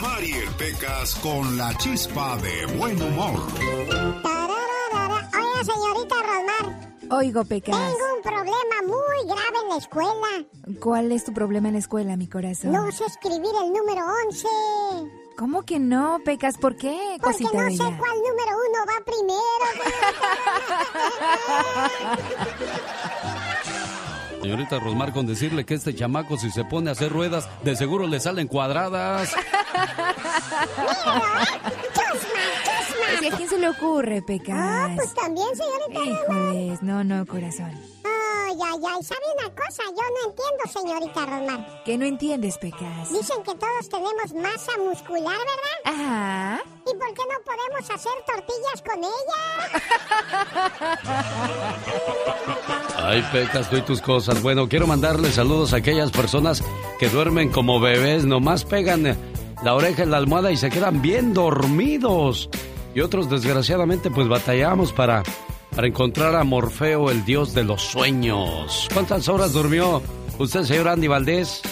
Mariel Pecas con la chispa de buen humor. Oiga, señorita Rosmar. Oigo, Pecas. Tengo un problema muy grave en la escuela. ¿Cuál es tu problema en la escuela, mi corazón? No sé escribir el número 11. ¿Cómo que no, Pecas? ¿Por qué, Porque cosita no bella? sé cuál número uno va primero. Señorita Rosmar, con decirle que este chamaco, si se pone a hacer ruedas, de seguro le salen cuadradas. ¿Y a quién se le ocurre, Pecas? Ah, pues también, señorita Rosmar. Híjoles, no, no, corazón. Ay, ay, ay. ¿Sabe una cosa? Yo no entiendo, señorita Rosmar. ¿Qué no entiendes, Pecas? Dicen que todos tenemos masa muscular, ¿verdad? Ajá. ¿Y por qué no podemos hacer tortillas con ella? Ay, Pecas, tú y tus cosas. Bueno, quiero mandarle saludos a aquellas personas que duermen como bebés, nomás pegan eh, la oreja en la almohada y se quedan bien dormidos. Y otros, desgraciadamente, pues batallamos para, para encontrar a Morfeo, el dios de los sueños. ¿Cuántas horas durmió usted, señor Andy Valdés?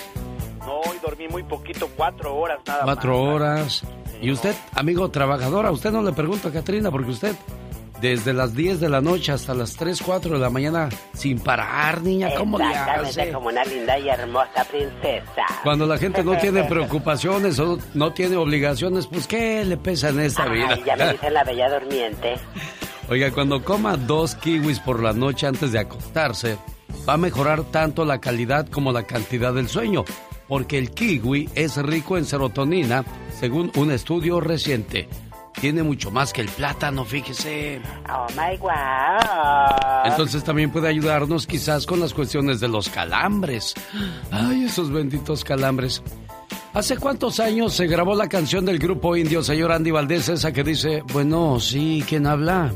No, hoy dormí muy poquito, cuatro horas nada Cuatro más. horas. Y usted, amigo trabajador, a usted no le pregunto a Catrina, porque usted desde las 10 de la noche hasta las 3, 4 de la mañana sin parar, niña, ¿cómo le hace? como una linda y hermosa princesa. Cuando la gente no tiene preocupaciones o no tiene obligaciones, pues ¿qué le pesa en esta Ay, vida? ya me dicen la bella durmiente. Oiga, cuando coma dos kiwis por la noche antes de acostarse, va a mejorar tanto la calidad como la cantidad del sueño, porque el kiwi es rico en serotonina, según un estudio reciente. Tiene mucho más que el plátano, fíjese. Oh my wow. Entonces también puede ayudarnos quizás con las cuestiones de los calambres. Ay, esos benditos calambres. ¿Hace cuántos años se grabó la canción del grupo indio, señor Andy Valdés, esa que dice, bueno, sí, ¿quién habla?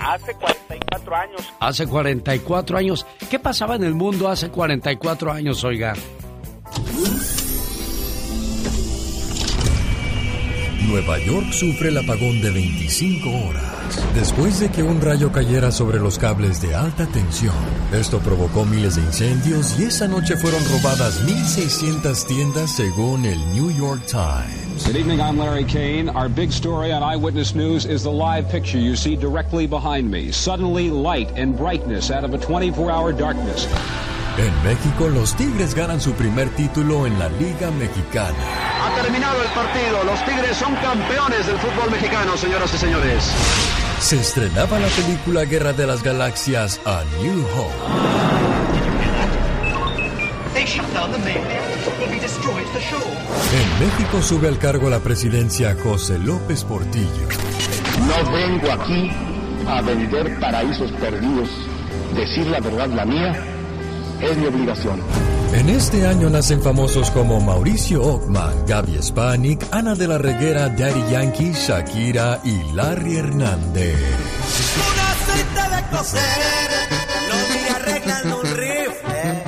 Hace 44 años. Hace 44 años. ¿Qué pasaba en el mundo hace 44 años, oiga? Nueva York sufre el apagón de 25 horas después de que un rayo cayera sobre los cables de alta tensión. Esto provocó miles de incendios y esa noche fueron robadas 1.600 tiendas según el New York Times. Good evening, I'm Larry Kane. Our big story on Eyewitness News is the live picture you see directly behind me. Suddenly, light and brightness out of a 24 hour darkness. En México, los Tigres ganan su primer título en la Liga Mexicana. Ha terminado el partido. Los Tigres son campeones del fútbol mexicano, señoras y señores. Se estrenaba la película Guerra de las Galaxias A New Hope. They shut down the main airport. We destroyed the show. En México sube al cargo la presidencia José López Portillo. No vengo aquí a vender paraísos perdidos. Decir la verdad, la mía, es mi obligación. En este año nacen famosos como Mauricio Ockman, Gaby Spanik, Ana de la Reguera, Daddy Yankee, Shakira y Larry Hernández. Un aceite de coser, lo vi arreglando un rifle.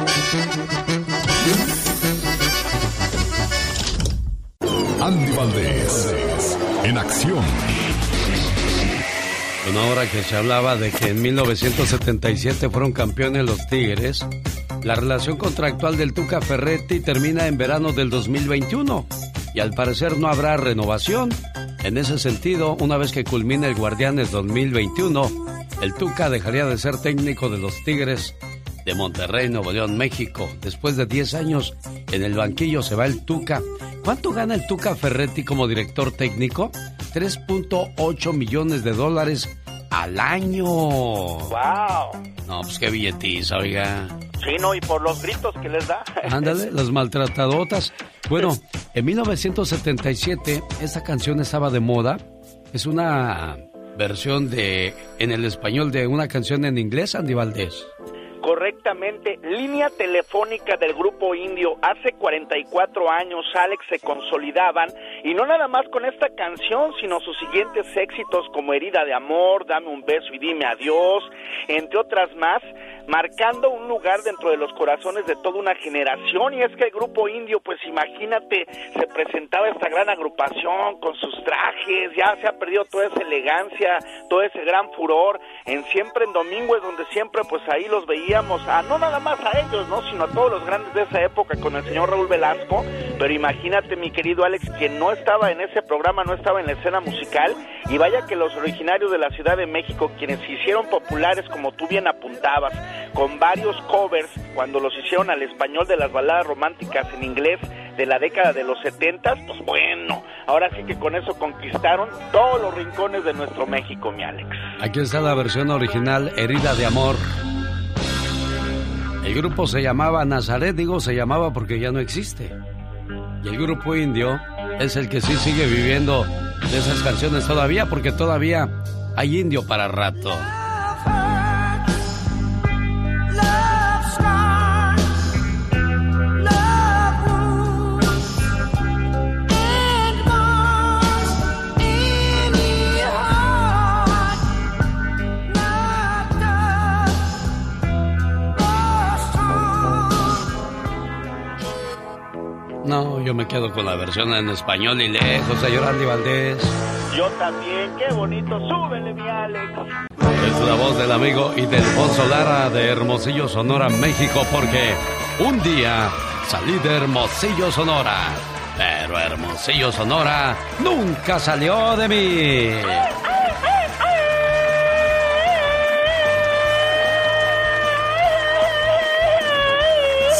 Andy Valdés, en acción. Bueno, ahora que se hablaba de que en 1977 fueron campeones los Tigres, la relación contractual del Tuca Ferretti termina en verano del 2021 y al parecer no habrá renovación. En ese sentido, una vez que culmine el Guardianes 2021, el Tuca dejaría de ser técnico de los Tigres de Monterrey, Nuevo León, México. Después de 10 años en el banquillo se va el Tuca. ¿Cuánto gana el Tuca Ferretti como director técnico? 3.8 millones de dólares al año. ¡Wow! No, pues qué billetiza, oiga. Sí, no, y por los gritos que les da. Ándale, las maltratadotas. Bueno, en 1977 esta canción estaba de moda. Es una versión de en el español de una canción en inglés, Andy Valdés. Correctamente, línea telefónica del grupo indio. Hace 44 años, Alex, se consolidaban y no nada más con esta canción, sino sus siguientes éxitos como Herida de Amor, Dame un beso y dime adiós, entre otras más, marcando un lugar dentro de los corazones de toda una generación. Y es que el grupo indio, pues imagínate, se presentaba esta gran agrupación con sus trajes, ya se ha perdido toda esa elegancia, todo ese gran furor. En siempre en domingo es donde siempre, pues ahí los veíamos, a no nada más a ellos, ¿no? Sino a todos los grandes de esa época con el señor Raúl Velasco, Pero imagínate, mi querido Alex, quien no estaba en ese programa, no estaba en la escena musical, y vaya que los originarios de la Ciudad de México, quienes se hicieron populares, como tú bien apuntabas, con varios covers, cuando los hicieron al español de las baladas románticas en inglés de la década de los 70, pues bueno, ahora sí que con eso conquistaron todos los rincones de nuestro México, mi Alex. Aquí está la versión original, Herida de Amor. El grupo se llamaba Nazaret, digo se llamaba porque ya no existe. Y el grupo indio es el que sí sigue viviendo de esas canciones todavía porque todavía hay indio para rato. No, yo me quedo con la versión en español y lejos, señor Andy Valdés. Yo también, qué bonito, súbele mi Alex. Es la voz del amigo y del Lara de Hermosillo, Sonora, México, porque un día salí de Hermosillo, Sonora, pero Hermosillo, Sonora nunca salió de mí.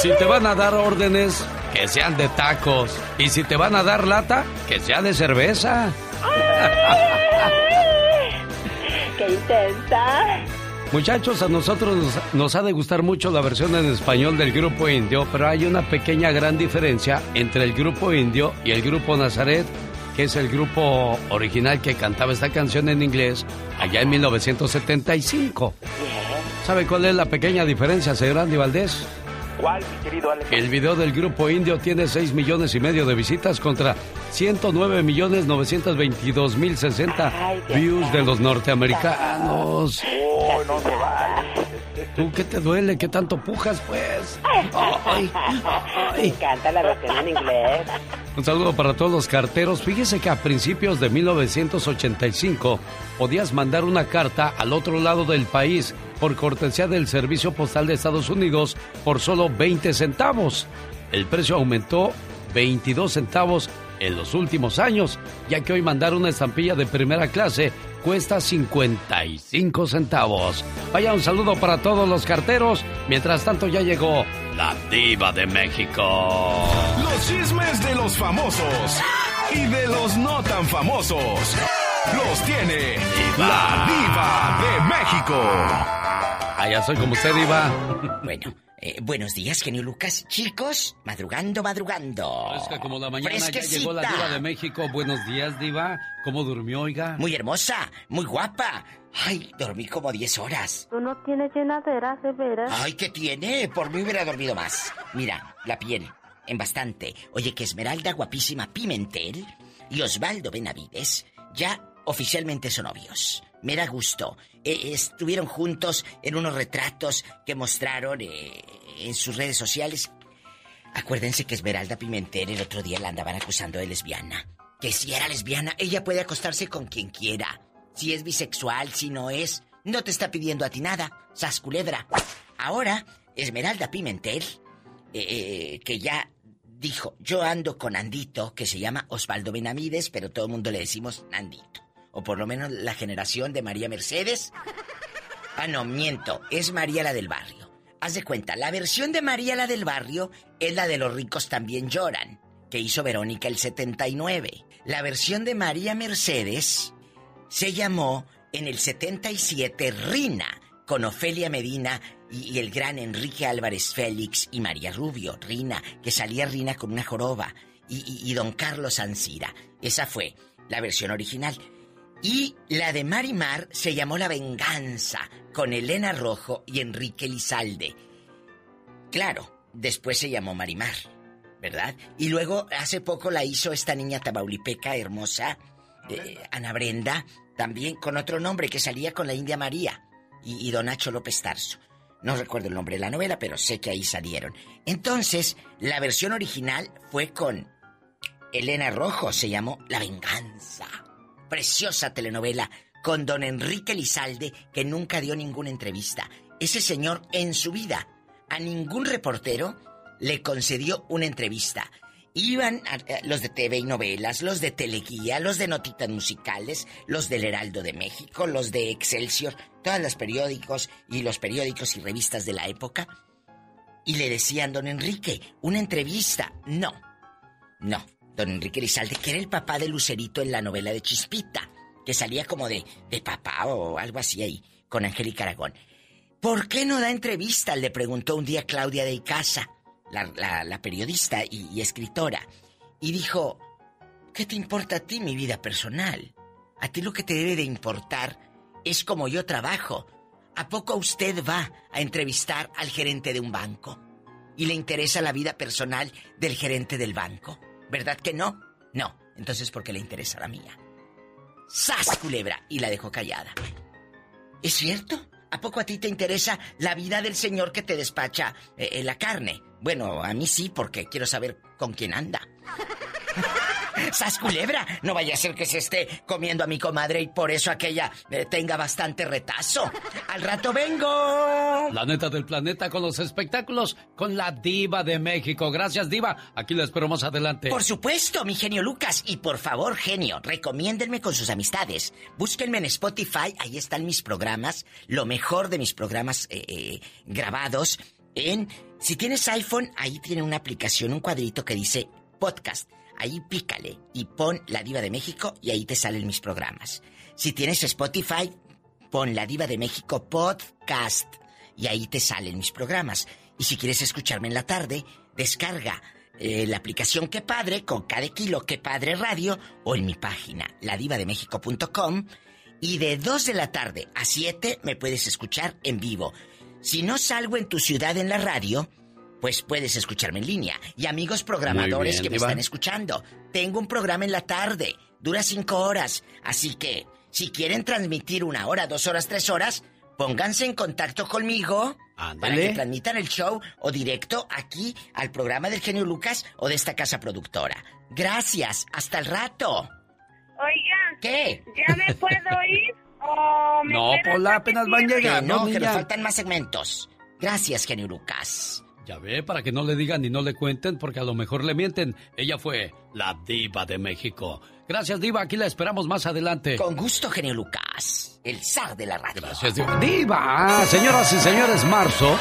Si te van a dar órdenes, que sean de tacos. Y si te van a dar lata, que sea de cerveza. ¡Qué intensa! Muchachos, a nosotros nos, ha de gustar mucho la versión en español del grupo indio, pero hay una pequeña gran diferencia entre el grupo indio y el grupo Nazaret, que es el grupo original que cantaba esta canción en inglés allá en 1975. ¿Sabe cuál es la pequeña diferencia, señor Andy Valdés? ¿Cuál, mi querido Alex? El video del grupo indio tiene 6 millones y medio de visitas contra 109 millones 922 mil 60 views de los norteamericanos. Oh, no me vale. ¿Tú qué te duele? ¿Qué tanto pujas, pues? Ay, Me encanta la versión en inglés. Un saludo para todos los carteros. Fíjese que a principios de 1985 podías mandar una carta al otro lado del país por cortesía del Servicio Postal de Estados Unidos por solo 20 centavos. El precio aumentó 22 centavos en los últimos años, ya que hoy mandar una estampilla de primera clase cuesta 55 centavos. Vaya un saludo para todos los carteros. Mientras tanto ya llegó la diva de México. Los chismes de los famosos y de los no tan famosos. Los tiene la diva de México. Ah, ya soy como usted, diva. Bueno, eh, buenos días, genio Lucas. Chicos, madrugando, madrugando. Fresca como la mañana, ya llegó la diva de México. Buenos días, diva. ¿Cómo durmió, oiga? Muy hermosa, muy guapa. Ay, dormí como 10 horas. Tú no tienes llenadera, de veras. Ay, ¿qué tiene? Por mí hubiera dormido más. Mira, la piel, en bastante. Oye, que Esmeralda, guapísima Pimentel y Osvaldo Benavides ya oficialmente son novios. Me da gusto. Eh, estuvieron juntos en unos retratos que mostraron eh, en sus redes sociales. Acuérdense que Esmeralda Pimentel el otro día la andaban acusando de lesbiana. Que si era lesbiana, ella puede acostarse con quien quiera. Si es bisexual, si no es, no te está pidiendo a ti nada. Sas culebra. Ahora, Esmeralda Pimentel, eh, que ya dijo, yo ando con Andito, que se llama Osvaldo Benamides, pero todo el mundo le decimos Andito o por lo menos la generación de María Mercedes. Ah, no, miento, es María la del barrio. Haz de cuenta, la versión de María la del barrio es la de Los ricos también lloran, que hizo Verónica el 79. La versión de María Mercedes se llamó en el 77 Rina, con Ofelia Medina y, el gran Enrique Álvarez Félix y María Rubio, Rina, que salía Rina con una joroba, y, don Carlos Ancira. Esa fue la versión original. Y la de Marimar se llamó La Venganza, con Elena Rojo y Enrique Lizalde. Claro, después se llamó Marimar, ¿verdad? Y luego hace poco la hizo esta niña tabaulipeca hermosa, eh, Ana Brenda, también con otro nombre que salía con la India María y, y Don Nacho López Tarso. No recuerdo el nombre de la novela, pero sé que ahí salieron. Entonces, la versión original fue con Elena Rojo, se llamó La Venganza preciosa telenovela con don Enrique Lizalde, que nunca dio ninguna entrevista. Ese señor en su vida a ningún reportero le concedió una entrevista. Iban a- los de TV y novelas, los de Teleguía, los de Notitas Musicales, los del Heraldo de México, los de Excelsior, todos los periódicos y los periódicos y revistas de la época. Y le decían, don Enrique, una entrevista. No, no, don Enrique Lizalde, que era el papá de Lucerito en la novela de Chispita, que salía como de, de papá o algo así ahí, con Angélica Aragón. ¿Por qué no da entrevista? Le preguntó un día Claudia de Icaza, la, periodista y, y escritora. Y dijo, ¿qué te importa a ti mi vida personal? A ti lo que te debe de importar es como yo trabajo. ¿A poco usted va a entrevistar al gerente de un banco? ¿Y le interesa la vida personal del gerente del banco? ¿Verdad que no? No. Entonces, ¿por qué le interesa la mía? ¡Sas, culebra! Y la dejó callada. ¿Es cierto? ¿A poco a ti te interesa la vida del señor que te despacha eh, eh, la carne? Bueno, a mí sí, porque quiero saber con quién anda. ¡Sas culebra! No vaya a ser que se esté comiendo a mi comadre y por eso aquella eh, tenga bastante retazo. ¡Al rato vengo! La neta del planeta con los espectáculos con la diva de México. Gracias, diva. Aquí la espero más adelante. Por supuesto, mi genio Lucas. Y por favor, genio, recomiéndenme con sus amistades. Búsquenme en Spotify, ahí están mis programas, lo mejor de mis programas eh, eh, grabados. En, si tienes iPhone, ahí tiene una aplicación, un cuadrito que dice podcast. Ahí pícale y pon La Diva de México y ahí te salen mis programas. Si tienes Spotify, pon La Diva de México Podcast y ahí te salen mis programas. Y si quieres escucharme en la tarde, descarga eh, la aplicación Qué Padre con cada kilo Qué Padre Radio o en mi página ladivademexico.com y de 2 de la tarde a 7 me puedes escuchar en vivo. Si no salgo en tu ciudad en la radio, pues puedes escucharme en línea. Y amigos programadores bien, que me están escuchando, tengo un programa en la tarde, dura cinco horas, así que si quieren transmitir una hora, dos horas, tres horas, pónganse en contacto conmigo para que transmitan el show o directo aquí al programa del genio Lucas o de esta casa productora. Gracias, hasta el rato. Oiga. ¿Qué? ¿Ya me puedo ir? ¿O me No, Pola, apenas van llegando. no, que nos faltan más segmentos. Gracias, genio Lucas. Ya ve, para que no le digan ni no le cuenten, porque a lo mejor le mienten. Ella fue la diva de México. Gracias, diva. Aquí la esperamos más adelante. Con gusto, genio Lucas, el zar de la radio. Gracias, diva. Diva, señoras y señores, marzo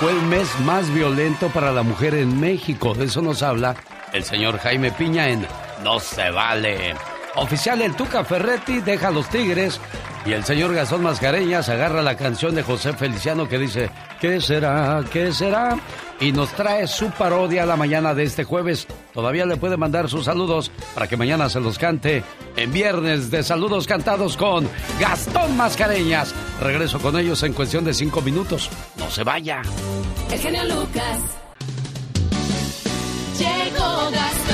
fue el mes más violento para la mujer en México. De eso nos habla el señor Jaime Piña en No se vale. Oficial el Tuca Ferretti deja a los Tigres y el señor Gastón Mascareñas agarra la canción de José Feliciano que dice ¿Qué será? ¿Qué será? Y nos trae su parodia la mañana de este jueves. Todavía le puede mandar sus saludos para que mañana se los cante en viernes de saludos cantados con Gastón Mascareñas. Regreso con ellos en cuestión de cinco minutos. No se vaya. El genio Lucas. Llegó Gastón.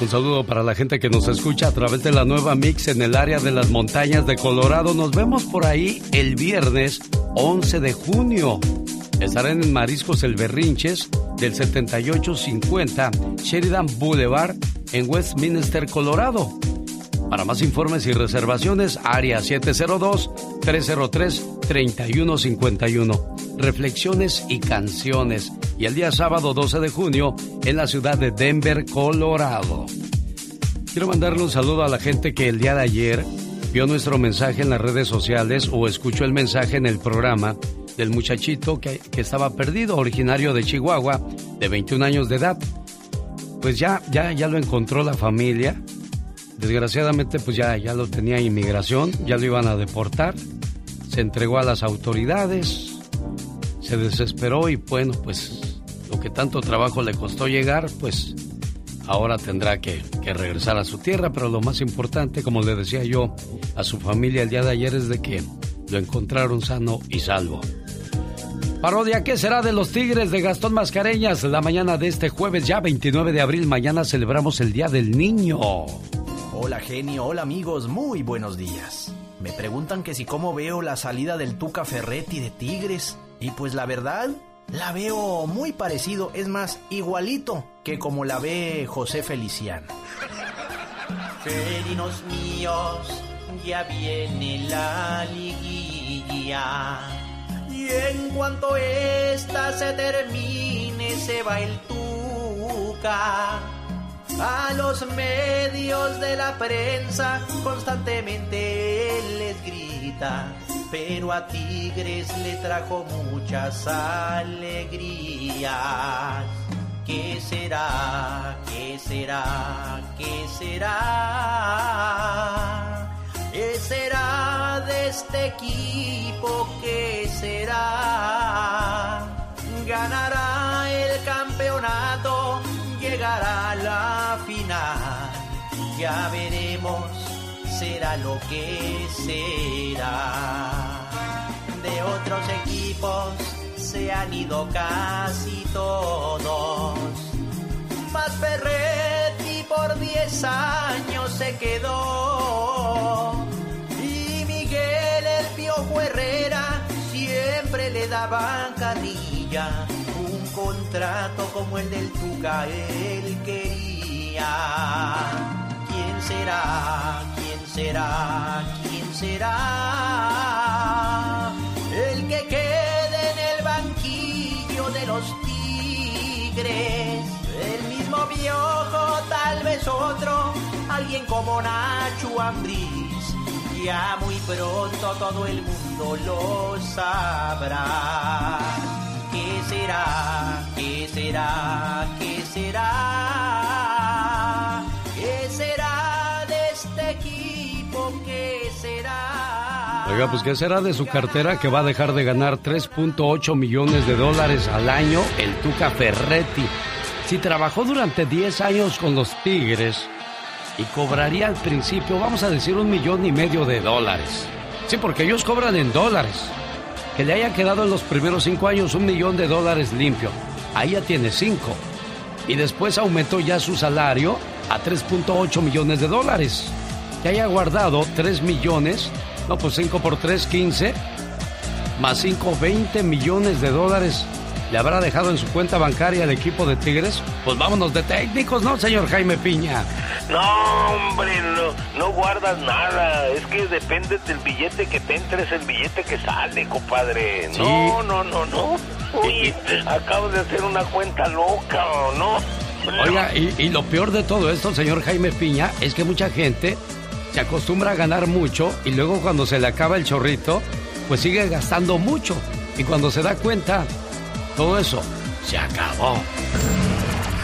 Un saludo para la gente que nos escucha a través de la nueva Mix en el área de las montañas de Colorado. Nos vemos por ahí el viernes 11 de junio. Estarán en Mariscos El Berrinches del 7850 Sheridan Boulevard en Westminster, Colorado. Para más informes y reservaciones, área 702-303-3151. Reflexiones y canciones. Y el día sábado 12 de junio en la ciudad de Denver, Colorado. Quiero mandarle un saludo a la gente que el día de ayer vio nuestro mensaje en las redes sociales o escuchó el mensaje en el programa del muchachito que, que estaba perdido, originario de Chihuahua, de 21 años de edad. Pues ya, ya, ya lo encontró la familia. Desgraciadamente, pues ya, ya lo tenía inmigración, ya lo iban a deportar. Se entregó a las autoridades, se desesperó y bueno, pues lo que tanto trabajo le costó llegar, pues ahora tendrá que, que regresar a su tierra, pero lo más importante, como le decía yo a su familia el día de ayer, es de que lo encontraron sano y salvo. Parodia, ¿qué será de los Tigres de Gastón Mascareñas? La mañana de este jueves, ya 29 de abril, mañana celebramos el Día del Niño. Hola genio, hola amigos, muy buenos días. Me preguntan que si cómo veo la salida del Tuca Ferretti de Tigres. Y pues la verdad, la veo muy parecido, es más, igualito que como la ve José Feliciano. Felinos míos, ya viene la liguilla. Y en cuanto esta se termine, se va el Tuca. A los medios de la prensa constantemente les grita, pero a Tigres le trajo muchas alegrías. ¿Qué será? ¿Qué será? ¿Qué será? ¿Qué será de este equipo? ¿Qué será? Ganará el campeonato, llegará la final. Ya veremos, será lo que será. De otros equipos se han ido casi todos. Más Ferretti por 10 años se quedó. Y Miguel el Piojo Herrera siempre le daban carrilla. Contrato como el del Tuca él quería. ¿Quién será? ¿Quién será? ¿Quién será? El que quede en el banquillo de los tigres. El mismo viejo, tal vez otro, alguien como Nacho Ambriz. Ya muy pronto todo el mundo lo sabrá. ¿Qué será? ¿Qué será? ¿Qué será? ¿Qué será de este equipo? ¿Qué será? Oiga, pues ¿qué será de su cartera que va a dejar de ganar 3.8 millones de dólares al año el Tuca Ferretti? Si trabajó durante 10 años con los Tigres y cobraría al principio, vamos a decir, un millón y medio de dólares. Sí, porque ellos cobran en dólares. Que le haya quedado en los primeros 5 años un millón de dólares limpio. Ahí ya tiene 5. Y después aumentó ya su salario a 3.8 millones de dólares. Que haya guardado 3 millones, no, pues 5 por 3, 15, más 5, 20 millones de dólares le habrá dejado en su cuenta bancaria al equipo de Tigres? Pues vámonos de técnicos, ¿no, señor Jaime Piña? No, hombre, no, no guardas nada. Es que depende del billete que te entres, el billete que sale, compadre. No, no, no, no. Uy, acabo de hacer una cuenta loca, ¿o no? Oiga, y, y lo peor de todo esto, señor Jaime Piña, es que mucha gente se acostumbra a ganar mucho y luego cuando se le acaba el chorrito, pues sigue gastando mucho. Y cuando se da cuenta, todo eso se acabó.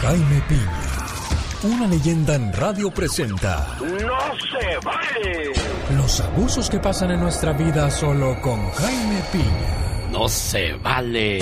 Jaime Piña, una leyenda en radio presenta ¡No se vale! los abusos que pasan en nuestra vida solo con Jaime Piña. No se vale.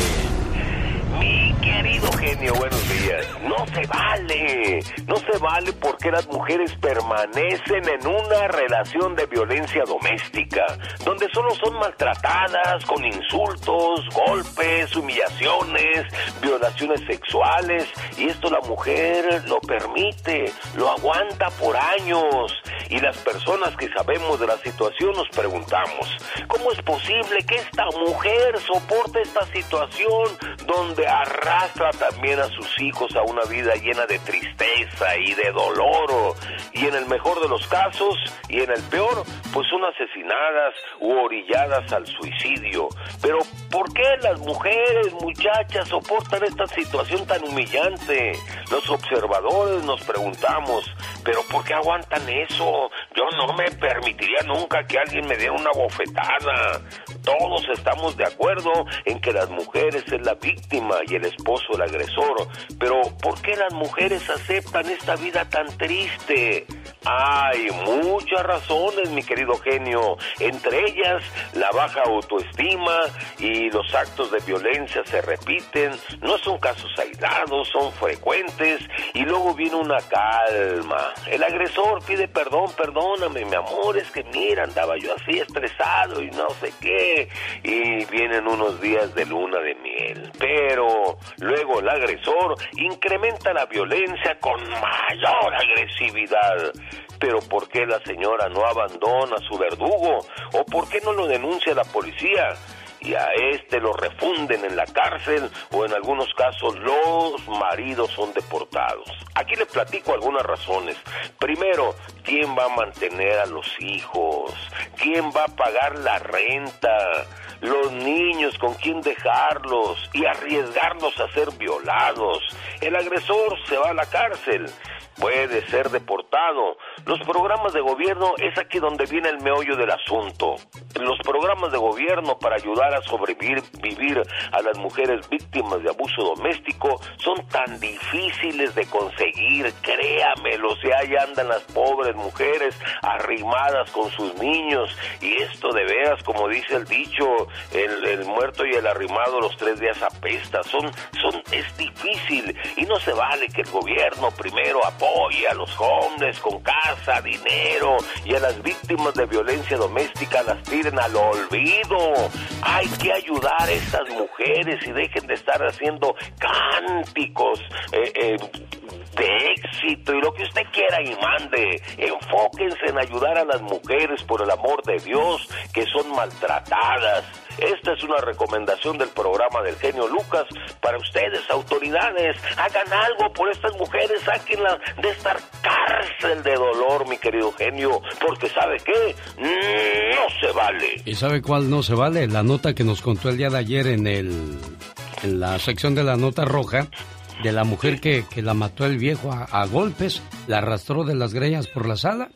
Genio, buenos días. No se vale. No se vale porque las mujeres permanecen en una relación de violencia doméstica, donde solo son maltratadas con insultos, golpes, humillaciones, violaciones sexuales. Y esto la mujer lo permite, lo aguanta por años. Y las personas que sabemos de la situación nos preguntamos, ¿cómo es posible que esta mujer soporte esta situación donde arrastra también a sus hijos a una vida llena de tristeza y de dolor? Y en el mejor de los casos, y en el peor, pues son asesinadas u orilladas al suicidio. Pero ¿por qué las mujeres, muchachas, soportan esta situación tan humillante? Los observadores nos preguntamos, ¿pero por qué aguantan eso? Yo no me permitiría nunca que alguien me diera una bofetada. Todos estamos de acuerdo en que las mujeres es la víctima y el esposo el agresor. Pero ¿por qué las mujeres aceptan esta vida tan triste? Hay muchas razones, mi querido genio. Entre ellas, la baja autoestima y los actos de violencia se repiten. No son casos aislados, son frecuentes. Y luego viene una calma. El agresor pide perdón, perdóname, mi amor. Es que mira, andaba yo así estresado y no sé qué. Y vienen unos días de luna de miel. Pero luego el agresor incrementa la violencia con mayor agresividad. Pero ¿por qué la señora no abandona a su verdugo? ¿O por qué no lo denuncia la policía? Y a este lo refunden en la cárcel o en algunos casos los maridos son deportados. Aquí le platico algunas razones. Primero, ¿quién va a mantener a los hijos? ¿Quién va a pagar la renta? Los niños, con quién dejarlos y arriesgarnos a ser violados. El agresor se va a la cárcel puede ser deportado. Los programas de gobierno es aquí donde viene el meollo del asunto. Los programas de gobierno para ayudar a sobrevivir vivir a las mujeres víctimas de abuso doméstico son tan difíciles de conseguir, créamelo, si ahí andan las pobres mujeres arrimadas con sus niños y esto de veras, como dice el dicho, el, muerto y el arrimado los tres días apesta, son, son, es difícil y no se vale que el gobierno primero apoye Oye, a los hombres con casa, dinero y a las víctimas de violencia doméstica las tiren al olvido. Hay que ayudar a estas mujeres y dejen de estar haciendo cánticos. Eh, eh, de éxito y lo que usted quiera y mande. Enfóquense en ayudar a las mujeres por el amor de Dios que son maltratadas. Esta es una recomendación del programa del genio Lucas para ustedes, autoridades. Hagan algo por estas mujeres, sáquenlas de esta cárcel de dolor, mi querido genio, porque ¿sabe qué? No se vale. ¿Y sabe cuál no se vale? La nota que nos contó el día de ayer en el en la sección de la nota roja de la mujer que, la mató el viejo a, golpes, la arrastró de las greñas por la sala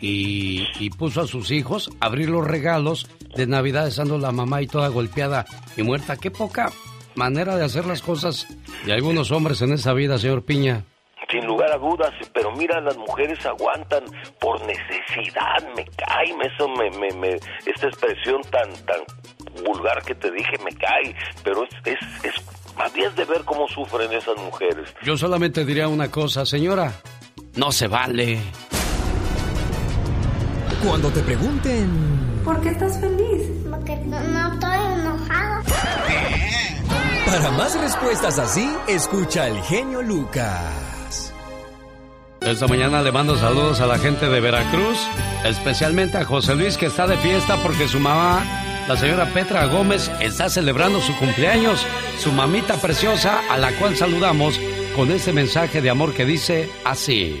y, y, puso a sus hijos a abrir los regalos de Navidad estando la mamá y toda golpeada y muerta. Qué poca manera de hacer las cosas de algunos hombres en esa vida, señor Piña. Sin lugar a dudas, pero mira, las mujeres aguantan por necesidad, me cae, eso me, me, me, esta expresión tan, tan vulgar que te dije me cae, pero es, es, es Habías de ver cómo sufren esas mujeres. Yo solamente diría una cosa, señora. No se vale. Cuando te pregunten... ¿Por qué estás feliz? Porque no, estoy enojado. Para más respuestas así, escucha el genio Lucas. Esta mañana le mando saludos a la gente de Veracruz, especialmente a José Luis que está de fiesta porque su mamá la señora Petra Gómez está celebrando su cumpleaños, su mamita preciosa, a la cual saludamos con este mensaje de amor que dice así.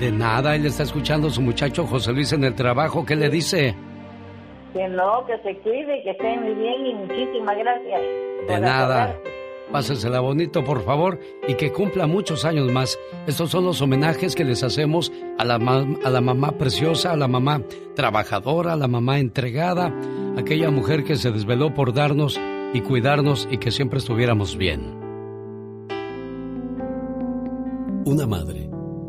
De nada, él está escuchando a su muchacho José Luis en el trabajo. ¿Qué le dice? Que no, que se cuide, que esté muy bien y muchísimas gracias. De nada. Pásensela bonito, por favor, y que cumpla muchos años más. Estos son los homenajes que les hacemos a la, a la mamá preciosa, a la mamá trabajadora, a la mamá entregada, aquella mujer que se desveló por darnos y cuidarnos y que siempre estuviéramos bien. Una madre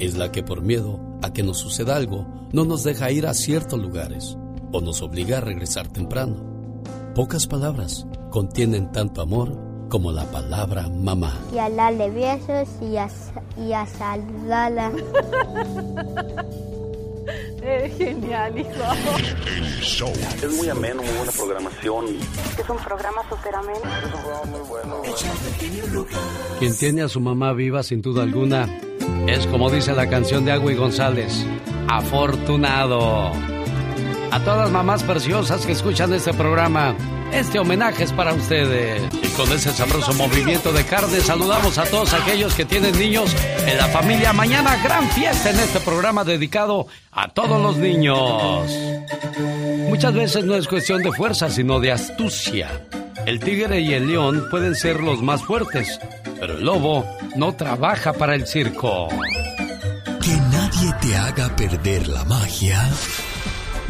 Es la que por miedo a que nos suceda algo no nos deja ir a ciertos lugares o nos obliga a regresar temprano. Pocas palabras contienen tanto amor como la palabra mamá. Y a darle besos y a, y a saludarla. Eres genial, hijo. El show. Es muy ameno, muy buena programación. Es un programa súper ameno. Es un programa muy bueno. Quien tiene a su mamá viva, sin duda alguna, es como dice la canción de Agua y González, afortunado. A todas las mamás preciosas que escuchan este programa, este homenaje es para ustedes. Y con ese sabroso movimiento de carne saludamos a todos aquellos que tienen niños en la familia. Mañana gran fiesta en este programa dedicado a todos los niños. Muchas veces no es cuestión de fuerza, sino de astucia. El tigre y el león pueden ser los más fuertes, pero el lobo no trabaja para el circo. Que nadie te haga perder la magia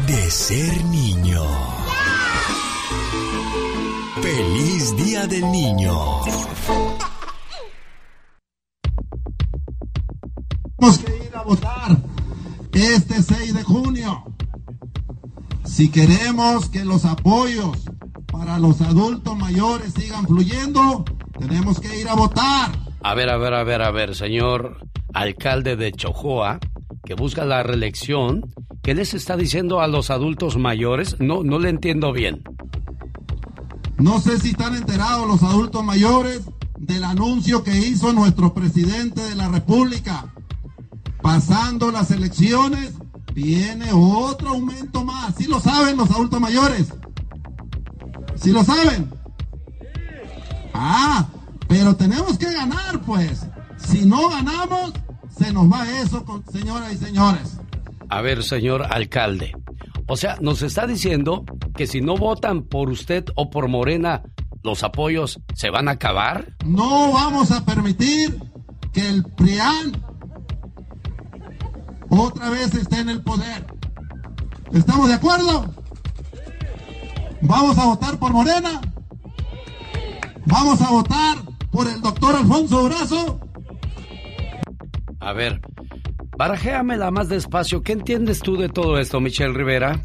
de ser niño. Feliz Día del Niño. Tenemos que ir a votar este 6 de junio. Si queremos que los apoyos para los adultos mayores sigan fluyendo, tenemos que ir a votar. A ver, a ver, a ver, a ver, señor alcalde de Chojoa, que busca la reelección, ¿qué les está diciendo a los adultos mayores? No, no le entiendo bien. No sé si están enterados los adultos mayores del anuncio que hizo nuestro presidente de la República. Pasando las elecciones, viene otro aumento más. ¿Sí lo saben los adultos mayores? ¿Sí lo saben? Ah, pero tenemos que ganar, pues. Si no ganamos, se nos va eso, señoras y señores. A ver, señor alcalde. O sea, nos está diciendo que si no votan por usted o por Morena, los apoyos se van a acabar. No vamos a permitir que el PRIAN otra vez esté en el poder. ¿Estamos de acuerdo? ¿Vamos a votar por Morena? ¿Vamos a votar por el doctor Alfonso Brazo? A ver, barajéamela más despacio. ¿Qué entiendes tú de todo esto, Michelle Rivera?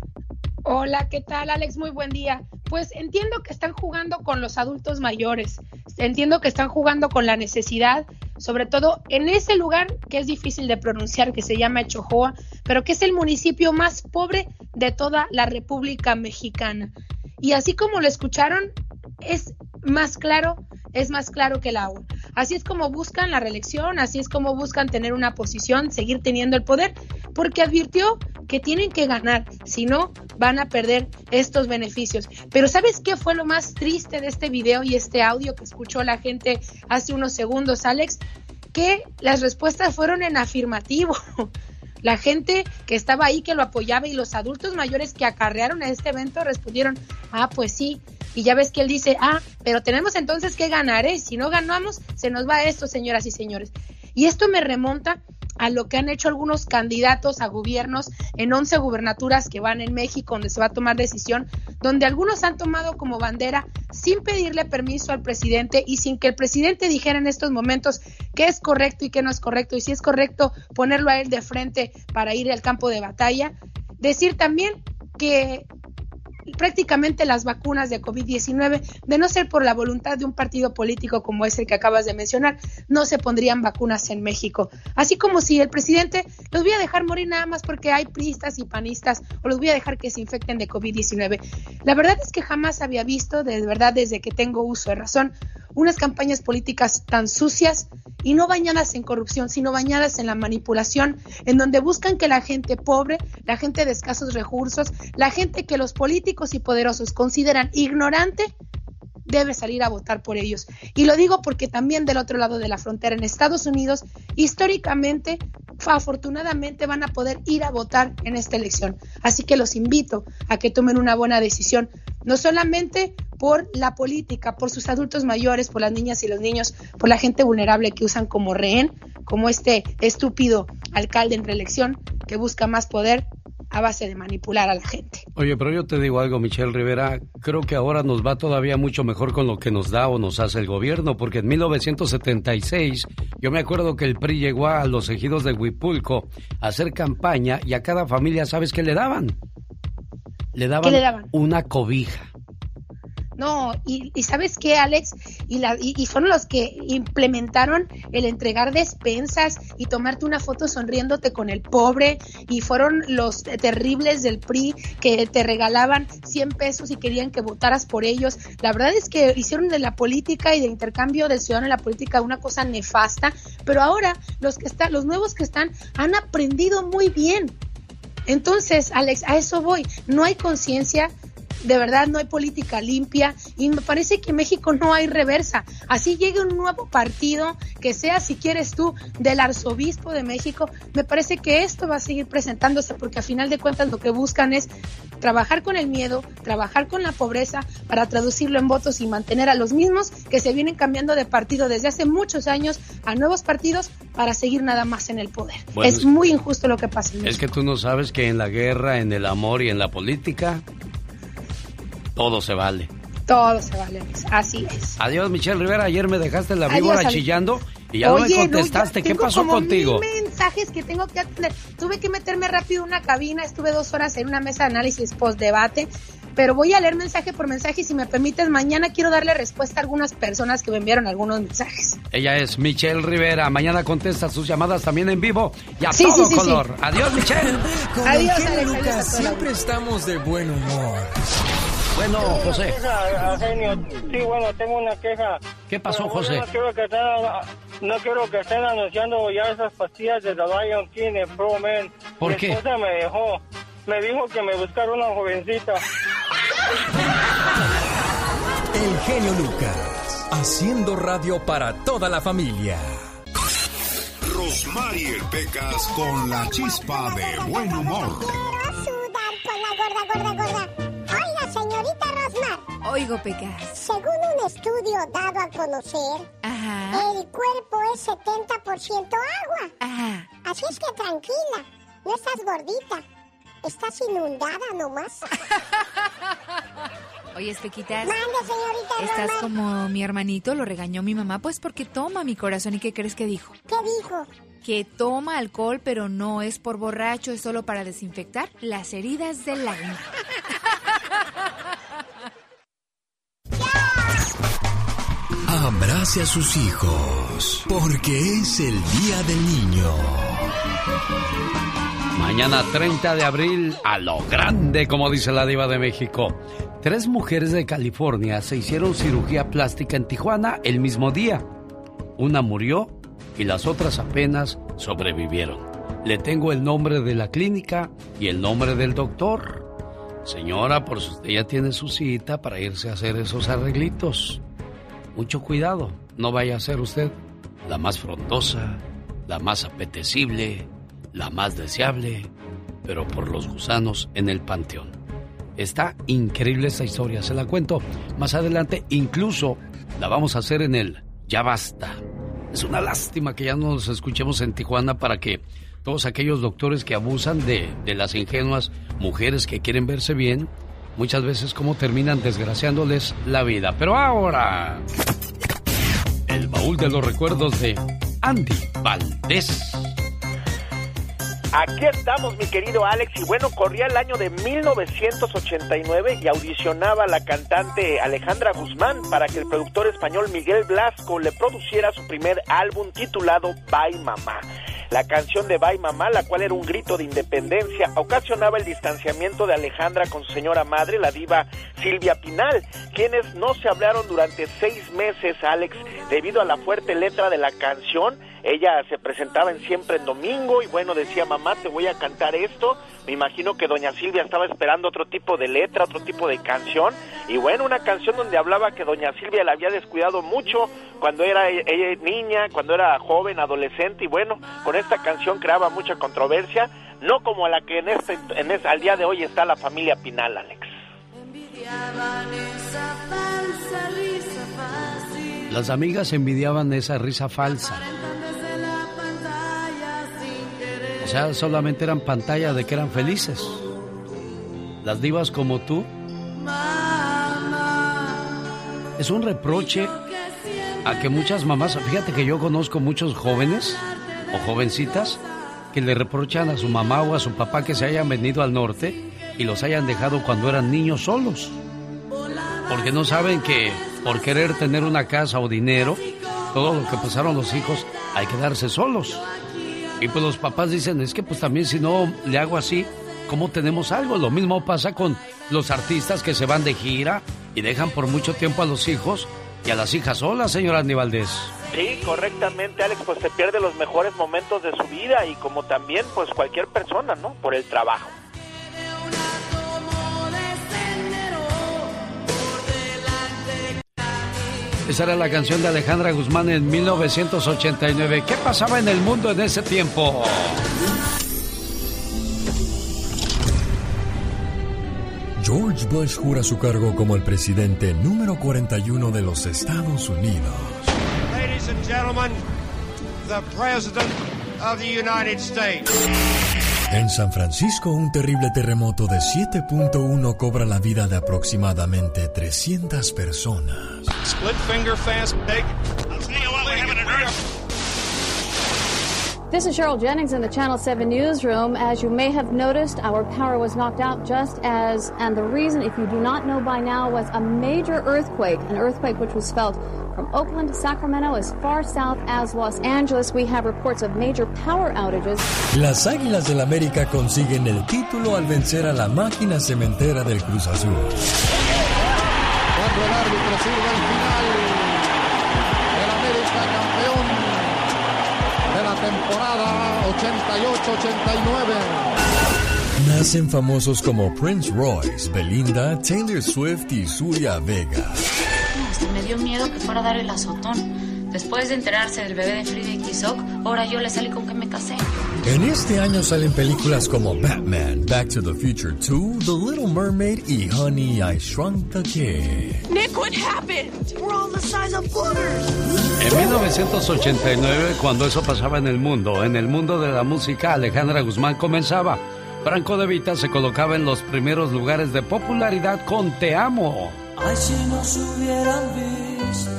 Hola, ¿qué tal, Alex? Muy buen día. Pues entiendo que están jugando con los adultos mayores. Entiendo que están jugando con la necesidad, sobre todo en ese lugar que es difícil de pronunciar, que se llama Chojoa, pero que es el municipio más pobre de toda la República Mexicana. Y así como lo escucharon, es más claro, es más claro que el agua. Así es como buscan la reelección, así es como buscan tener una posición, seguir teniendo el poder, porque advirtió que tienen que ganar, si no, van a perder estos beneficios. Pero ¿sabes qué fue lo más triste de este video y este audio que escuchó la gente hace unos segundos, Alex? Que las respuestas fueron en afirmativo. La gente que estaba ahí, que lo apoyaba y los adultos mayores que acarrearon a este evento respondieron, ah, pues sí. Y ya ves que él dice, ah, pero tenemos entonces que ganar, ¿eh? Si no ganamos, se nos va esto, señoras y señores. Y esto me remonta a lo que han hecho algunos candidatos a gobiernos en 11 gubernaturas que van en México, donde se va a tomar decisión, donde algunos han tomado como bandera sin pedirle permiso al presidente y sin que el presidente dijera en estos momentos qué es correcto y qué no es correcto, y si es correcto ponerlo a él de frente para ir al campo de batalla. Decir también que prácticamente las vacunas de COVID-19, de no ser por la voluntad de un partido político como es el que acabas de mencionar, no se pondrían vacunas en México. Así como si el presidente los voy a dejar morir nada más porque hay priistas y panistas o los voy a dejar que se infecten de COVID-19. La verdad es que jamás había visto, de verdad desde que tengo uso de razón, unas campañas políticas tan sucias y no bañadas en corrupción, sino bañadas en la manipulación, en donde buscan que la gente pobre, la gente de escasos recursos, la gente que los políticos y poderosos consideran ignorante, debe salir a votar por ellos. Y lo digo porque también del otro lado de la frontera, en Estados Unidos, históricamente, afortunadamente van a poder ir a votar en esta elección. Así que los invito a que tomen una buena decisión, no solamente por la política, por sus adultos mayores, por las niñas y los niños, por la gente vulnerable que usan como rehén, como este estúpido alcalde en reelección que busca más poder a base de manipular a la gente. Oye, pero yo te digo algo, Michelle Rivera, creo que ahora nos va todavía mucho mejor con lo que nos da o nos hace el gobierno, porque en 1976 yo me acuerdo que el PRI llegó a los ejidos de Huipulco a hacer campaña y a cada familia, ¿sabes qué le daban? Le daban, le daban? una cobija. No, y, sabes qué, Alex, y, la, y, fueron los que implementaron el entregar despensas y tomarte una foto sonriéndote con el pobre, y fueron los terribles del PRI que te regalaban 100 pesos y querían que votaras por ellos. La verdad es que hicieron de la política y de intercambio del ciudadano en la política una cosa nefasta, pero ahora los que están, los nuevos que están, han aprendido muy bien. Entonces, Alex, a eso voy. No hay conciencia, de verdad no hay política limpia y me parece que en México no hay reversa. Así llegue un nuevo partido, que sea si quieres tú del arzobispo de México, me parece que esto va a seguir presentándose porque a final de cuentas lo que buscan es trabajar con el miedo, trabajar con la pobreza para traducirlo en votos y mantener a los mismos que se vienen cambiando de partido desde hace muchos años a nuevos partidos para seguir nada más en el poder. es muy injusto lo que pasa. En es que tú no sabes que en la guerra, en el amor y en la política todo se vale. Todo se vale, así es. Adiós, Michelle Rivera. Ayer me dejaste la víbora chillando y ya no me contestaste. ¿Qué pasó como contigo? Mil mensajes que tengo que atender. Tuve que meterme rápido en una cabina. Estuve dos horas en una mesa de análisis post-debate. Pero voy a leer mensaje por mensaje y si me permites, mañana quiero darle respuesta a algunas personas que me enviaron algunos mensajes. Ella es Michelle Rivera. Mañana contesta sus llamadas también en vivo y a todo color. Adiós, Michelle. Adiós, Alex. siempre estamos de buen humor. Bueno, José. Sí, bueno, tengo una queja. ¿Qué pasó, José? No quiero, que estén, no quiero que estén anunciando ya esas pastillas de The Lion King en Pro Man. ¿Por Mi qué? esposa me dejó. Me dijo que me buscara una jovencita. El genio Lucas, haciendo radio para toda la familia. Rosmarie Pecas con la chispa de buen humor. Quiero sudar con la gorda, gorda, gorda. Señorita Rosmar. Oigo, Pecas. Según un estudio dado a conocer, el cuerpo es 70% agua. Ajá. Así es que tranquila, no estás gordita. Estás inundada nomás. Oye, Pequitas. Mande, señorita Estás Rosmar. como mi hermanito, lo regañó mi mamá, pues porque toma mi corazón. ¿Y qué crees que dijo? ¿Qué dijo? Que toma alcohol, pero no es por borracho, es solo para desinfectar las heridas del alma. Abrace a sus hijos, porque es el Día del Niño. Mañana 30 de abril, a lo grande, como dice la diva de México. Tres mujeres de California se hicieron cirugía plástica en Tijuana el mismo día. Una murió y las otras apenas sobrevivieron. Le tengo el nombre de la clínica y el nombre del doctor. Señora, por si usted ya tiene su cita para irse a hacer esos arreglitos. Mucho cuidado, no vaya a ser usted la más frondosa, la más apetecible, la más deseable, pero por los gusanos en el panteón. Está increíble esta historia, se la cuento más adelante, incluso la vamos a hacer en el Ya Basta. Es una lástima que ya no nos escuchemos en Tijuana para que todos aquellos doctores que abusan de, de las ingenuas mujeres que quieren verse bien, muchas veces como terminan desgraciándoles la vida. Pero ahora, el baúl de los recuerdos de Andy Valdés. Aquí estamos, mi querido Alex, y bueno, corría el año de 1989 y audicionaba a la cantante Alejandra Guzmán para que el productor español Miguel Blasco le produciera su primer álbum titulado Bye Mamá. La canción de Bye Mamá, la cual era un grito de independencia, ocasionaba el distanciamiento de Alejandra con su señora madre, la diva Silvia Pinal, quienes no se hablaron durante seis meses, Alex, debido a la fuerte letra de la canción. Ella se presentaba en siempre en domingo y bueno, decía, mamá, te voy a cantar esto. Me imagino que doña Silvia estaba esperando otro tipo de letra, otro tipo de canción. Y bueno, una canción donde hablaba que doña Silvia la había descuidado mucho cuando era ella niña, cuando era joven, adolescente. Y bueno, con esta canción creaba mucha controversia, no como la que en este, en este, al día de hoy está la familia Pinal, Alex. Las amigas envidiaban esa risa falsa. O sea, solamente eran pantalla de que eran felices. Las divas como tú. Es un reproche a que muchas mamás, fíjate que yo conozco muchos jóvenes jovencitas que le reprochan a su mamá o a su papá que se hayan venido al norte y los hayan dejado cuando eran niños solos. Porque no saben que por querer tener una casa o dinero, todo lo que pasaron los hijos, hay que darse solos. Y pues los papás dicen, es que pues también si no le hago así, ¿cómo tenemos algo? Lo mismo pasa con los artistas que se van de gira y dejan por mucho tiempo a los hijos y a las hijas solas, señora Aníbaldez. Sí, correctamente, Alex, pues se pierde los mejores momentos de su vida y como también pues cualquier persona, ¿no? Por el trabajo. Esa era la canción de Alejandra Guzmán en 1989. ¿Qué pasaba en el mundo en ese tiempo? George Bush jura su cargo como el presidente número 41 de los Estados Unidos. Ladies and gentlemen, the President of the United States. En San Francisco, un terrible terremoto de 7.1 cobra la vida de aproximadamente 300 personas. Split finger fast big. This is Cheryl Jennings in the Channel 7 newsroom. As you may have noticed, our power was knocked out just as, and the reason, if you do not know by now, was a major earthquake, an earthquake which was felt from Oakland to Sacramento as far south as Los Angeles. We have reports of major power outages. Las Águilas del América consiguen el título al vencer a la máquina cementera del Cruz Azul. Cuando el árbitro sirve el final, el América campeón de la temporada 88-89. Nacen famosos como Prince Royce, Belinda, Taylor Swift y Surya Vega. Me dio miedo que fuera a dar el azotón. Después de enterarse del bebé de Frida y Tizoc, ahora yo le salí con que me casé. En este año salen películas como Batman, Back to the Future 2, The Little Mermaid y Honey, I Shrunk the Kid. Nick, what happened? We're all the size of quarters. En 1989, cuando eso pasaba en el mundo, en el mundo de la música, Alejandra Guzmán comenzaba. Franco De Vita se colocaba en los primeros lugares de popularidad con Te Amo. Ay, si nos hubieran visto.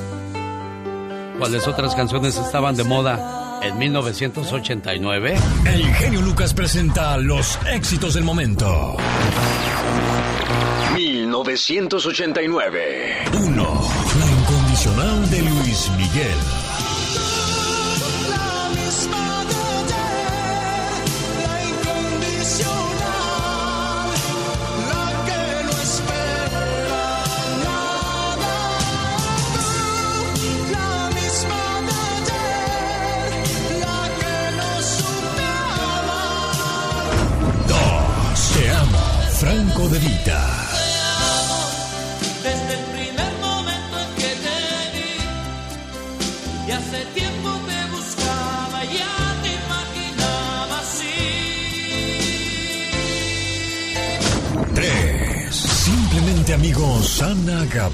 ¿Cuáles otras canciones estaban de moda en 1989? El genio Lucas presenta los éxitos del momento. 1989. 1. La incondicional de Luis Miguel.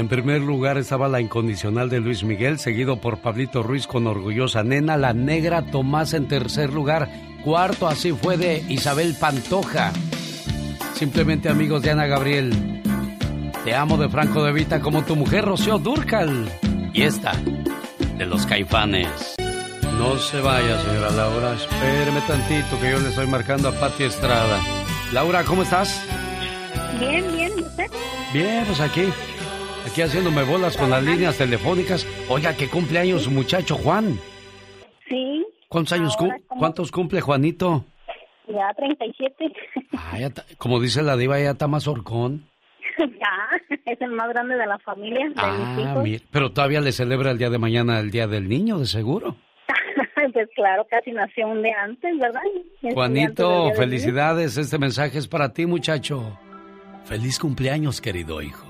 En primer lugar estaba la incondicional de Luis Miguel, seguido por Pablito Ruiz con Orgullosa Nena, la negra Tomás en tercer lugar, cuarto así fue de Isabel Pantoja. Simplemente amigos de Ana Gabriel. Te amo de Franco de Vita como tu mujer Rocío Durcal. Y esta, de los caifanes. No se vaya, señora Laura. Espéreme tantito que yo le estoy marcando a Pati Estrada. Laura, ¿cómo estás? Bien, bien, ¿usted? Bien, pues aquí, aquí haciéndome bolas con las líneas telefónicas. Oiga, que cumpleaños su muchacho Juan. Sí. ¿Cuántos años ¿Cuántos cumple Juanito? Ya 37. Ah, ya como dice la diva, ya está más horcón. ya, es el más grande de la familia. De ah, mira, pero todavía le celebra el día de mañana el Día del Niño, de seguro. pues claro, casi nació un día antes, ¿verdad? Juanito, felicidades. Este mensaje es para ti, muchacho. Feliz cumpleaños, querido hijo.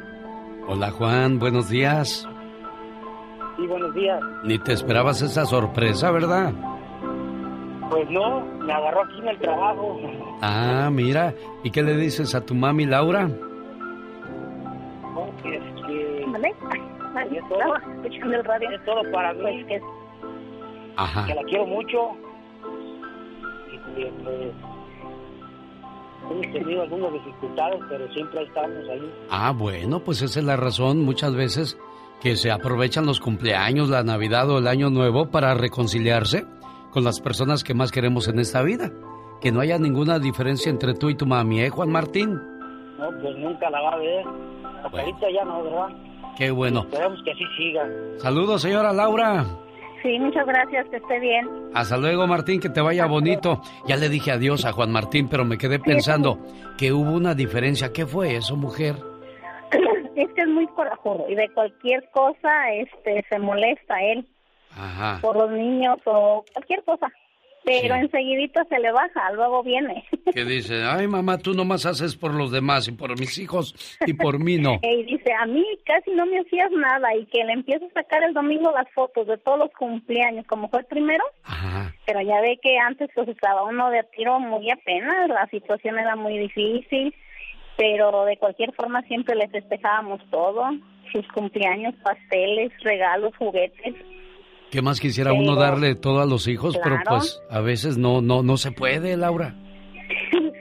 Hola Juan, buenos días. Sí, buenos días. Ni te esperabas esa sorpresa, ¿verdad? Pues no, me agarró aquí en el trabajo. Ah, mira. ¿Y qué le dices a tu mami Laura? No, que es que... ¿Vale? Es todo, escuchando el radio. Es todo para mí. Pues que, Ajá. que la quiero mucho. Y que pues hemos tenido algunas dificultades, pero siempre estamos ahí. Ah, bueno, pues esa es la razón muchas veces que se aprovechan los cumpleaños, la Navidad o el Año Nuevo para reconciliarse con las personas que más queremos en esta vida. Que no haya ninguna diferencia entre tú y tu mami, ¿eh, Juan Martín? No, pues nunca la va a ver. Hasta ya no, ¿verdad? Qué bueno. Esperemos que así siga. Saludos, señora Laura. Sí, muchas gracias, que esté bien. Hasta luego, Martín, que te vaya bonito. Ya le dije adiós a Juan Martín, pero me quedé pensando que hubo una diferencia. ¿Qué fue eso, mujer? Es que es muy corajudo y de cualquier cosa este se molesta él. Ajá. Por los niños o cualquier cosa pero enseguidito se le baja, luego viene. Que dice, ay mamá, tú nomás haces por los demás y por mis hijos y por mí no. y dice, a mí casi no me hacías nada y que le empiezo a sacar el domingo las fotos de todos los cumpleaños, como fue el primero. Pero ya ve que antes pues estaba uno de tiro muy apenas, la situación era muy difícil, pero de cualquier forma siempre les festejábamos todo, sus cumpleaños, pasteles, regalos, juguetes. ¿Qué más quisiera uno darle todo a los hijos? Pero pues a veces no, no, no se puede, Laura.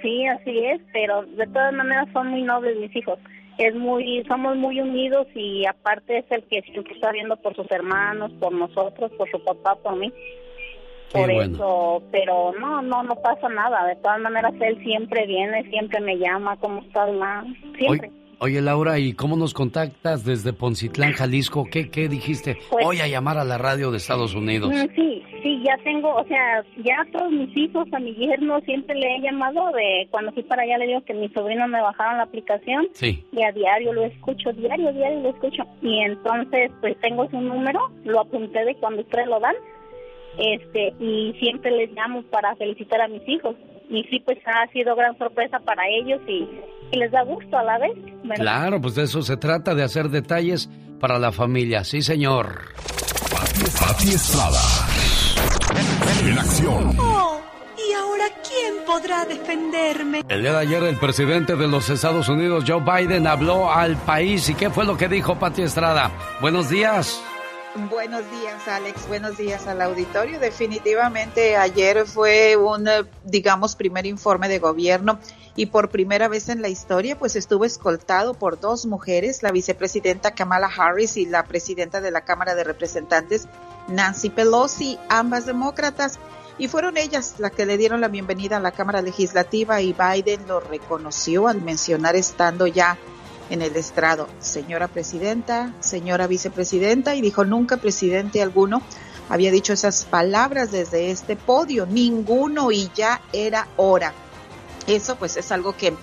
Sí, así es, pero de todas maneras son muy nobles mis hijos. Es muy, somos muy unidos y aparte es el que siempre está viendo por sus hermanos, por nosotros, por su papá, por mí. por eso, pero no, no, no pasa nada. De todas maneras él siempre viene, siempre me llama, ¿cómo estás, ma? Siempre. Oye, Laura, ¿y cómo nos contactas desde Poncitlán, Jalisco? ¿Qué, qué dijiste? Pues Voy a llamar a la radio de Estados Unidos. Mm, sí, sí, ya tengo, o sea, ya a todos mis hijos, a mi yerno siempre le he llamado de cuando fui para allá le digo que mi sobrino me bajaron la aplicación. Sí. Y a diario lo escucho, diario, diario lo escucho. Y entonces, pues tengo su número, lo apunté de cuando ustedes lo dan. Este, y siempre les llamo para felicitar a mis hijos. Y sí, pues ha sido gran sorpresa para ellos y y les da gusto a la vez. Claro, pues de eso se trata, de hacer detalles para la familia. Sí, señor. Pati Estrada. En acción. Oh, ¿y ahora quién podrá defenderme? El día de ayer el presidente de los Estados Unidos, Joe Biden, habló al país. ¿Y qué fue lo que dijo Pati Estrada? Buenos días. Buenos días, Alex. Buenos días al auditorio. Definitivamente ayer fue un, eh, digamos, primer informe de gobierno y por primera vez en la historia, pues estuvo escoltado por dos mujeres, la vicepresidenta Kamala Harris y la presidenta de la Cámara de Representantes, Nancy Pelosi, ambas demócratas. Y fueron ellas las que le dieron la bienvenida a la Cámara Legislativa y Biden lo reconoció al mencionar estando ya en el estrado, señora presidenta, señora vicepresidenta, y dijo nunca presidente alguno había dicho esas palabras desde este podio, ninguno y ya era hora. Eso pues es algo que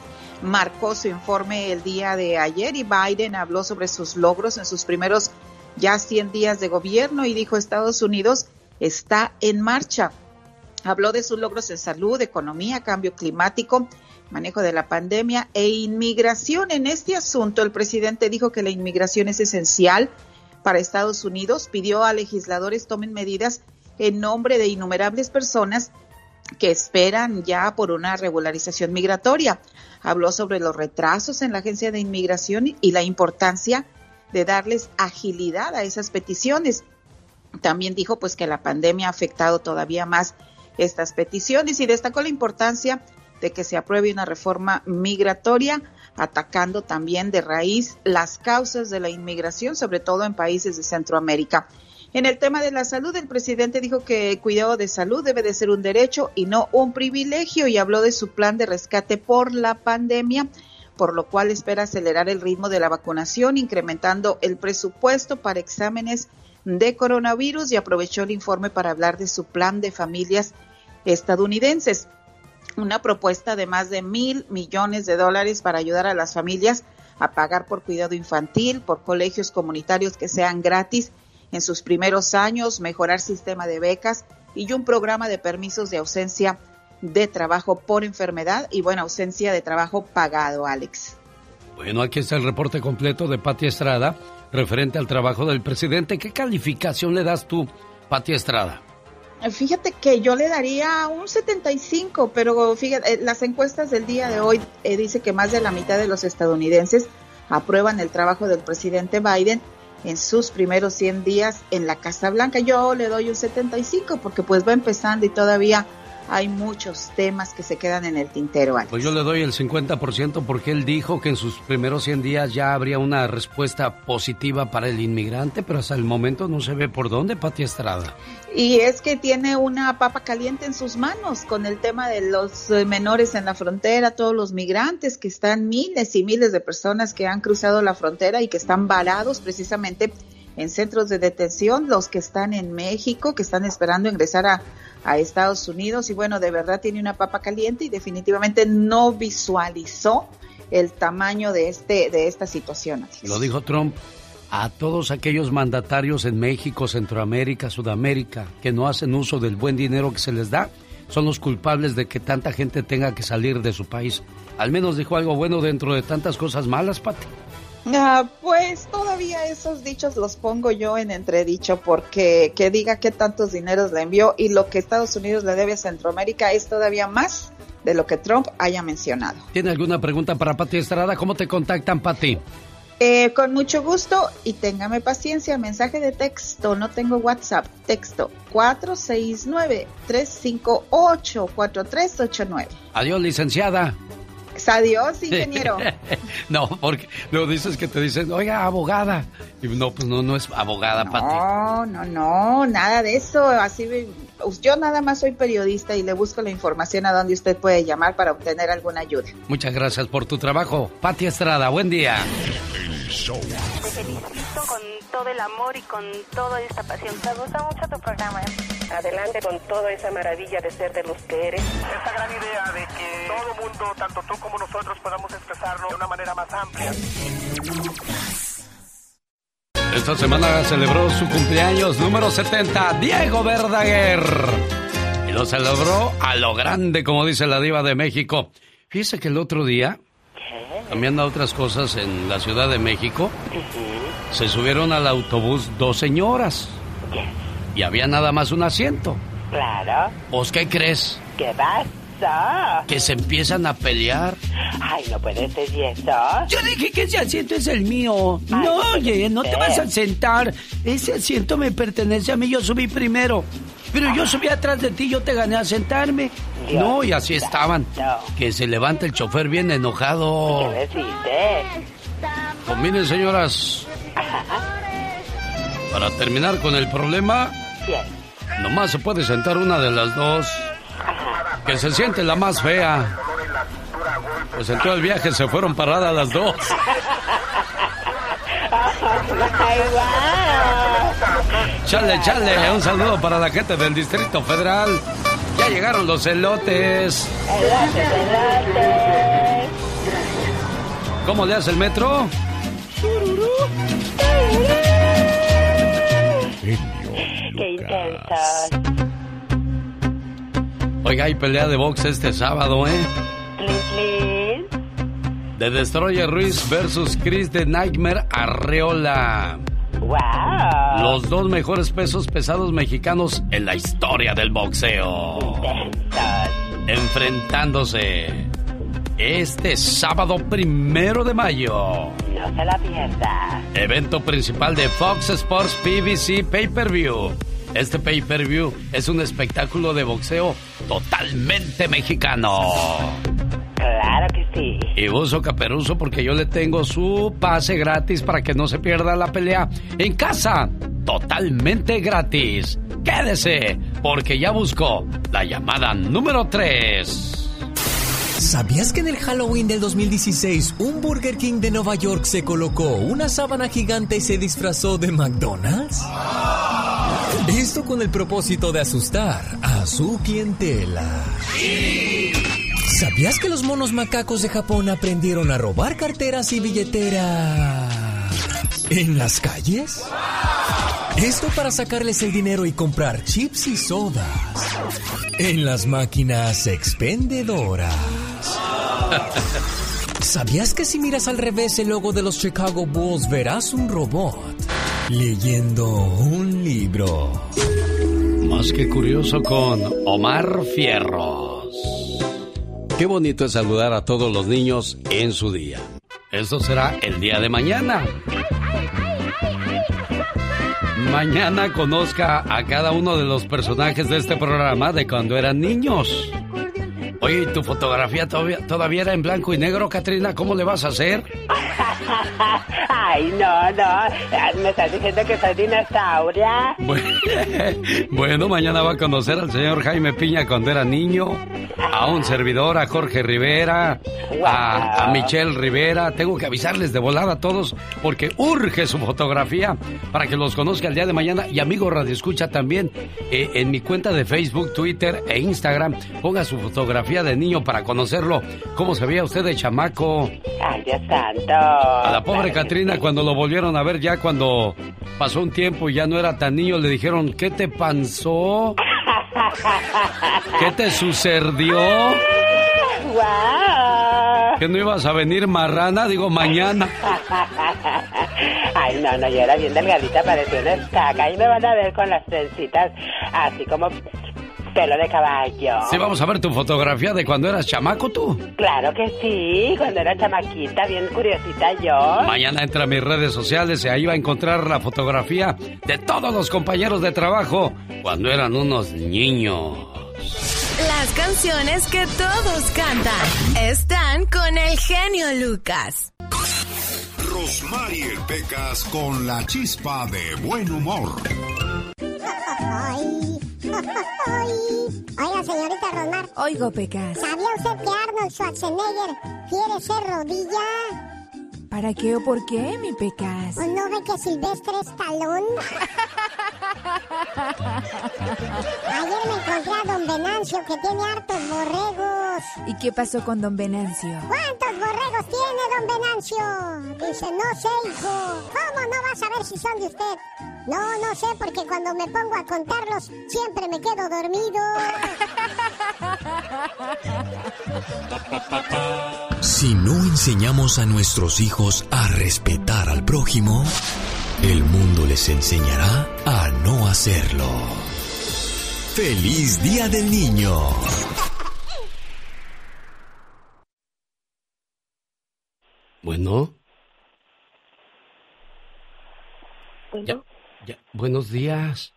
marcó su informe el día de ayer y Biden habló sobre sus logros en sus primeros ya 100 días de gobierno y dijo Estados Unidos está en marcha. Habló de sus logros en salud, economía, cambio climático, manejo de la pandemia e inmigración. En este asunto, el presidente dijo que la inmigración es esencial para Estados Unidos, pidió a legisladores tomen medidas en nombre de innumerables personas que esperan ya por una regularización migratoria. Habló sobre los retrasos en la agencia de inmigración y la importancia de darles agilidad a esas peticiones. También dijo pues que la pandemia ha afectado todavía más estas peticiones y destacó la importancia de que se apruebe una reforma migratoria, atacando también de raíz las causas de la inmigración, sobre todo en países de Centroamérica. En el tema de la salud, el presidente dijo que el cuidado de salud debe de ser un derecho y no un privilegio y habló de su plan de rescate por la pandemia, por lo cual espera acelerar el ritmo de la vacunación, incrementando el presupuesto para exámenes de coronavirus y aprovechó el informe para hablar de su plan de familias estadounidenses una propuesta de más de mil millones de dólares para ayudar a las familias a pagar por cuidado infantil, por colegios comunitarios que sean gratis en sus primeros años, mejorar sistema de becas y un programa de permisos de ausencia de trabajo por enfermedad y buena ausencia de trabajo pagado, Alex. Bueno, aquí está el reporte completo de Pati Estrada referente al trabajo del presidente. ¿Qué calificación le das tú, Pati Estrada? Fíjate que yo le daría un 75, pero fíjate, eh, las encuestas del día de hoy eh, dice que más de la mitad de los estadounidenses aprueban el trabajo del presidente Biden en sus primeros 100 días en la Casa Blanca. Yo le doy un 75 porque pues va empezando y todavía hay muchos temas que se quedan en el tintero. Pues yo le doy el 50% porque él dijo que en sus primeros 100 días ya habría una respuesta positiva para el inmigrante, pero hasta el momento no se ve por dónde, Pati Estrada. Y es que tiene una papa caliente en sus manos con el tema de los eh, menores en la frontera, todos los migrantes que están miles y miles de personas que han cruzado la frontera y que están varados precisamente en centros de detención, los que están en México, que están esperando ingresar a, a Estados Unidos y bueno, de verdad tiene una papa caliente y definitivamente no visualizó el tamaño de este de esta situación. Lo dijo Trump a todos aquellos mandatarios en México, Centroamérica, Sudamérica que no hacen uso del buen dinero que se les da, son los culpables de que tanta gente tenga que salir de su país. Al menos dijo algo bueno dentro de tantas cosas malas, Pati. Ah, pues todavía esos dichos los pongo yo en entredicho porque que diga qué tantos dineros le envió y lo que Estados Unidos le debe a Centroamérica es todavía más de lo que Trump haya mencionado. ¿Tiene alguna pregunta para Pati Estrada? ¿Cómo te contactan, Pati? Eh, con mucho gusto y téngame paciencia, mensaje de texto, no tengo WhatsApp, texto 469-358-4389. Adiós, licenciada. Adiós, ingeniero. no, porque luego dices que te dicen, oiga, abogada. Y no, pues no, no es abogada, no, Pati. No, no, no, nada de eso. Así, yo nada más soy periodista y le busco la información a donde usted puede llamar para obtener alguna ayuda. Muchas gracias por tu trabajo. Pati Estrada, buen día. Te felicito con todo el amor y con toda esta pasión. Me gusta mucho tu programa. Adelante con toda esa maravilla de ser de los que eres. Esa gran idea de que todo mundo, tanto tú como nosotros, podamos expresarlo de una manera más amplia. Esta semana celebró su cumpleaños número 70, Diego Verdaguer. Y lo celebró a lo grande, como dice la diva de México. Fíjese que el otro día, cambiando a otras cosas en la Ciudad de México, se subieron al autobús dos señoras. Y había nada más un asiento. Claro. ¿Vos qué crees? ¿Qué vas? Que se empiezan a pelear. Ay, no puede ser y eso. Yo dije que ese asiento es el mío. no, oye, no te vas a sentar. Ese asiento me pertenece a mí, yo subí primero. Pero yo subí atrás de ti, yo te gané a sentarme. no, y así estaban. Que se levanta el chofer bien enojado. ¿Qué? Pues miren, señoras. Para terminar con el problema, nomás se puede sentar una de las dos. Que se siente la más fea. Pues en todo el viaje se fueron paradas las dos. Chale, chale, un saludo para la gente del Distrito Federal. Ya llegaron los elotes. Elotes, elotes. ¿Cómo le hace el metro? Qué. Oiga, hay pelea de box este sábado, ¿eh? De Destroyer Ruiz versus Chris de Nightmare Arreola. ¡Wow! Los dos mejores pesos pesados mexicanos en la historia del boxeo. Enfrentándose este sábado primero de mayo. No se la pierda. Evento principal de Fox Sports PBC Pay-Per-View. Este pay-per-view es un espectáculo de boxeo totalmente mexicano. Claro que sí. Y uso caperuso porque yo le tengo su pase gratis para que no se pierda la pelea en casa. Totalmente gratis. Quédese, porque ya buscó la llamada número 3. ¿Sabías que en el Halloween del 2016 un Burger King de Nueva York se colocó una sábana gigante y se disfrazó de McDonald's? Esto con el propósito de asustar a su clientela. ¿Sabías que los monos macacos de Japón aprendieron a robar carteras y billeteras en las calles? Esto para sacarles el dinero y comprar chips y sodas en las máquinas expendedoras. ¿Sabías que si miras al revés el logo de los Chicago Bulls verás un robot leyendo un libro? Más que curioso con Omar Fierros. Qué bonito es saludar a todos los niños en su día. Eso será el día de mañana. Mañana conozca a cada uno de los personajes de este programa de cuando eran niños. Oye, ¿tu fotografía todavía, todavía era en blanco y negro, Katrina? ¿Cómo le vas a hacer? Ay, no, no. ¿Me estás diciendo que soy dinosauria? Bueno, mañana va a conocer al señor Jaime Piña cuando era niño, a un servidor, a Jorge Rivera, a, Michelle Rivera. Tengo que avisarles de volada a todos porque urge su fotografía para que los conozca el día de mañana. Y amigo Radio Escucha también, eh, en mi cuenta de Facebook, Twitter e Instagram, ponga su fotografía de niño para conocerlo. ¿Cómo se veía usted de chamaco? Ay, Dios santo. A la pobre Katrina, cuando lo volvieron a ver, ya cuando pasó un tiempo y ya no era tan niño, le dijeron, ¿qué te pasó? ¿Qué te sucedió? ¿Que no ibas a venir marrana? Digo, mañana. Ay, no, no, yo era bien delgadita, parecía una estaca. Y me van a ver con las trencitas así como pelo de caballo. Sí, vamos a ver tu fotografía de cuando eras chamaco tú. Claro que sí, cuando era chamaquita, bien curiosita yo. Mañana entra a mis redes sociales y ahí va a encontrar la fotografía de todos los compañeros de trabajo cuando eran unos niños. Las canciones que todos cantan están con el genio Lucas. Rosmarie Pecas con la chispa de buen humor. Oiga, señorita Rosmar. Oigo, Pecas. ¿Sabía usted que Arnold Schwarzenegger quiere ser rodilla? ¿Para qué o por qué, mi Pecas? ¿O no ve que Silvestre es talón? Ayer me encontré a don Venancio que tiene hartos borregos. ¿Y qué pasó con don Venancio? ¿Cuántos borregos tiene don Venancio? Dice, no sé, hijo. ¿Cómo no vas a ver si son de usted? No, no sé, porque cuando me pongo a contarlos siempre me quedo dormido. Si no enseñamos a nuestros hijos a respetar al prójimo, el mundo les enseñará a no hacerlo. ¡Feliz Día del Niño! Bueno. ¿Ya? Ya, buenos días.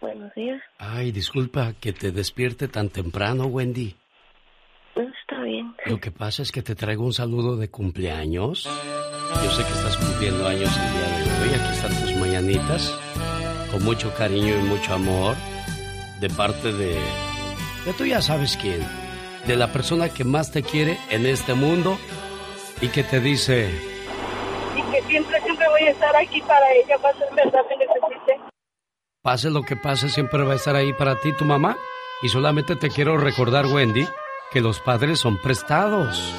Buenos días. Ay, disculpa que te despierte tan temprano, Wendy. No, está bien. Lo que pasa es que te traigo un saludo de cumpleaños. Yo sé que estás cumpliendo años el día de hoy. Aquí están tus mañanitas. Con mucho cariño y mucho amor. De parte de... De tú ya sabes quién. De la persona que más te quiere en este mundo. Y que te dice... Que siempre, siempre voy a estar aquí para ella, en verdad me necesite. Pase lo que pase, siempre va a estar ahí para ti tu mamá. Y solamente te quiero recordar, Wendy, que los padres son prestados.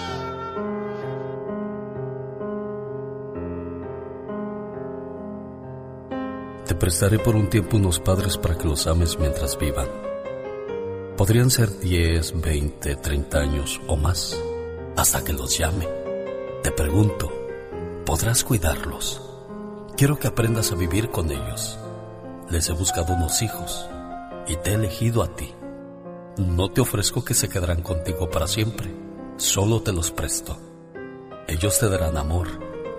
Te prestaré por un tiempo unos padres para que los ames mientras vivan. Podrían ser 10, 20, 30 años o más, hasta que los llame. Te pregunto, ¿podrás cuidarlos? Quiero que aprendas a vivir con ellos. Les he buscado unos hijos y te he elegido a ti. No te ofrezco que se quedarán contigo para siempre, solo te los presto. Ellos te darán amor,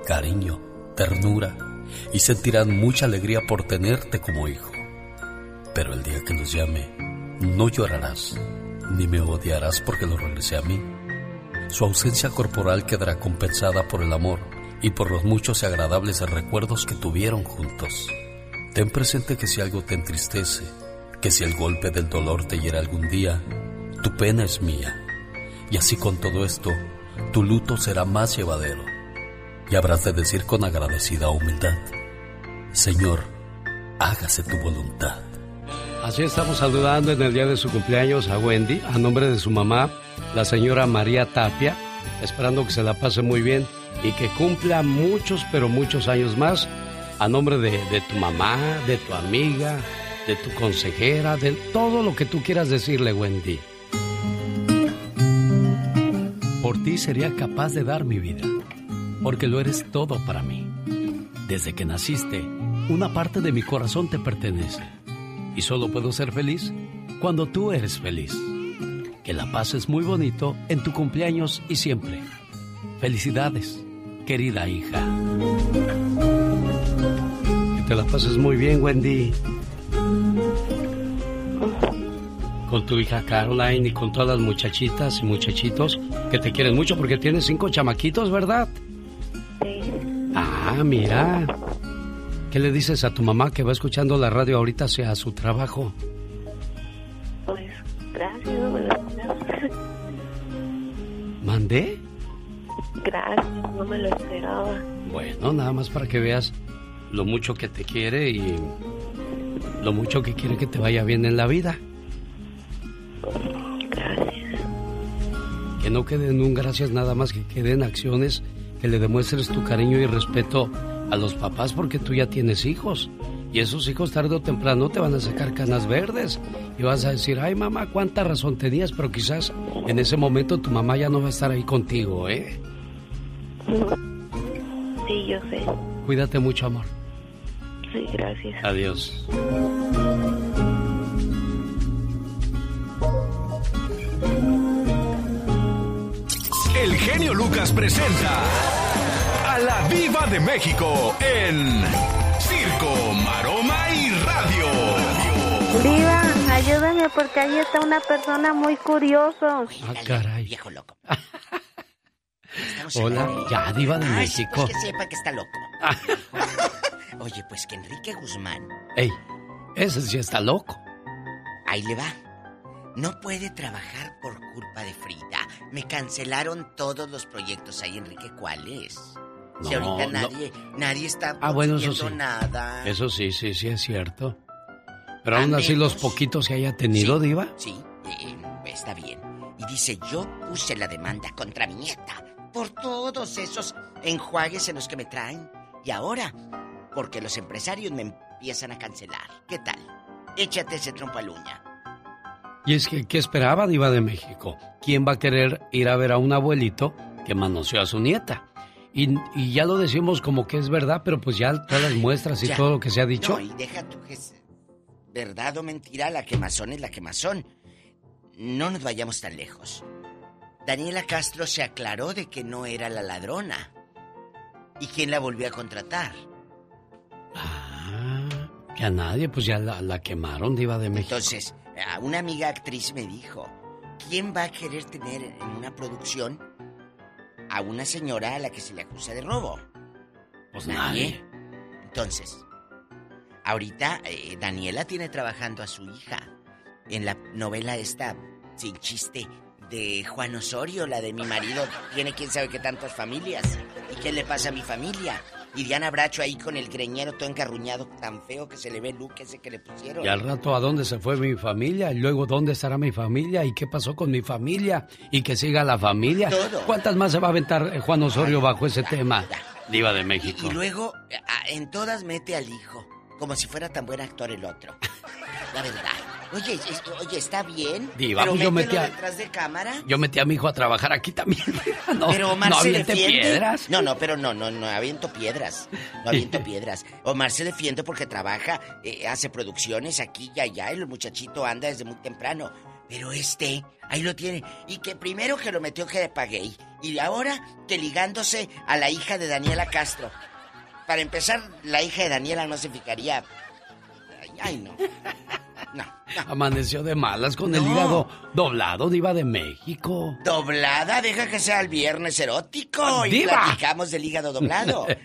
cariño, ternura y sentirán mucha alegría por tenerte como hijo. Pero el día que los llame, no llorarás, ni me odiarás porque lo regresé a mí. Su ausencia corporal quedará compensada por el amor y por los muchos y agradables recuerdos que tuvieron juntos. Ten presente que si algo te entristece, que si el golpe del dolor te hiera algún día, tu pena es mía. Y así con todo esto, tu luto será más llevadero. Y habrás de decir con agradecida humildad, Señor, hágase tu voluntad. Así estamos saludando en el día de su cumpleaños a Wendy, a nombre de su mamá, la señora María Tapia, esperando que se la pase muy bien y que cumpla muchos, pero muchos años más, a nombre de, tu mamá, de tu amiga, de tu consejera, de todo lo que tú quieras decirle, Wendy. Por ti sería capaz de dar mi vida, porque lo eres todo para mí. Desde que naciste, una parte de mi corazón te pertenece, y solo puedo ser feliz cuando tú eres feliz. Que la pases muy bonito en tu cumpleaños y siempre. Felicidades, querida hija. Que te la pases muy bien, Wendy con tu hija Caroline y con todas las muchachitas y muchachitos que te quieren mucho porque tienes cinco chamaquitos, ¿verdad? Sí. Ah, mira. ¿Qué le dices a tu mamá que va escuchando la radio ahorita hacia su trabajo? Pues, gracias. ¿Mandé? Gracias, no me lo esperaba. Bueno, nada más para que veas lo mucho que te quiere y lo mucho que quiere que te vaya bien en la vida. Gracias. Que no quede en un gracias nada más, que queden acciones que le demuestres tu cariño y respeto a los papás porque tú ya tienes hijos. Y esos hijos tarde o temprano te van a sacar canas verdes. Y vas a decir, ay mamá, cuánta razón tenías, pero quizás en ese momento tu mamá ya no va a estar ahí contigo, ¿eh? Sí, yo sé. Cuídate mucho, amor. Sí, gracias. Adiós. El genio Lucas presenta a la Viva de México en Circo, Maroma y Radio. Diva, ayúdame porque ahí está una persona muy curioso. Ah, caray. Viejo loco. Hola, ya, Diva de Ay, México. Pues que sepa que está loco. Oye, pues que Enrique Guzmán, Ey, ese sí está loco. ahí le va. No puede trabajar por culpa de Frida. Me cancelaron todos los proyectos ahí, Enrique. ¿Cuáles? si No, ahorita no. nadie, está Ah, bueno, eso sí. nada. Eso sí, sí, sí es cierto. Pero aún así los poquitos que haya tenido, Diva. Sí, eh, está bien. Y dice, yo puse la demanda contra mi nieta por todos esos enjuagues en los que me traen. Y ahora, porque los empresarios me empiezan a cancelar. ¿Qué tal? Échate ese trompo al uña. Y es que, ¿qué esperaba Diva de México? ¿Quién va a querer ir a ver a un abuelito que manoseó a su nieta? Y, y ya lo decimos como que es verdad, pero pues ya todas las muestras y Ya. todo lo que se ha dicho. No, y deja tú que verdad o mentira, la quemazón es la quemazón. No nos vayamos tan lejos. Daniela Castro se aclaró de que no era la ladrona. ¿Y quién la volvió a contratar? Ah, que a nadie, pues ya la, la quemaron, Diva de México. Entonces, a una amiga actriz me dijo, ¿quién va a querer tener en una producción a una señora a la que se le acusa de robo? Pues nadie. Entonces, ahorita eh, Daniela tiene trabajando a su hija en la novela esta, sin chiste, de Juan Osorio, la de mi marido, tiene quién sabe qué tantas familias. ¿Y qué le pasa a mi familia? Y Diana Bracho ahí con el greñero todo engarruñado, tan feo que se le ve el look ese que le pusieron. Y al rato, ¿a dónde se fue mi familia? Y luego, ¿dónde estará mi familia? ¿Y qué pasó con mi familia? ¿Y que siga la familia? Todo. ¿Cuántas más se va a aventar eh, Juan Osorio bajo ese tema? Diva de México. Y luego, a- en todas mete al hijo, como si fuera tan buen actor el otro. La verdad. Oye, es- oye, está bien. Diva, pero yo metí a- detrás de cámara. Yo metí a mi hijo a trabajar aquí también. No, pero Omar no se defiende. piedras. No, no, pero no, no, no aviento piedras. No aviento piedras. Omar se defiende porque trabaja, eh, hace producciones aquí y allá, y el muchachito anda desde muy temprano. Pero este, ahí lo tiene. Y que primero que lo metió que le pagué. Y ahora que ligándose a la hija de Daniela Castro. Para empezar, la hija de Daniela no se fijaría. Ay, ay, no. Amaneció de malas con el No. hígado doblado, Diva de México. Doblada, deja que sea el viernes erótico. Y ¡Diva! platicamos del hígado doblado.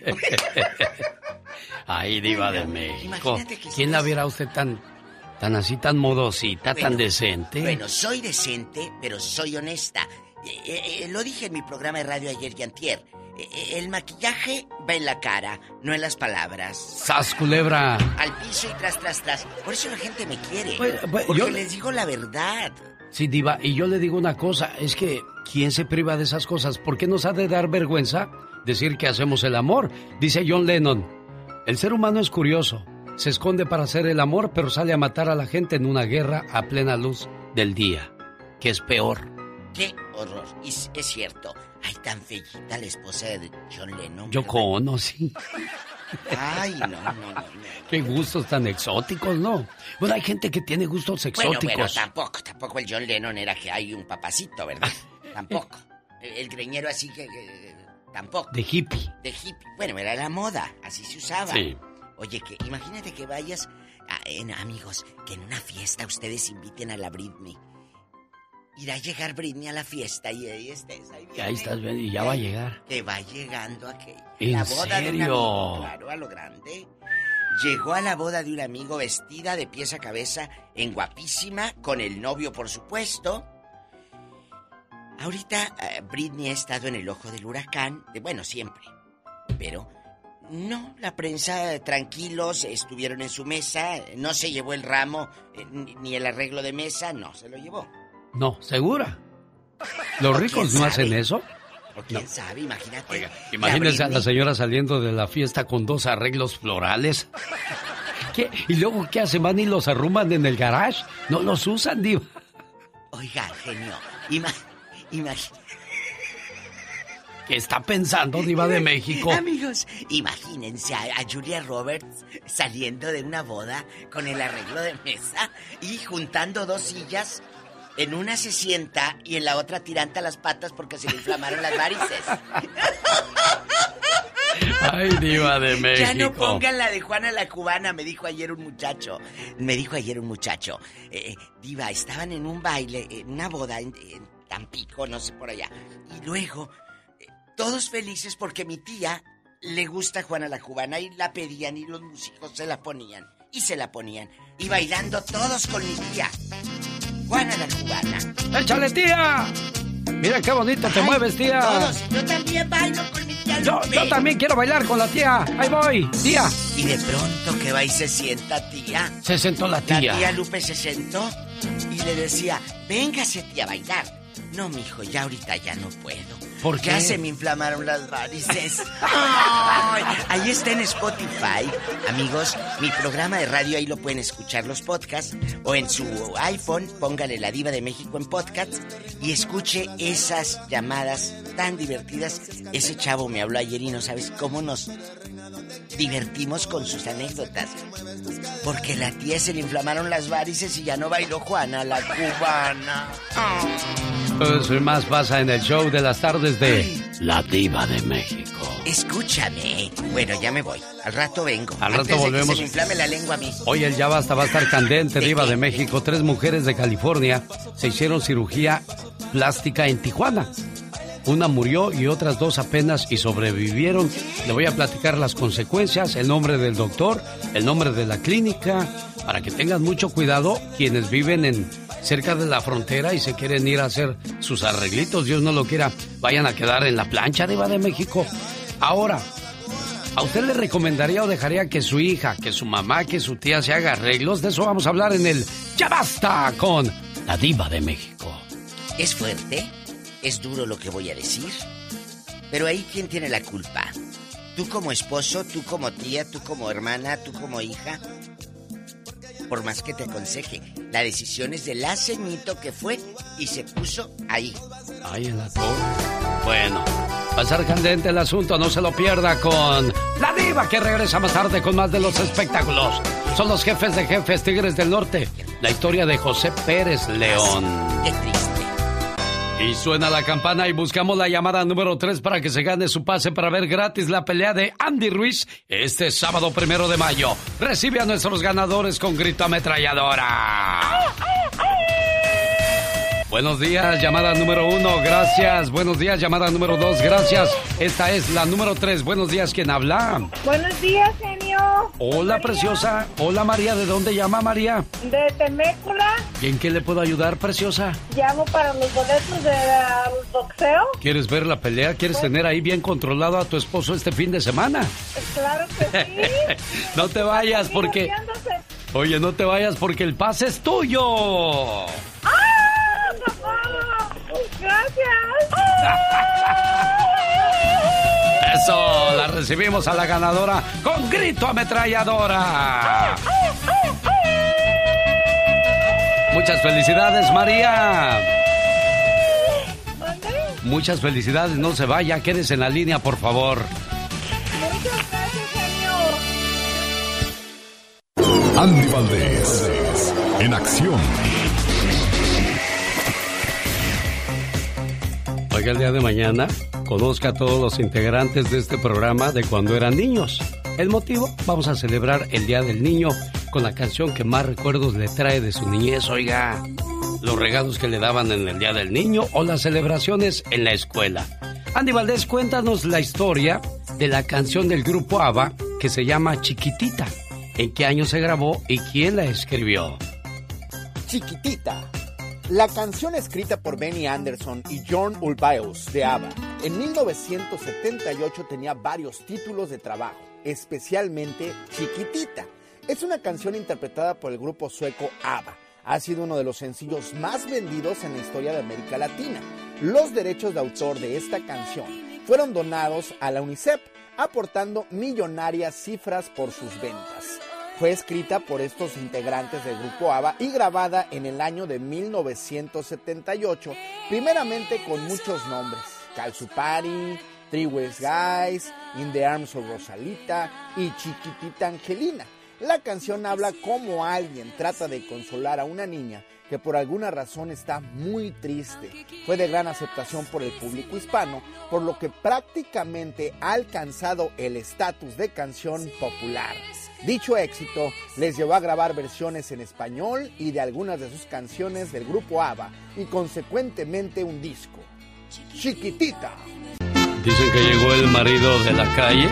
Ay, Diva de México. ¿Quién la viera usted tan, tan así, tan modosita, tan decente? Bueno, soy decente, pero soy honesta. Eh, eh, eh, lo dije en mi programa de radio ayer y antier. Eh, el maquillaje va en la cara, no en las palabras. ¡Sas, culebra! Al piso y tras, tras, tras. Por eso la gente me quiere. Pues, pues, porque yo- les digo la verdad. Sí, Diva, y yo le digo una cosa, es que ¿quién se priva de esas cosas? ¿Por qué nos ha de dar vergüenza decir que hacemos el amor? Dice John Lennon, el ser humano es curioso, se esconde para hacer el amor, pero sale a matar a la gente en una guerra a plena luz del día, que es peor. Qué horror. Es cierto. Ay, tan fellita la esposa de John Lennon. Yo ¿verdad? conocí. Ay, no, no, no. no. Qué gustos tan exóticos, ¿no? Bueno, hay gente que tiene gustos exóticos. bueno, tampoco, tampoco el John Lennon era que hay un papacito, ¿verdad? tampoco. El, greñero así que, tampoco. De hippie. De hippie. Bueno, era la moda, así se usaba. Sí. Oye, que imagínate que vayas, a- en, amigos, que en una fiesta ustedes inviten a la Britney. Irá a llegar Britney a la fiesta y ahí estés. Ahí, ahí estás viendo, y ya va a llegar. Que va llegando aquel. ¿En la boda de un serio? amigo, claro, a lo grande. Llegó a la boda de un amigo vestida de pies a cabeza, en guapísima, con el novio, por supuesto. Ahorita eh, Britney ha estado en el ojo del huracán, de, bueno, siempre. Pero no, la prensa tranquilos, estuvieron en su mesa, no se llevó el ramo, eh, ni el arreglo de mesa, no, se lo llevó. No, ¿segura? ¿Los ¿O ricos no hacen eso? O quién sabe, imagínate. Imagínense a la señora saliendo de la fiesta con dos arreglos florales. ¿Qué? ¿Y luego qué hacen? ¿Van y los arruman en el garage? No los usan, diva. Oiga, genio, ima- imagínate. ¿Qué está pensando, diva de México? Amigos, imagínense a, a Julia Roberts saliendo de una boda con el arreglo de mesa y juntando dos sillas. En una se sienta y en la otra tiranta las patas porque se le inflamaron las varices. Ay, diva de México. Ya no pongan la de Juana la cubana, me dijo ayer un muchacho. Me dijo ayer un muchacho. Eh, diva, estaban en un baile, en una boda en, en Tampico, no sé por allá. Y luego, eh, todos felices porque mi tía le gusta Juana la cubana y la pedían y los músicos se la ponían. Y se la ponían. Y bailando todos con mi tía. Juana la cubana. ¡Échale, tía! Mira qué bonito te Ay, mueves, tía. Todos. Yo también bailo con mi tía Yo, yo también quiero bailar con la tía. Ahí voy, tía. Y de pronto que va y se sienta, tía. Se sentó la tía. La tía Lupe se sentó y le decía, véngase tía a bailar. No, mijo, ya ahorita ya no puedo. ¿Por Ya qué? se me inflamaron las varices. Ay, ahí está en Spotify. Amigos, mi programa de radio ahí lo pueden escuchar los podcasts. O en su iPhone, póngale La Diva de México en podcast y escuche esas llamadas tan divertidas. Ese chavo me habló ayer y no sabes cómo nos divertimos con sus anécdotas. Porque la tía se le inflamaron las varices y ya no bailó Juana, la cubana. Todo eso y más pasa en el show de las tardes de La Diva de México. Escúchame. Bueno, ya me voy. Al rato vengo. Al rato volvemos. De que se me inflame la lengua a mí. Hoy el Ya Basta va a estar candente, Diva de México. Tres mujeres de California se hicieron cirugía plástica en Tijuana. Una murió y otras dos apenas y sobrevivieron. Le voy a platicar las consecuencias, el nombre del doctor, el nombre de la clínica, para que tengan mucho cuidado quienes viven en cerca de la frontera y se quieren ir a hacer sus arreglitos, Dios no lo quiera, vayan a quedar en la plancha de de México. Ahora, ¿a usted le recomendaría o dejaría que su hija, que su mamá, que su tía se haga arreglos? De eso vamos a hablar en el Ya basta con la diva de México. ¿Es fuerte? Es duro lo que voy a decir. Pero ahí, ¿quién tiene la culpa? ¿Tú como esposo, tú como tía, tú como hermana, tú como hija? Por más que te aconseje, la decisión es de la ceñito que fue y se puso ahí. Ahí en la torre. Bueno, ser candente el asunto, no se lo pierda con la diva que regresa más tarde con más de los espectáculos. Son los jefes de jefes Tigres del Norte. La historia de José Pérez León. Qué triste. Y suena la campana y buscamos la llamada número 3 para que se gane su pase para ver gratis la pelea de Andy Ruiz este sábado primero de mayo. Recibe a nuestros ganadores con grito ametralladora. Buenos días, llamada número uno, gracias. Buenos días, llamada número dos, gracias. Esta es la número tres. Buenos días, ¿quién habla? Buenos días, genio. Hola, preciosa. Hola, María. ¿De dónde llama, María? De Temécula. ¿Y en qué le puedo ayudar, preciosa? Llamo para los boletos de boxeo. ¿Quieres ver la pelea? ¿Quieres pues- tener ahí bien controlado a tu esposo este fin de semana? Claro que sí. no te vayas porque... Oye, no te vayas porque el pase es tuyo. Gracias. Eso, la recibimos a la ganadora con grito ametralladora. Muchas felicidades, María. Muchas felicidades, no se vaya, quédese en la línea, por favor. Muchas gracias, señor. Andy Valdés, en acción. Oiga, el día de mañana conozca a todos los integrantes de este programa de cuando eran niños. El motivo, vamos a celebrar el Día del Niño con la canción que más recuerdos le trae de su niñez, oiga. Los regalos que le daban en el Día del Niño o las celebraciones en la escuela. Andy Valdés, cuéntanos la historia de la canción del grupo ABBA que se llama Chiquitita. ¿En qué año se grabó y quién la escribió? Chiquitita la canción escrita por Benny Anderson y John Ulvaeus de ABBA en 1978 tenía varios títulos de trabajo, especialmente Chiquitita. Es una canción interpretada por el grupo sueco ABBA. Ha sido uno de los sencillos más vendidos en la historia de América Latina. Los derechos de autor de esta canción fueron donados a la UNICEF, aportando millonarias cifras por sus ventas. Fue escrita por estos integrantes del grupo ABBA y grabada en el año de 1978, primeramente con muchos nombres: Calzupari, Three West Guys, In the Arms of Rosalita y Chiquitita Angelina. La canción habla cómo alguien trata de consolar a una niña que por alguna razón está muy triste. Fue de gran aceptación por el público hispano, por lo que prácticamente ha alcanzado el estatus de canción popular. Dicho éxito les llevó a grabar versiones en español y de algunas de sus canciones del grupo ABBA y consecuentemente un disco. Chiquitita. Dicen que llegó el marido de la calle.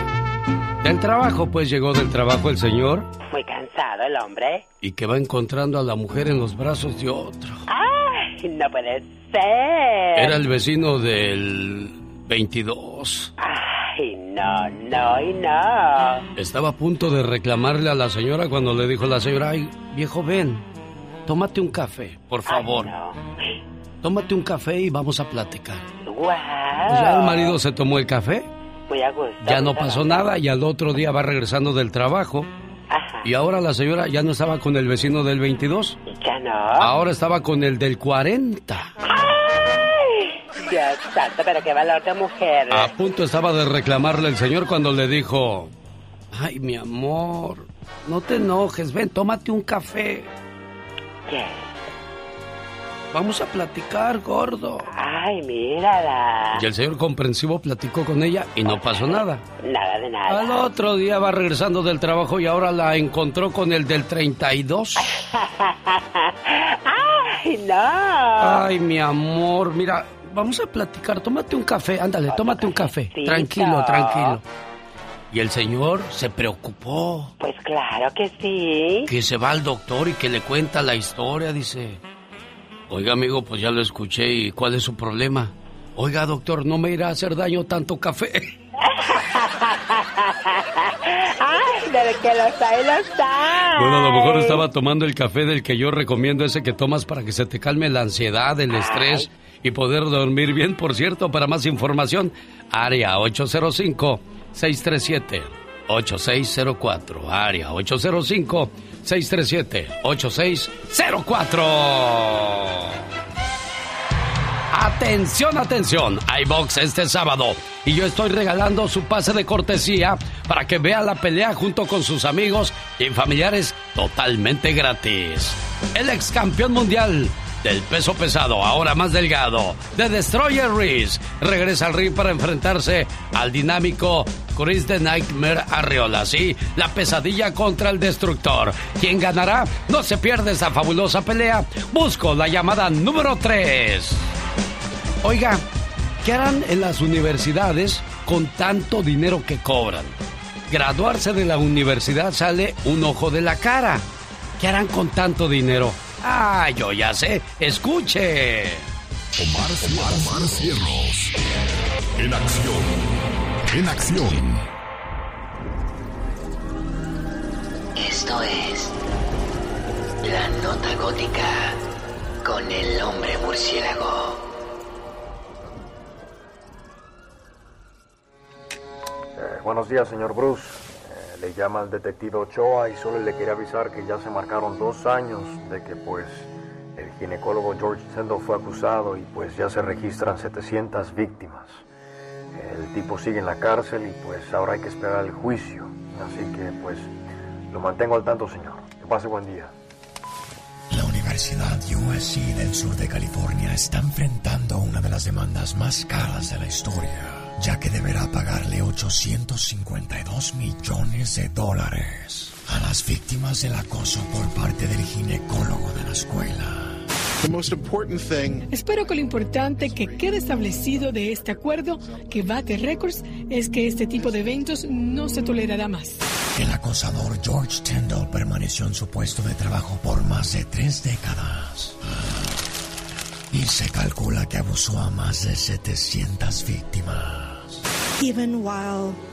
Del trabajo, pues llegó del trabajo el señor. Muy cansado el hombre. Y que va encontrando a la mujer en los brazos de otro. ¡Ay! No puede ser. Era el vecino del 22. Ay, no, no y no. Estaba a punto de reclamarle a la señora cuando le dijo la señora, ay, viejo, ven, tómate un café, por favor. Tómate un café y vamos a platicar. Wow. Pues ya el marido se tomó el café. Muy a gusto, ya no pasó nada y al otro día va regresando del trabajo. Ajá. Y ahora la señora ya no estaba con el vecino del 22. Ya no. Ahora estaba con el del 40. Dios santo, pero qué valor de mujer. A punto estaba de reclamarle el señor cuando le dijo, ay, mi amor, no te enojes, ven, tómate un café. ¿Qué? vamos a platicar, gordo. Ay, mírala. Y el señor comprensivo platicó con ella y no pasó nada. Nada de nada. Al otro día va regresando del trabajo y ahora la encontró con el del 32. Ay, no. Ay, mi amor, mira, vamos a platicar. Tómate un café, ándale, tómate un café. Tranquilo, tranquilo. Y el señor se preocupó. Pues claro que sí. Que se va al doctor y que le cuenta la historia, dice. Oiga, amigo, pues ya lo escuché y ¿cuál es su problema? Oiga, doctor, no me irá a hacer daño tanto café. Ay, de que lo sabe, lo sabe. Bueno, a lo mejor estaba tomando el café del que yo recomiendo, ese que tomas para que se te calme la ansiedad, el estrés y poder dormir bien. Por cierto, para más información, área 805 637-8604. Área 805-637-8604. Atención, atención. iBox este sábado. Y yo estoy regalando su pase de cortesía para que vea la pelea junto con sus amigos y familiares totalmente gratis. El ex campeón mundial del peso pesado, ahora más delgado, de Destroyer Reese, regresa al ring para enfrentarse al dinámico Chris the Nightmare Arreola. Sí, la pesadilla contra el destructor. ¿Quién ganará? No se pierde esa fabulosa pelea. Busco la llamada número 3. Oiga, ¿qué harán en las universidades con tanto dinero que cobran? Graduarse de la universidad sale un ojo de la cara. ¿Qué harán con tanto dinero? Ah, yo ya sé. Escuche. Omar, Omar, Omar Cierros. En acción. En acción. Esto es La Nota Gótica con el hombre murciélago. Eh, buenos días, señor Bruce. Le llama el detective Ochoa y solo le quería avisar que ya se marcaron dos años de que pues el ginecólogo George Tendall fue acusado y pues ya se registran 700 víctimas. El tipo sigue en la cárcel y pues ahora hay que esperar el juicio. Así que pues lo mantengo al tanto, señor. Que pase buen día. La Universidad USC del sur de California está enfrentando una de las demandas más caras de la historia, ya que deberá pagarle 852 millones de dólares a las víctimas del acoso por parte del ginecólogo de la escuela. Espero que lo importante que quede establecido de este acuerdo que bate récords es que este tipo de eventos no se tolerará más. El acosador George Tyndall permaneció en su puesto de trabajo por más de tres décadas. Y se calcula que abusó a más de 700 víctimas.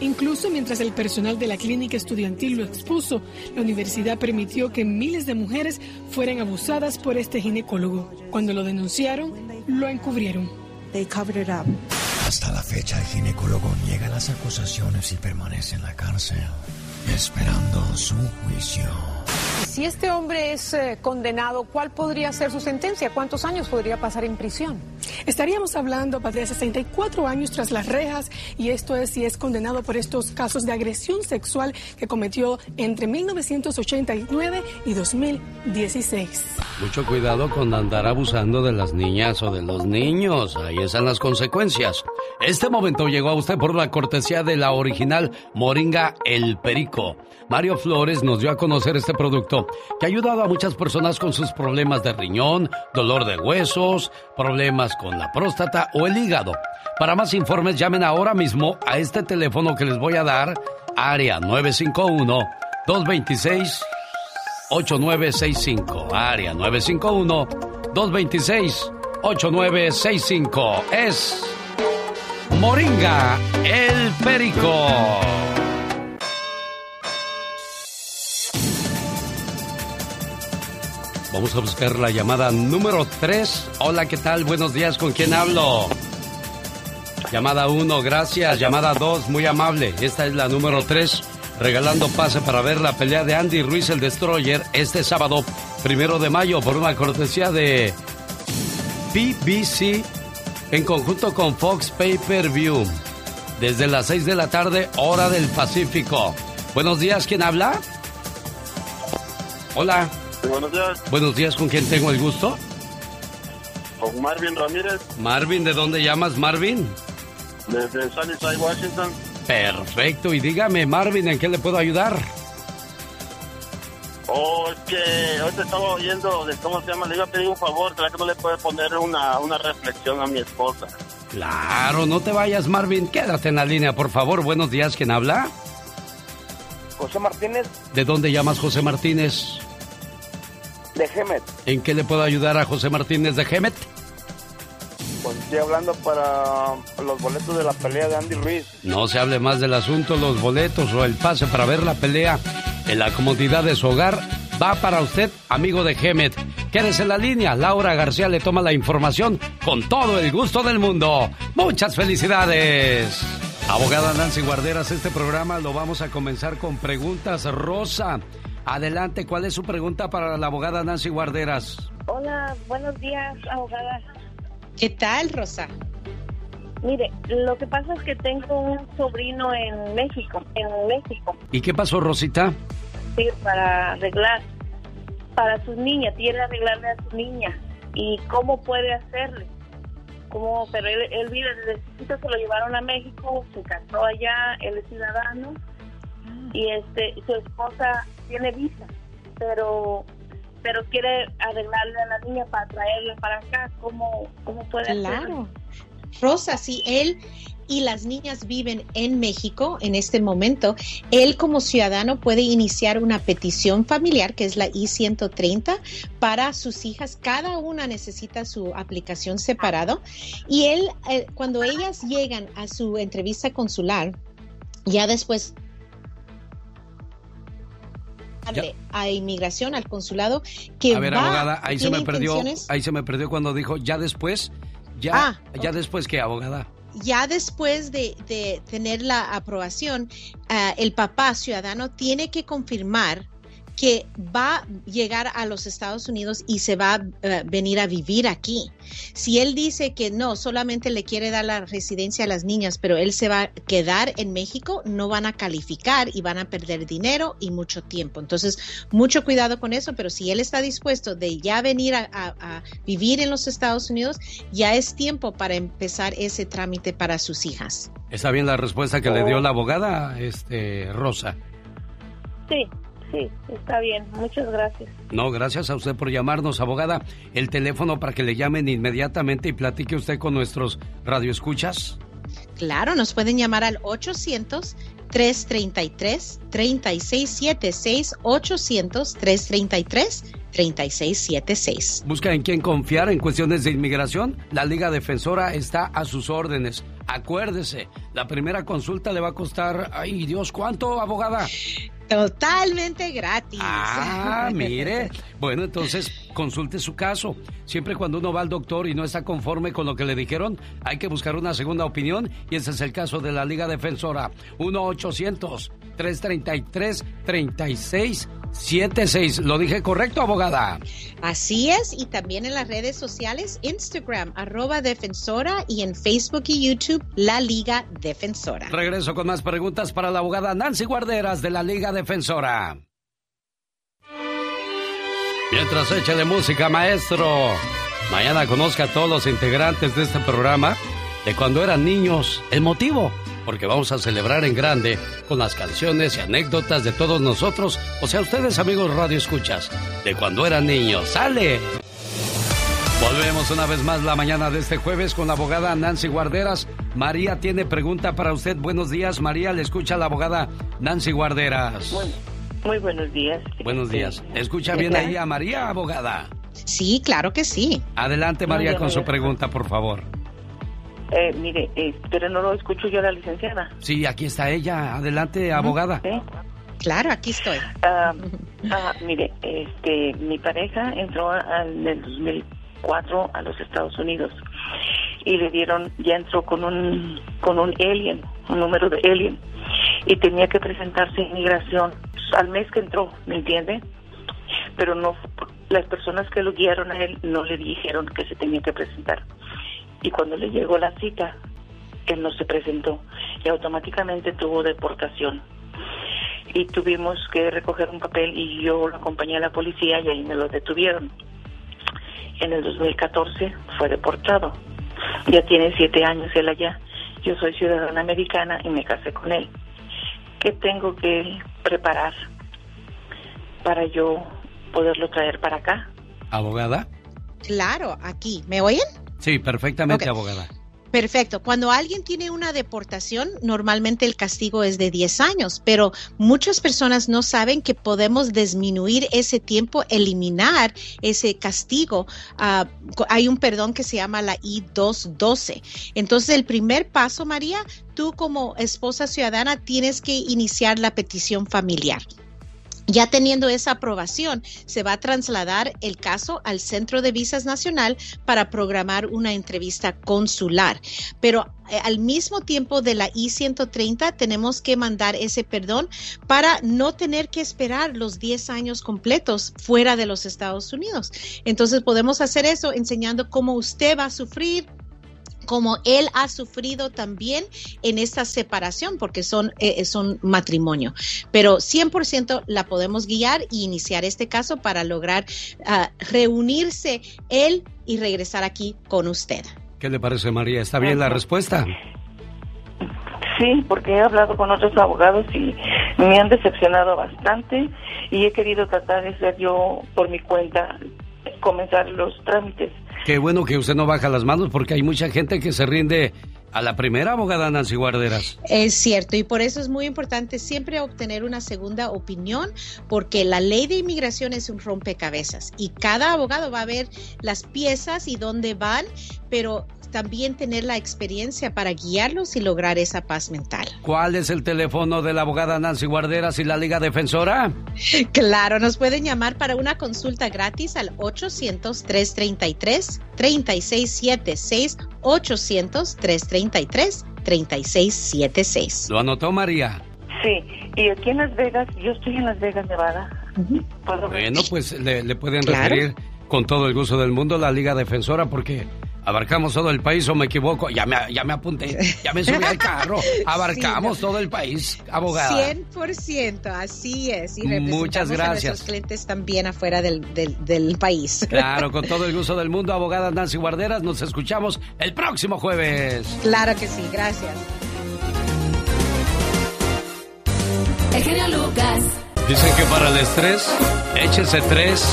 Incluso mientras el personal de la clínica estudiantil lo expuso, la universidad permitió que miles de mujeres fueran abusadas por este ginecólogo. Cuando lo denunciaron, lo encubrieron. Hasta la fecha, el ginecólogo niega las acusaciones y permanece en la cárcel, esperando su juicio. Si este hombre es eh, condenado, ¿cuál podría ser su sentencia? ¿Cuántos años podría pasar en prisión? Estaríamos hablando de 64 años tras las rejas y esto es si es condenado por estos casos de agresión sexual que cometió entre 1989 y 2016. Mucho cuidado con andar abusando de las niñas o de los niños. Ahí están las consecuencias. Este momento llegó a usted por la cortesía de la original Moringa El Perico. Mario Flores nos dio a conocer este producto que ha ayudado a muchas personas con sus problemas de riñón, dolor de huesos, problemas con la próstata o el hígado. Para más informes llamen ahora mismo a este teléfono que les voy a dar, área 951 226 8965, área 951 226 8965. Es Moringa el Perico. Vamos a buscar la llamada número 3. Hola, ¿qué tal? Buenos días, ¿con quién hablo? Llamada 1, gracias. Llamada 2, muy amable. Esta es la número 3. Regalando pase para ver la pelea de Andy Ruiz el Destroyer este sábado, primero de mayo, por una cortesía de BBC en conjunto con Fox Pay Per View. Desde las 6 de la tarde, hora del Pacífico. Buenos días, ¿quién habla? Hola. Buenos días. Buenos días, ¿con quién tengo el gusto? Con Marvin Ramírez. Marvin, ¿de dónde llamas, Marvin? Desde Sunnyside, Washington. Perfecto, y dígame, Marvin, ¿en qué le puedo ayudar? Oh, es que ahorita estaba oyendo de cómo se llama. Le iba a pedir un favor, ¿será que no le puede poner una, una reflexión a mi esposa? Claro, no te vayas, Marvin. Quédate en la línea, por favor. Buenos días, ¿quién habla? José Martínez. ¿De dónde llamas José Martínez? De Gemet. ¿En qué le puedo ayudar a José Martínez de Gemet? Pues estoy hablando para los boletos de la pelea de Andy Ruiz. No se hable más del asunto, los boletos o el pase para ver la pelea en la comodidad de su hogar va para usted, amigo de Gemet. Quédese en la línea, Laura García le toma la información con todo el gusto del mundo. Muchas felicidades. Abogada Nancy Guarderas, este programa lo vamos a comenzar con preguntas. Rosa, adelante, ¿cuál es su pregunta para la abogada Nancy Guarderas? Hola, buenos días, abogada. ¿Qué tal, Rosa? Mire, lo que pasa es que tengo un sobrino en México, en México. ¿Y qué pasó, Rosita? Sí, para arreglar, para su niña, quiere arreglarle a su niña. ¿Y cómo puede hacerle? ¿Cómo? Pero él, él vive desde chiquito, se lo llevaron a México, se casó allá, él es ciudadano y este su esposa tiene visa, pero pero quiere arreglarle a la niña para traerla para acá. ¿Cómo, cómo puede? Claro. Rosa, si él y las niñas viven en México en este momento, él como ciudadano puede iniciar una petición familiar, que es la I-130, para sus hijas. Cada una necesita su aplicación separado. Y él, eh, cuando ellas llegan a su entrevista consular, ya después Ya. a inmigración, al consulado, que a ver, va, abogada, ahí se me perdió, ahí se me perdió cuando dijo ya después, ya, Ah, ya después que abogada. ya después de, de tener la aprobación, ah, el papá ciudadano tiene que confirmar que va a llegar a los Estados Unidos y se va a eh, venir a vivir aquí. Si él dice que no, solamente le quiere dar la residencia a las niñas, pero él se va a quedar en México, no van a calificar y van a perder dinero y mucho tiempo. Entonces, mucho cuidado con eso, pero si él está dispuesto de ya venir a, a- a vivir en los Estados Unidos, ya es tiempo para empezar ese trámite para sus hijas. ¿Está bien la respuesta que le dio la abogada, este, Rosa? Sí, sí, está bien. Muchas gracias. No, gracias a usted por llamarnos, abogada. El teléfono para que le llamen inmediatamente y platique usted con nuestros radioescuchas. Claro, nos pueden llamar al 800-333-3676, 800-333-3676. Busca en quién confiar en cuestiones de inmigración. La Liga Defensora está a sus órdenes. Acuérdese, la primera consulta le va a costar, ay Dios, ¿cuánto, abogada? Totalmente gratis. Ah, mire. Bueno, entonces consulte su caso. Siempre cuando uno va al doctor y no está conforme con lo que le dijeron, hay que buscar una segunda opinión y ese es el caso de la Liga Defensora. 1-800-333-3676. ¿Lo dije correcto, abogada? Así es, y también en las redes sociales, Instagram, arroba defensora, y en Facebook y YouTube, La Liga Defensora. Regreso con más preguntas para la abogada Nancy Guarderas de la Liga Defensora. Mientras eche de música, maestro. Mañana conozca a todos los integrantes de este programa de cuando eran niños. El motivo, porque vamos a celebrar en grande con las canciones y anécdotas de todos nosotros, o sea, ustedes amigos Radio Escuchas, de cuando eran niños. ¡Sale! Volvemos una vez más la mañana de este jueves con la abogada Nancy Guarderas. María tiene pregunta para usted. Buenos días, María. Le escucha la abogada Nancy Guarderas. Muy buenos días. Buenos días. ¿Escucha ¿Qué bien ahí a María, abogada? Sí, claro que sí. Adelante, María, con su pregunta, por favor. Eh, mire, eh, pero no lo escucho yo la licenciada. Sí, aquí está ella. Adelante, abogada. Claro, aquí estoy. Ah, ah, mire, este, mi pareja entró en el 2004 a los Estados Unidos y le dieron, ya entró con un, con un alien, un número de alien, y tenía que presentarse en inmigración al mes que entró, ¿me entiende? Pero no, las personas que lo guiaron a él no le dijeron que se tenía que presentar. Y cuando le llegó la cita, él no se presentó y automáticamente tuvo deportación y tuvimos que recoger un papel y yo lo acompañé a la policía y ahí me lo detuvieron. en el 2014 fue deportado. Ya tiene siete años él allá. Yo soy ciudadana americana y me casé con él. ¿Qué tengo que preparar para yo poderlo traer para acá? ¿Abogada? Claro, aquí. ¿Me oyen? Sí, perfectamente, abogada. Perfecto. Cuando alguien tiene una deportación, normalmente el castigo es de 10 años, pero muchas personas no saben que podemos disminuir ese tiempo, eliminar ese castigo. Co- hay un perdón que se llama la I-212. Entonces, el primer paso, María, tú como esposa ciudadana tienes que iniciar la petición familiar. Ya teniendo esa aprobación, se va a trasladar el caso al Centro de Visas Nacional para programar una entrevista consular. Pero eh, al mismo tiempo de la I-130 tenemos que mandar ese perdón para no tener que esperar los 10 años completos fuera de los Estados Unidos. Entonces podemos hacer eso enseñando cómo usted va a sufrir como él ha sufrido también en esta separación, porque son, eh, son matrimonio. Pero 100% la podemos guiar y iniciar este caso para lograr ah, reunirse él y regresar aquí con usted. ¿Qué le parece, María? ¿Está bien la respuesta? Sí, porque he hablado con otros abogados y me han decepcionado bastante y he querido tratar de ser yo por mi cuenta comenzar los trámites. Qué bueno que usted no baja las manos porque hay mucha gente que se rinde a la primera abogada Nancy Guarderas. Es cierto, y por eso es muy importante siempre obtener una segunda opinión, porque la ley de inmigración es un rompecabezas y cada abogado va a ver las piezas y dónde van, pero también tener la experiencia para guiarlos y lograr esa paz mental. ¿Cuál es el teléfono de la abogada Nancy Guarderas y la Liga Defensora? Claro, nos pueden llamar para una consulta gratis al 800-333-3676, 800-333-3676. ¿Lo anotó María? Sí, y aquí en Las Vegas, yo estoy en Las Vegas, Nevada. ¿Puedo ver? Bueno, pues le, le pueden Claro. referir con todo el gusto del mundo la Liga Defensora porque abarcamos todo el país o me equivoco. Ya me, ya me apunté, ya me subí al carro. Abarcamos Sí, no. todo el país, abogada. 100%, así es. Y Muchas representamos a gracias. nuestros clientes también afuera del, del, del país. Claro, con todo el gusto del mundo, abogada Nancy Guarderas. Nos escuchamos el próximo jueves. Claro que sí, gracias. El genio Lucas. Dicen que para el estrés, échese tres.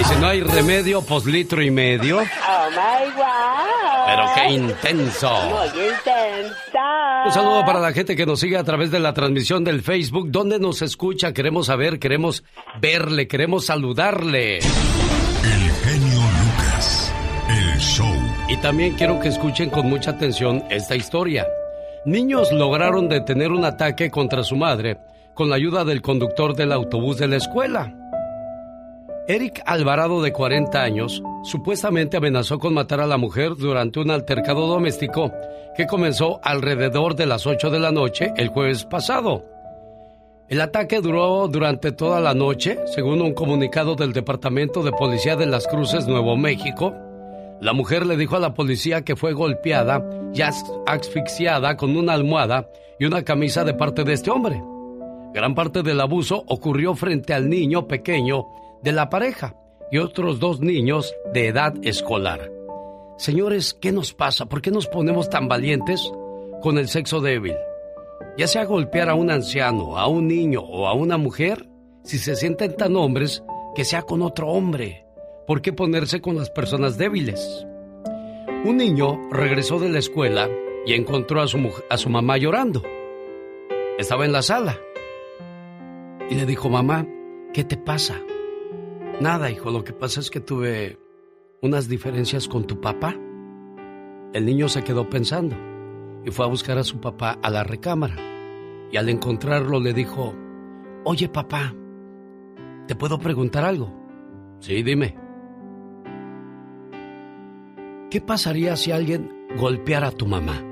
Y si no hay remedio, pues litro y medio. Oh my God. Pero qué intenso. Muy intensa. Un saludo para la gente que nos sigue a través de la transmisión del Facebook. ¿Dónde nos escucha? Queremos saber, queremos verle, queremos saludarle. El genio Lucas. El show. Y también quiero que escuchen con mucha atención esta historia. Niños lograron detener un ataque contra su madre con la ayuda del conductor del autobús de la escuela. Eric Alvarado, de 40 años, supuestamente amenazó con matar a la mujer durante un altercado doméstico que comenzó alrededor de las 8 de la noche el jueves pasado. El ataque duró durante toda la noche, según un comunicado del Departamento de Policía de las Cruces, Nuevo México. La mujer le dijo a la policía que fue golpeada y as- asfixiada con una almohada y una camisa de parte de este hombre. Gran parte del abuso ocurrió frente al niño pequeño de la pareja y otros dos niños de edad escolar. Señores, ¿qué nos pasa? ¿Por qué nos ponemos tan valientes con el sexo débil? Ya sea golpear a un anciano, a un niño o a una mujer, si se sienten tan hombres, que sea con otro hombre. ¿Por qué ponerse con las personas débiles? Un niño regresó de la escuela y encontró a su, a su mamá llorando. Estaba en la sala. Y le dijo, mamá, ¿qué te pasa? Nada, hijo, lo que pasa es que tuve unas diferencias con tu papá. El niño se quedó pensando y fue a buscar a su papá a la recámara. Y al encontrarlo le dijo, oye papá, ¿te puedo preguntar algo? Sí, dime. ¿Qué pasaría si alguien golpeara a tu mamá?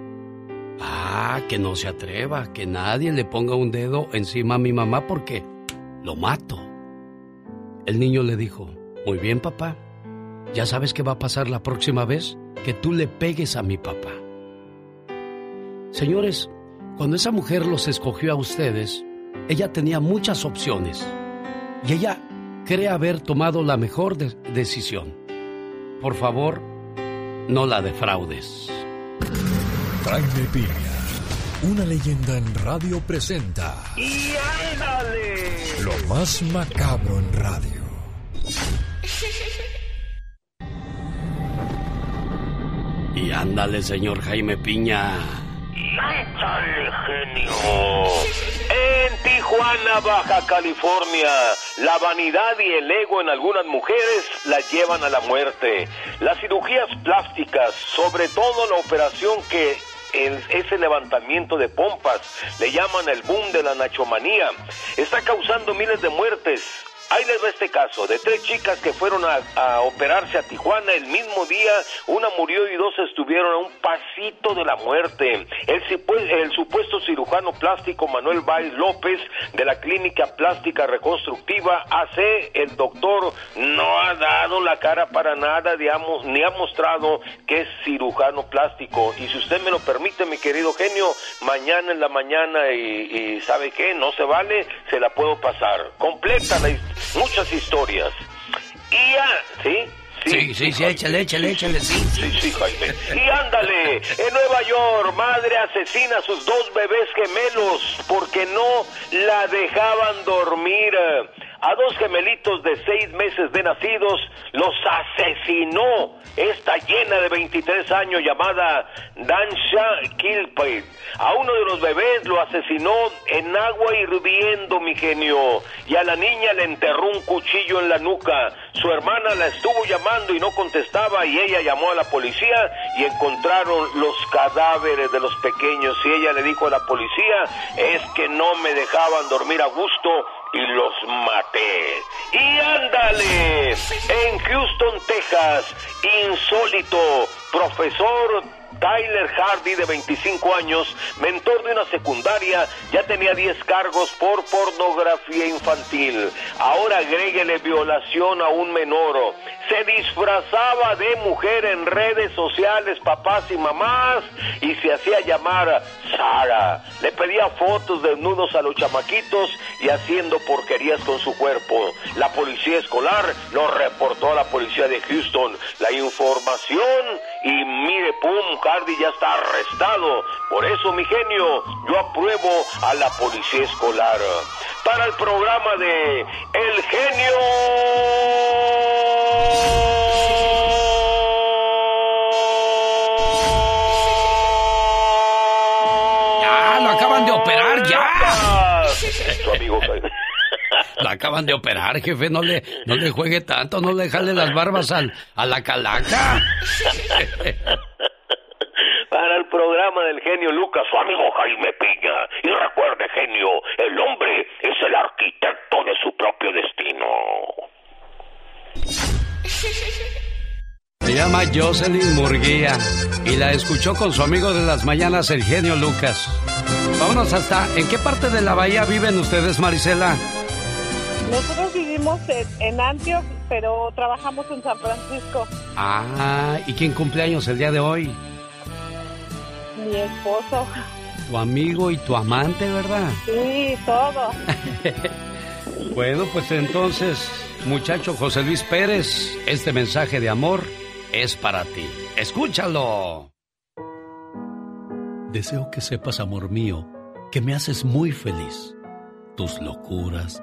Ah, que no se atreva, que nadie le ponga un dedo encima a mi mamá porque lo mato. El niño le dijo, muy bien papá, ya sabes qué va a pasar la próxima vez que tú le pegues a mi papá. Señores, cuando esa mujer los escogió a ustedes, ella tenía muchas opciones y ella cree haber tomado la mejor decisión. Por favor, no la defraudes. Una leyenda en radio presenta. ¡Y ándale! Lo más macabro en radio. Y ándale, señor Jaime Piña. Y ándale, genio. En Tijuana, Baja California, la vanidad y el ego en algunas mujeres la llevan a la muerte. Las cirugías plásticas, sobre todo la operación que ese levantamiento de pompas, le llaman el boom de la nachomanía, está causando miles de muertes. Ahí les va este caso de tres chicas que fueron a, operarse a Tijuana el mismo día. Una murió y dos estuvieron a un pasito de la muerte. El, el supuesto cirujano plástico Manuel Valls López de la Clínica Plástica Reconstructiva AC, el doctor no ha dado la cara para nada, digamos, ni ha mostrado que es cirujano plástico. Y si usted me lo permite, mi querido genio, mañana en la mañana y, y ¿sabe qué? No se vale, se la puedo pasar. Completa la historia muchas historias. Y ya, ¿sí? Sí, sí, sí, échale, échale, échale, sí. Sí, sí, Jaime. Y ándale, en Nueva York, madre asesina a sus dos bebés gemelos porque no la dejaban dormir. A dos gemelitos de seis meses de nacidos los asesinó esta llena de 23 años llamada Dansha Kilpaid. A uno de los bebés lo asesinó en agua hirviendo, mi genio. Y a la niña le enterró un cuchillo en la nuca. Su hermana la estuvo llamando y no contestaba y ella llamó a la policía y encontraron los cadáveres de los pequeños. Y ella le dijo a la policía, es que no me dejaban dormir a gusto y los maté. Y ándale, en Houston, Texas, insólito, profesor Tyler Hardy, de 25 años, mentor de una secundaria, ya tenía 10 cargos por pornografía infantil. Ahora agréguele violación a un menor. Se disfrazaba de mujer en redes sociales, papás y mamás, y se hacía llamar Sara. Le pedía fotos desnudos a los chamaquitos y haciendo porquerías con su cuerpo. La policía escolar lo reportó a la policía de Houston. La información y mire, pum, Hardy ya está arrestado. Por eso, mi genio, yo apruebo a la policía escolar. Para el programa de El Genio. Lo acaban de operar, ya. Su amigo. Lo acaban de operar, jefe. No le, no le juegue tanto, no le jale las barbas al, a la calaca. Para el programa del genio Lucas, su amigo Jaime Piña. Y recuerde, genio, el hombre es el arquitecto de su propio destino. Se llama Jocelyn Murguía y la escuchó con su amigo de las mañanas, el genio Lucas. Vámonos hasta. ¿En qué parte de la bahía viven ustedes, Marisela? Nosotros vivimos en, Antioch, pero trabajamos en San Francisco. Ah, ¿y quién cumpleaños el día de hoy? Mi esposo. Tu amigo y tu amante, ¿verdad? Sí, todo. bueno, pues entonces, muchacho José Luis Pérez, este mensaje de amor es para ti. Escúchalo. Deseo que sepas, amor mío, que me haces muy feliz. Tus locuras,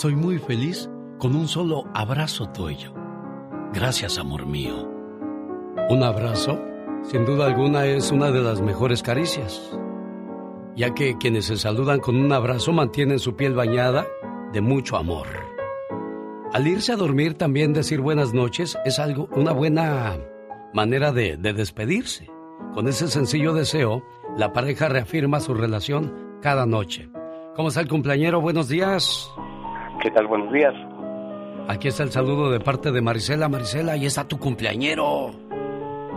soy muy feliz con un solo abrazo tuyo. Gracias, amor mío. Un abrazo, sin duda alguna, es una de las mejores caricias, ya que quienes se saludan con un abrazo mantienen su piel bañada de mucho amor. Al irse a dormir también decir buenas noches es algo, una buena manera de, de despedirse. Con ese sencillo deseo, la pareja reafirma su relación cada noche. ¿Cómo está el cumpleañero? Buenos días. ¿Qué tal? Buenos días. Aquí está el saludo de parte de Marisela. Marisela, ahí está tu cumpleañero.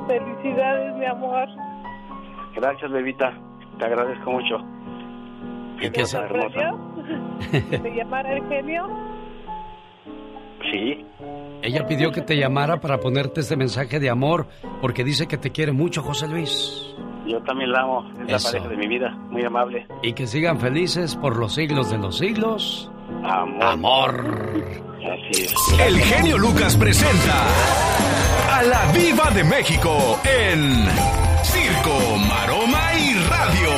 Felicidades, mi amor. Gracias, bebita. Te agradezco mucho. ¿Y qué ¿Te sorprendió? ¿Te llamara el genio? Sí. Ella pidió que te llamara para ponerte este mensaje de amor porque dice que te quiere mucho, José Luis. Yo también la amo. Es la Eso. pareja de mi vida. Muy amable. Y que sigan felices por los siglos de los siglos. Amor. Amor. Así es. El genio Lucas presenta a la Viva de México en Circo, Maroma y Radio.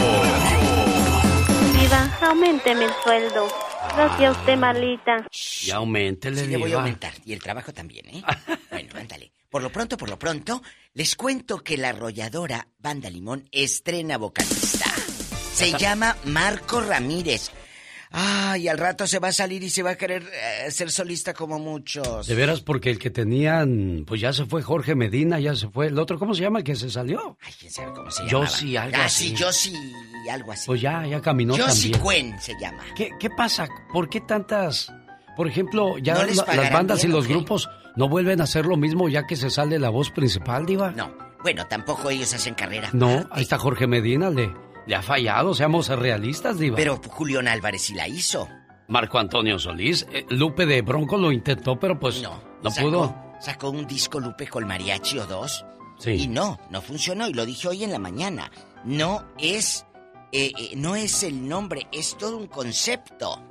Viva, aumenteme el sueldo. No sea usted malita. Y aumentele, Sí, le voy a aumentar. Y el trabajo también, ¿eh? bueno, ándale. Por lo pronto, por lo pronto, les cuento que la arrolladora Banda Limón estrena vocalista. Se llama Marco Ramírez. Ay, al rato se va a salir y se va a querer eh, ser solista como muchos. De veras, porque el que tenían, pues ya se fue Jorge Medina, ya se fue. ¿El otro cómo se llama? ¿Que se salió? Ay, quién sabe cómo se Yo llamaba. sí, algo ah, así. sí, yo sí, algo así. Pues ya, ya caminó Josie también. Cuen se llama. ¿Qué, ¿Qué pasa? ¿Por qué tantas...? Por ejemplo, ya ¿No les la- las bandas y bien los qué? grupos no vuelven a hacer lo mismo ya que se sale la voz principal, Diva. No, bueno, tampoco ellos hacen carrera. No, ahí está Jorge Medina, le, le ha fallado, seamos realistas, Diva. Pero Julián Álvarez sí la hizo. Marco Antonio Solís, eh, Lupe de Bronco lo intentó, pero pues no, Sacó- pudo. Sacó un disco Lupe con mariachi o dos. Sí. Y no, no funcionó. Y lo dije hoy en la mañana. No es, eh, eh, no es el nombre, es todo un concepto.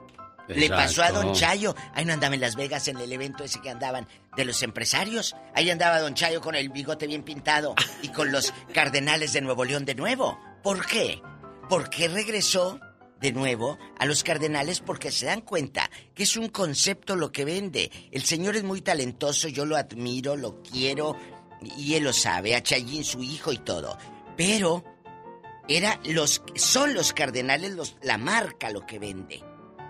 Le pasó a Don. Chayo. Ahí no andaba en Las Vegas en el evento ese que andaban de los empresarios. Ahí andaba Don Chayo con el bigote bien pintado y con los cardenales de Nuevo León de nuevo. ¿Por qué? ¿Por qué regresó de nuevo a los cardenales? Porque se dan cuenta que es un concepto lo que vende. El señor es muy talentoso, yo lo admiro, lo quiero y él lo sabe. A Chayín, su hijo y todo. Pero era los, son los cardenales los, la marca lo que vende.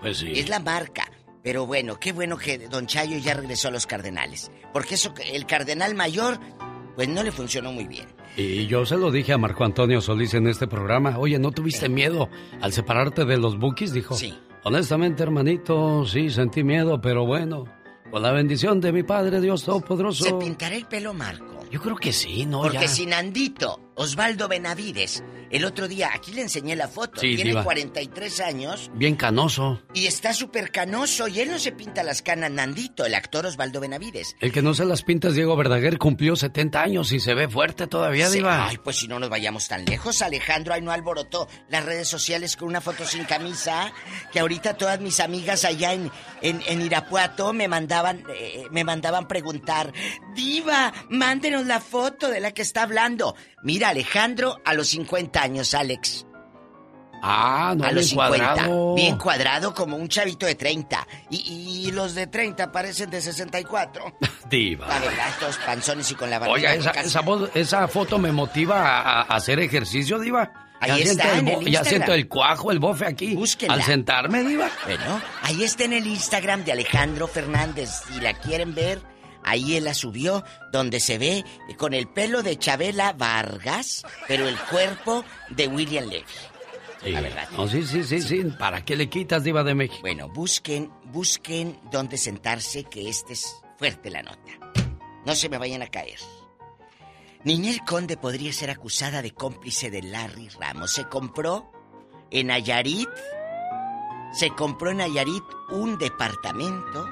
Pues sí. Es la marca. Pero bueno, qué bueno que Don Chayo ya regresó a los Cardenales. Porque eso, el Cardenal Mayor, pues no le funcionó muy bien. Y yo se lo dije a Marco Antonio Solís en este programa. Oye, ¿no tuviste miedo al separarte de los bookies? Dijo. Sí. Honestamente, hermanito, sí sentí miedo, pero bueno, con la bendición de mi Padre Dios Todopoderoso. ¿Se pintará el pelo, Marco? Yo creo que sí, ¿no? Porque Ya. si Nandito, Osvaldo Benavides, el otro día, aquí le enseñé la foto, Sí, tiene diva. 43 años Bien canoso. y está súper canoso y él no se pinta las canas, Nandito, el actor Osvaldo Benavides. El que no se las pintas, Diego Verdaguer, cumplió 70 años y se ve fuerte todavía, Sí, Diva. Ay, pues si no nos vayamos tan lejos, Alejandro, ahí no alborotó las redes sociales con una foto sin camisa, que ahorita todas mis amigas allá en, en, en Irapuato me mandaban, eh, me mandaban preguntar, Diva, mándenos la foto de la que está hablando. Mira, Alejandro, a los 50 años, Alex. Ah, no, a los bien 50. cuadrado. Bien cuadrado como un chavito de 30. Y, y los de 30 parecen de 64. Diva. La verdad, estos panzones y con la barriga. Oiga, esa, esa, voz- esa foto me motiva a, a hacer ejercicio, Diva. Ya Ahí está, siento el en el ya siento el cuajo, el bofe aquí. Búsquenla. Al sentarme, Diva. Bueno, ahí está en el Instagram de Alejandro Fernández. Si la quieren ver, ahí él la subió, donde se ve con el pelo de Chabela Vargas, pero el cuerpo de William Levy. Sí. La verdad. No, sí, sí, sí, sí. ¿Para qué le quitas, Diva de México? Bueno, busquen, busquen dónde sentarse, que este es fuerte la nota. No se me vayan a caer. Ninel Conde podría ser acusada de cómplice de Larry Ramos. Se compró en Nayarit, se compró en Nayarit un departamento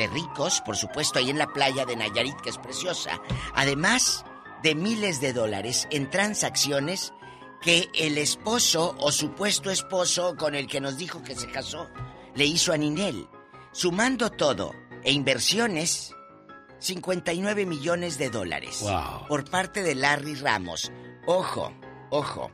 de ricos, por supuesto, ahí en la playa de Nayarit, que es preciosa. Además de miles de dólares en transacciones que el esposo o supuesto esposo con el que nos dijo que se casó le hizo a Ninel. Sumando todo e inversiones, 59 millones de dólares Wow. por parte de Larry Ramos. Ojo, ojo.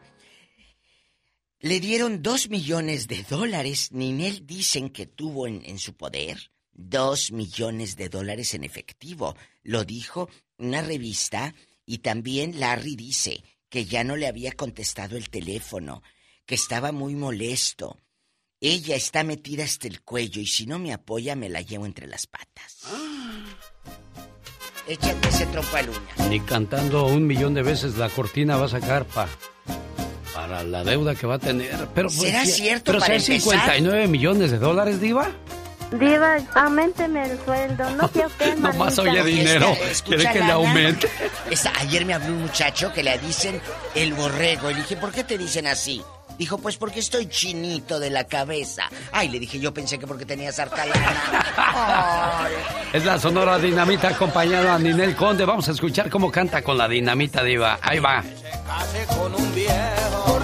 Le dieron dos millones de dólares. Ninel dicen que tuvo en, en su poder dos millones de dólares en efectivo. Lo dijo una revista y también Larry dice que ya no le había contestado el teléfono, que estaba muy molesto. Ella está metida hasta el cuello y si no me apoya me la llevo entre las patas. Échate ese trompo al uña. Ni cantando un millón de veces la cortina va a sacar pa, para la deuda que va a tener. Pero, pues, ¿Será sí, cierto Pero para ser empezar? 59 millones de dólares, Diva. Diva, aumenteme el sueldo, no sea usted No más oye dinero. Escucha, Quiere que le aumente. Ayer me habló un muchacho que le dicen el borrego. Y le dije, ¿por qué te dicen así? Dijo, pues porque estoy chinito de la cabeza. Ay, le dije, yo pensé que porque tenías harta lana. Es la Sonora Dinamita acompañada a Ninel Conde. Vamos a escuchar cómo canta con la Dinamita Diva. Ahí va. con un viejo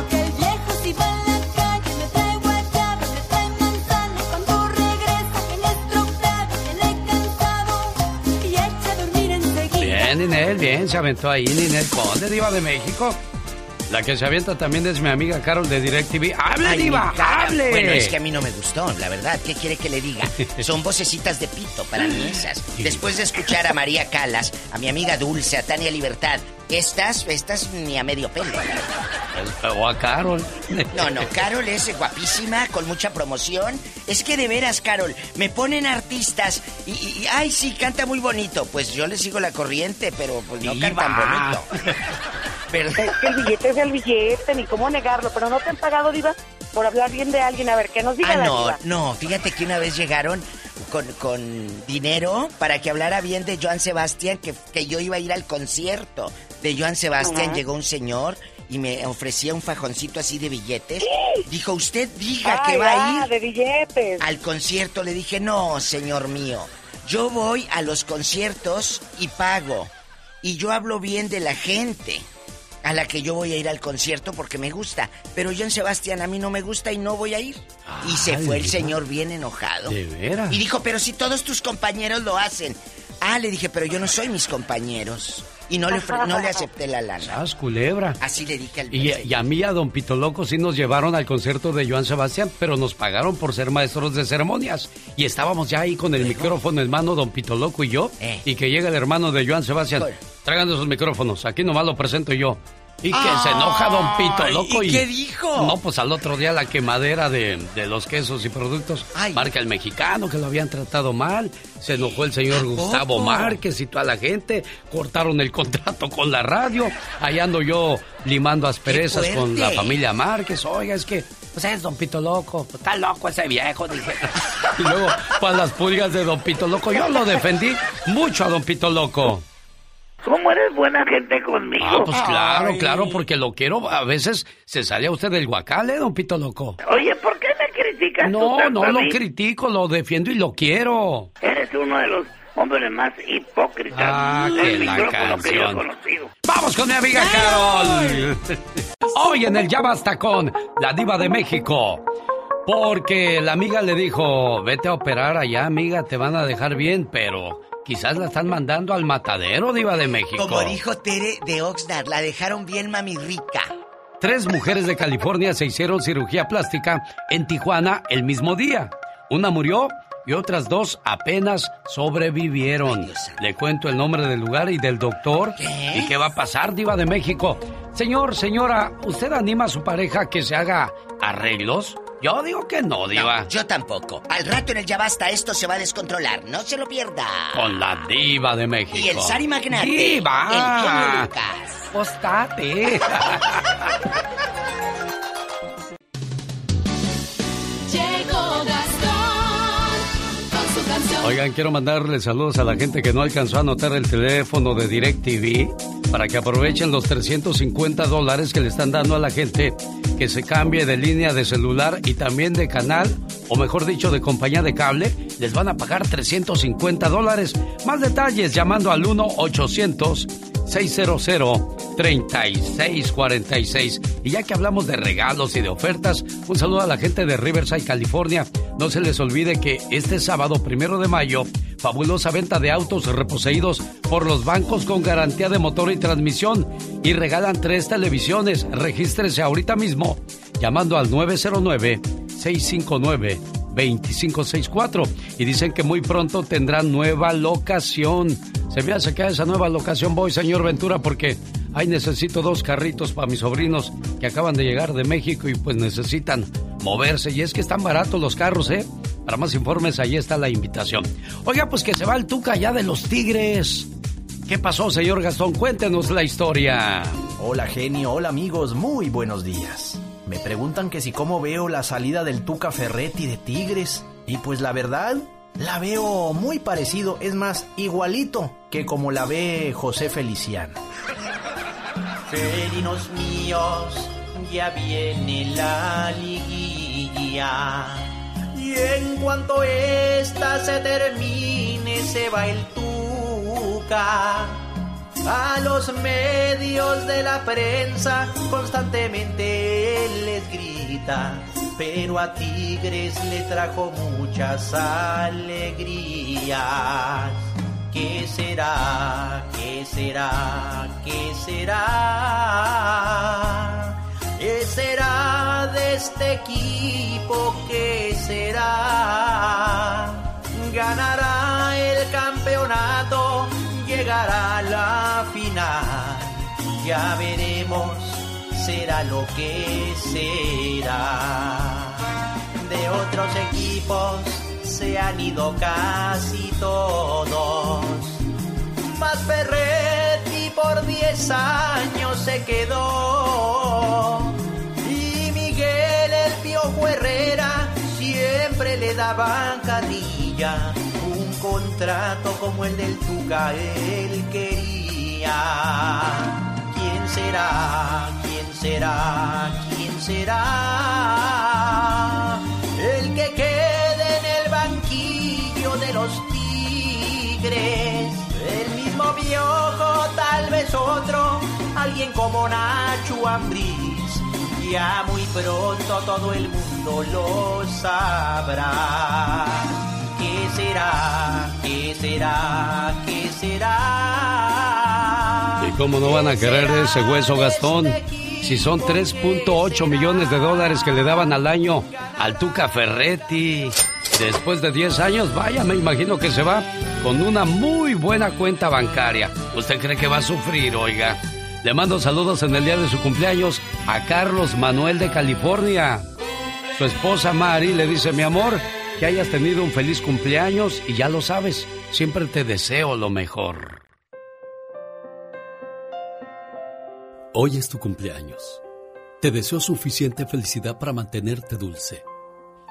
Bien, Ninel, bien. Se aventó ahí Ninel Conde, Diva de México. La que se avienta también es mi amiga Carol de DirecTV. ¡Hable, Ay, Diva! cara. ¡Hable! Bueno, es que a mí no me gustó, la verdad. ¿Qué quiere que le diga? Son vocecitas de pito para mí esas. Después de escuchar a María Calas, a mi amiga Dulce, a Tania Libertad, estas, estas ni a medio pelo. O a Carol. No, no, Carol es guapísima, con mucha promoción. Es que de veras, Carol, me ponen artistas y, y- y, ay, sí, canta muy bonito. Pues yo le sigo la corriente, pero pues no cantan bonito. Pero- Es que el billete es el billete, ni cómo negarlo, pero no te han pagado, Diva, por hablar bien de alguien. A ver, ¿qué nos diga Ah, la no, Diva? no, fíjate que una vez llegaron con, con dinero para que hablara bien de Joan Sebastián, que, que yo iba a ir al concierto de Joan Sebastián. Llegó un señor y me ofrecía un fajoncito así de billetes. Dijo, usted diga Ay, que va a ah, ir de billetes. al concierto. Le dije, no, señor mío, yo voy a los conciertos y pago. Y yo hablo bien de la gente a la que yo voy a ir al concierto porque me gusta. Pero John Sebastián a mí no me gusta y no voy a ir. y se Ay, fue el señor bien enojado. ¿De veras? Y dijo, pero si todos tus compañeros lo hacen. Ah, le dije, pero yo no soy mis compañeros. Y no le, no le acepté la lana. ¡Sas, culebra! Así le dije al Y, y a mí y a Don Pito Loco sí nos llevaron al concierto de Joan Sebastián, pero nos pagaron por ser maestros de ceremonias. Y estábamos ya ahí con el micrófono en mano, Don Pito Loco y yo. Eh. Y que llega el hermano de Joan Sebastián. Traigan esos micrófonos, aquí nomás lo presento yo. Y que se enoja Don Pito Loco. ¿y qué dijo? No, pues al otro día la quemadera de, de los quesos y productos. Ay. Marca el mexicano que lo habían tratado mal. Se enojó el señor Gustavo poco? Márquez y toda la gente. Cortaron el contrato con la radio. Ahí ando yo limando asperezas ¡Qué con la familia Márquez. Oiga, es que, pues es Don Pito Loco. Pues, está loco ese viejo, dije. Y luego, para las pulgas de Don Pito Loco, yo lo defendí mucho a Don Pito Loco. ¿Cómo eres buena gente conmigo? Ah, pues claro, Ay. claro, porque lo quiero. A veces se sale a usted del guacal, ¿eh, Don Pito Loco? Oye, ¿por qué me criticas tú No, tanto no a lo mí? critico, lo defiendo y lo quiero. Eres uno de los hombres más hipócritas Ah, del que la micrófono que yo he canción. conocido. Vamos con mi amiga Carol. Hoy en el Ya Basta con la diva de México. Porque la amiga le dijo, vete a operar allá, amiga, te van a dejar bien, pero quizás la están mandando al matadero, diva de México. Como dijo Tere de Oxnard, la dejaron bien mami rica. Tres mujeres de California se hicieron cirugía plástica en Tijuana el mismo día. Una murió y otras dos apenas sobrevivieron. Le cuento el nombre del lugar y del doctor. ¿Y qué va a pasar, diva de México? Señor, señora, ¿usted anima a su pareja a que se haga arreglos? Yo digo que no, diva. No, yo tampoco. Al rato en el Ya Basta esto se va a descontrolar. No se lo pierda. Con la diva de México. Y el Sari Magnate. ¡Diva! El Lucas. Postate. Oigan, quiero mandarle saludos a la gente que no alcanzó a anotar el teléfono de DirecTV para que aprovechen los 350 dólares que le están dando a la gente que se cambie de línea de celular y también de canal, o mejor dicho, de compañía de cable. Les van a pagar 350 dólares. Más detalles llamando al 1-800. 600-3646. Y ya que hablamos de regalos y de ofertas, un saludo a la gente de Riverside, California. No se les olvide que este sábado, primero de mayo, fabulosa venta de autos reposeídos por los bancos con garantía de motor y transmisión. Y regalan tres televisiones. Regístrese ahorita mismo llamando al 909 659 2564 y dicen que muy pronto tendrán nueva locación. Se me hace que esa nueva locación voy, señor Ventura, porque ahí necesito dos carritos para mis sobrinos que acaban de llegar de México y pues necesitan moverse. Y es que están baratos los carros, ¿eh? Para más informes, ahí está la invitación. Oiga, pues que se va el Tuca ya de los Tigres. ¿Qué pasó, señor Gastón? Cuéntenos la historia. Hola genio, hola amigos, muy buenos días. Me preguntan que si cómo veo la salida del Tuca Ferretti de Tigres. Y pues la verdad, la veo muy parecido, es más, igualito que como la ve José Feliciano. Felinos míos, ya viene la liguilla. Y en cuanto esta se termine, se va el Tuca. A los medios de la prensa constantemente les grita, pero a Tigres le trajo muchas alegrías. ¿Qué será? ¿Qué será? ¿Qué será? ¿Qué será de este equipo? ¿Qué será? Ganará el campeonato, llegará a la final. Ya veremos, será lo que será. De otros equipos se han ido casi todos. Más Ferretti por 10 años se quedó. Y Miguel el Piojo Herrera siempre le daban carrilla. Un contrato como el del Tuca él quería. ¿Quién será? ¿Quién será? ¿Quién será? El que el de los tigres. El mismo viejo, tal vez otro, alguien como Nacho Ambriz. Ya muy pronto todo el mundo lo sabrá. ¿Qué será? ¿Qué será? ¿Qué será? ¿Y cómo no van a querer ese hueso, Gastón? Si son 3.8 millones de dólares que le daban al año al Tuca Ferretti. Después de 10 años, vaya, me imagino que se va con una muy buena cuenta bancaria. ¿Usted cree que va a sufrir, oiga? Le mando saludos en el día de su cumpleaños a Carlos Manuel de California. Su esposa Mari le dice, mi amor, que hayas tenido un feliz cumpleaños y ya lo sabes, siempre te deseo lo mejor. Hoy es tu cumpleaños. Te deseo suficiente felicidad para mantenerte dulce,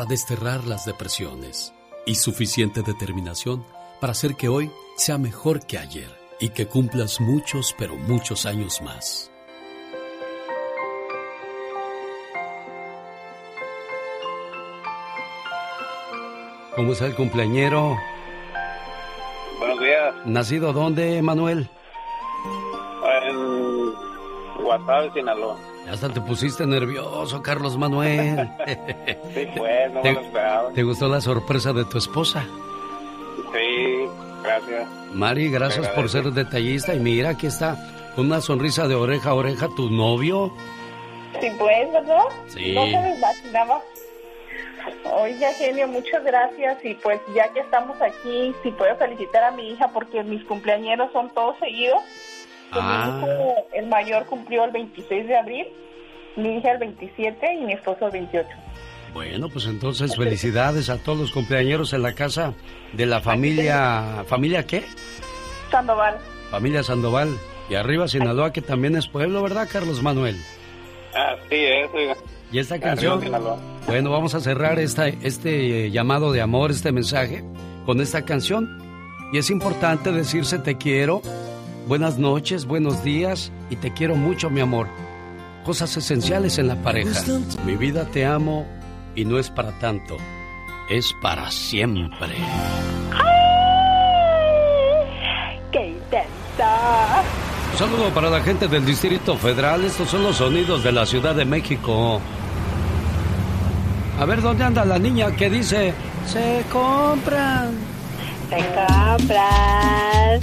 desterrar las depresiones y suficiente determinación para hacer que hoy sea mejor que ayer y que cumplas muchos, pero muchos años más. ¿Cómo está el cumpleañero? Buenos días. ¿Nacido dónde, Manuel? En Guasave, Sinaloa. Ya hasta te pusiste nervioso, Carlos Manuel. Sí, pues, no me lo esperaba. ¿Te gustó la sorpresa de tu esposa? Sí, gracias. Mari, gracias por ser detallista. Y mira, aquí está, con una sonrisa de oreja a oreja, tu novio. Sí, pues, ¿verdad? Sí. No se me imaginaba. Oiga, genio, muchas gracias. Y pues, ya que estamos aquí, si puedo felicitar a mi hija porque mis cumpleañeros son todos seguidos. Ah. Mi hijo, el mayor cumplió el 26 de abril, mi hija el 27 y mi esposo el 28. Bueno, pues entonces felicidades a todos los cumpleañeros en la casa de la familia... ¿Familia qué? Sandoval. Familia Sandoval. Y arriba Sinaloa, que también es pueblo, ¿verdad, Carlos Manuel? Así es, oiga. Y esta canción... Bueno, vamos a cerrar esta, este eh, llamado de amor, este mensaje, con esta canción. Y es importante decirse te quiero, buenas noches, buenos días y te quiero mucho, mi amor. Cosas esenciales en la pareja. Mi vida te amo y no es para tanto, es para siempre. ¡Qué intensa! Un saludo para la gente del Distrito Federal. Estos son los sonidos de la Ciudad de México. A ver, ¿dónde anda la niña que dice, se compran? Te compras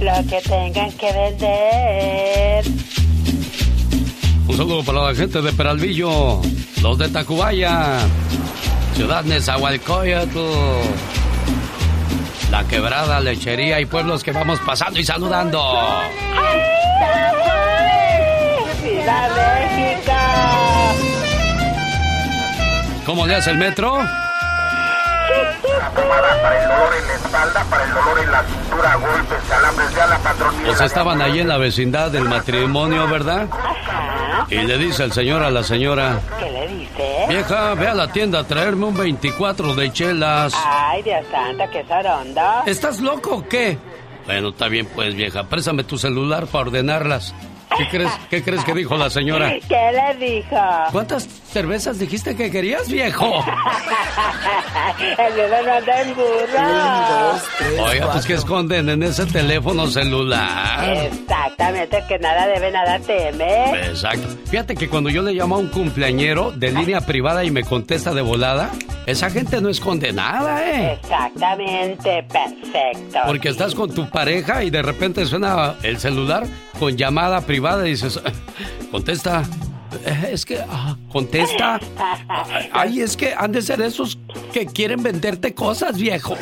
lo que tengan que vender. Un saludo para la gente de Peralvillo, los de Tacubaya. Ciudad Nezahualcóyotl. La quebrada, lechería y pueblos que vamos pasando y saludando. ¡Viva México! ¿Cómo le hace el metro? Para el dolor en la espalda, para el dolor en la cintura, golpes, alambres de ala, patronía. Pues estaban ahí en la vecindad del matrimonio, ¿verdad? Y le dice el señor a la señora, ¿Qué le dice? vieja, ve a la tienda a traerme un 24 de chelas. Ay, Dios santo, qué saronda. ¿Estás loco o qué? Bueno, está bien pues, vieja, préstame tu celular para ordenarlas. ¿Qué crees, ¿Qué crees que dijo la señora? ¿Qué le dijo? ¿Cuántas cervezas dijiste que querías, viejo? El dedo no anda en burro. Oiga, pues que esconden en ese teléfono celular. Exactamente, que nada debe, nada teme. Exacto. Fíjate que cuando yo le llamo a un cumpleañero de línea privada y me contesta de volada, esa gente no es condenada, ¿eh? Exactamente, perfecto. Porque estás con tu pareja y de repente suena el celular con llamada privada y dices, contesta. Eh, Es que, ah, contesta. Ay, es que han de ser esos que quieren venderte cosas, viejo.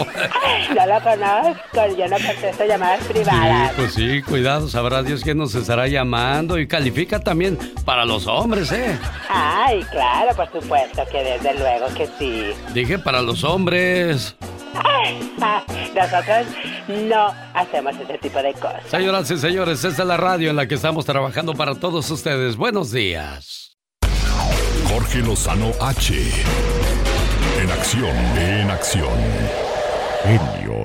No lo conozco, yo no contesto llamadas privadas. Sí, pues sí, cuidado, sabrá Dios quién nos estará llamando y califica también para los hombres, ¿eh? Ay, claro, por supuesto que desde luego que sí. Dije para los hombres. Nosotros no hacemos ese tipo de cosas. Señoras y señores, esta es la radio en la que estamos trabajando para todos ustedes. Buenos días. Jorge Lozano H. En acción, en acción. Genio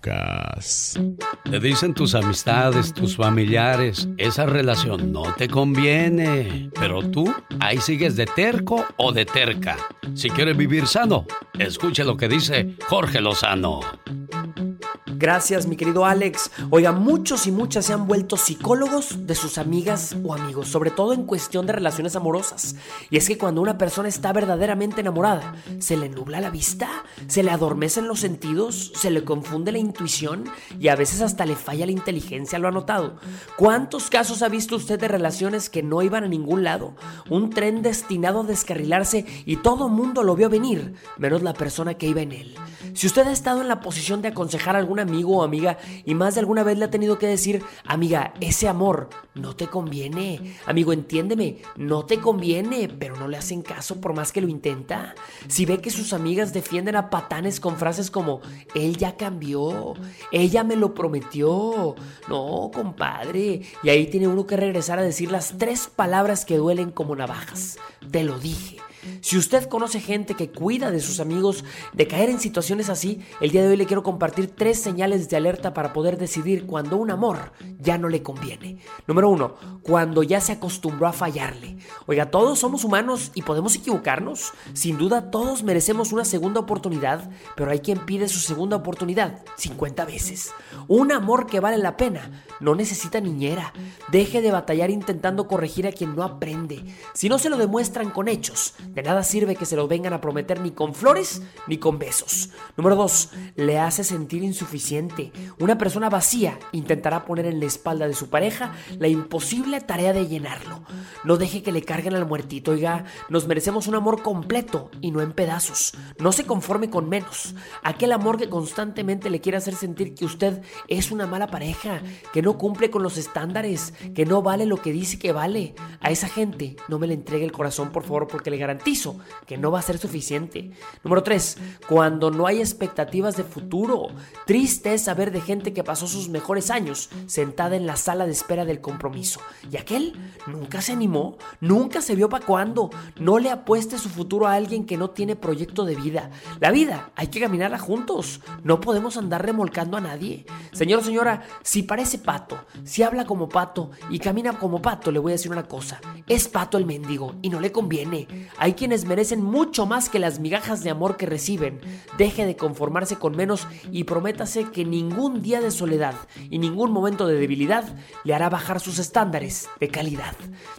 Te dicen tus amistades, tus familiares, esa relación no te conviene. Pero tú ahí sigues de terco o de terca. Si quieres vivir sano, escuche lo que dice Jorge Lozano. Gracias, mi querido Alex. Oiga, muchos y muchas se han vuelto psicólogos de sus amigas o amigos, sobre todo en cuestión de relaciones amorosas. Y es que cuando una persona está verdaderamente enamorada, se le nubla la vista, se le adormecen los sentidos, se le confunde la intuición y a veces hasta le falla la inteligencia, lo ha notado. ¿Cuántos casos ha visto usted de relaciones que no iban a ningún lado? Un tren destinado a descarrilarse y todo mundo lo vio venir, menos la persona que iba en él. Si usted ha estado en la posición de aconsejar a algún amigo o amiga y más de alguna vez le ha tenido que decir, amiga, ese amor no te conviene. Amigo, entiéndeme, no te conviene, pero no le hacen caso por más que lo intenta. Si ve que sus amigas defienden a patanes con frases como, él ya cambió, ella me lo prometió. No, compadre. Y ahí tiene uno que regresar a decir las tres palabras que duelen como navajas. Te lo dije. Si usted conoce gente que cuida de sus amigos de caer en situaciones así, el día de hoy le quiero compartir tres señales de alerta para poder decidir cuando un amor ya no le conviene. Número uno, cuando ya se acostumbró a fallarle. Oiga, todos somos humanos y podemos equivocarnos. Sin duda, todos merecemos una segunda oportunidad, pero hay quien pide su segunda oportunidad 50 veces. Un amor que vale la pena no necesita niñera. Deje de batallar intentando corregir a quien no aprende. Si no se lo demuestran con hechos, de nada sirve que se lo vengan a prometer ni con flores ni con besos. Número 2. Le hace sentir insuficiente. Una persona vacía intentará poner en la espalda de su pareja la imposible tarea de llenarlo. No deje que le carguen al muertito, oiga. Nos merecemos un amor completo y no en pedazos. No se conforme con menos. Aquel amor que constantemente le quiere hacer sentir que usted es una mala pareja, que no cumple con los estándares, que no vale lo que dice que vale. A esa gente no me le entregue el corazón, por favor, porque le garantizo que no va a ser suficiente. Número 3. Cuando no hay expectativas de futuro. Triste es saber de gente que pasó sus mejores años sentada en la sala de espera del compromiso. Y aquel nunca se animó, nunca se vio para cuándo. No le apueste su futuro a alguien que no tiene proyecto de vida. La vida hay que caminarla juntos. No podemos andar remolcando a nadie. Señor o señora, si parece pato, si habla como pato y camina como pato, le voy a decir una cosa. Es pato el mendigo y no le conviene. Hay quienes merecen mucho más que las migajas de amor que reciben. Deje de conformarse con menos y prométase que ningún día de soledad y ningún momento de debilidad le hará bajar sus estándares de calidad.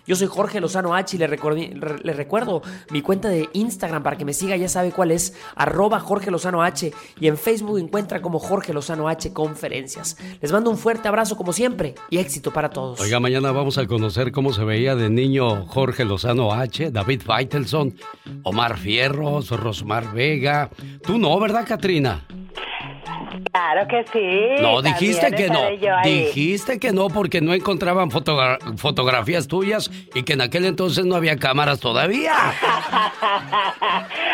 Yo soy Jorge Lozano H y le, le recuerdo mi cuenta de Instagram para que me siga, ya sabe cuál es, arroba Jorge Lozano H y en Facebook encuentra como Jorge Lozano H Conferencias. Les mando un fuerte abrazo como siempre y éxito para todos. Oiga, mañana vamos a conocer cómo se veía de niño Jorge Lozano H, David Faitelson. Omar Fierros, Rosmar Vega. Tú no, ¿verdad, Katrina? Claro que sí. No, dijiste que no. Dijiste que no porque no encontraban fotogra- fotografías tuyas y que en aquel entonces no había cámaras todavía.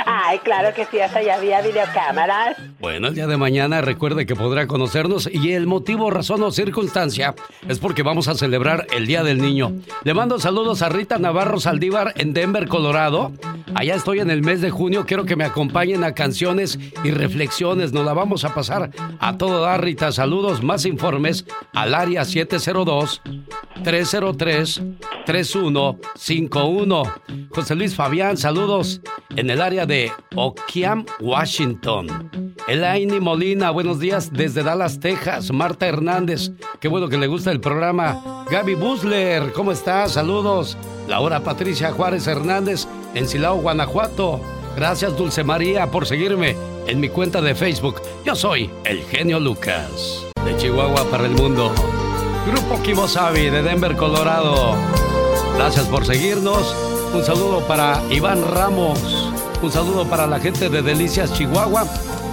Ay, claro que sí, hasta ya había videocámaras. Bueno, el día de mañana recuerde que podrá conocernos y el motivo, razón o circunstancia es porque vamos a celebrar el Día del Niño. Le mando saludos a Rita Navarro Saldívar en Denver, Colorado. Allá estoy en el mes de junio, quiero que me acompañen a canciones y reflexiones. Nos la vamos a pasar a todo dar, Rita. Saludos, más informes al área 702 303 3151. José Luis Fabián, saludos en el área de Okiam, Washington. Elaine Molina, buenos días desde Dallas, Texas. Marta Hernández, qué bueno que le gusta el programa. Gaby Busler, ¿cómo estás? Saludos. Laura Patricia Juárez Hernández en Silao, Guanajuato. Gracias, Dulce María, por seguirme en mi cuenta de Facebook. Yo soy el genio Lucas, de Chihuahua para el mundo. Grupo Kimosabi de Denver, Colorado. Gracias por seguirnos. Un saludo para Iván Ramos. Un saludo para la gente de Delicias, Chihuahua.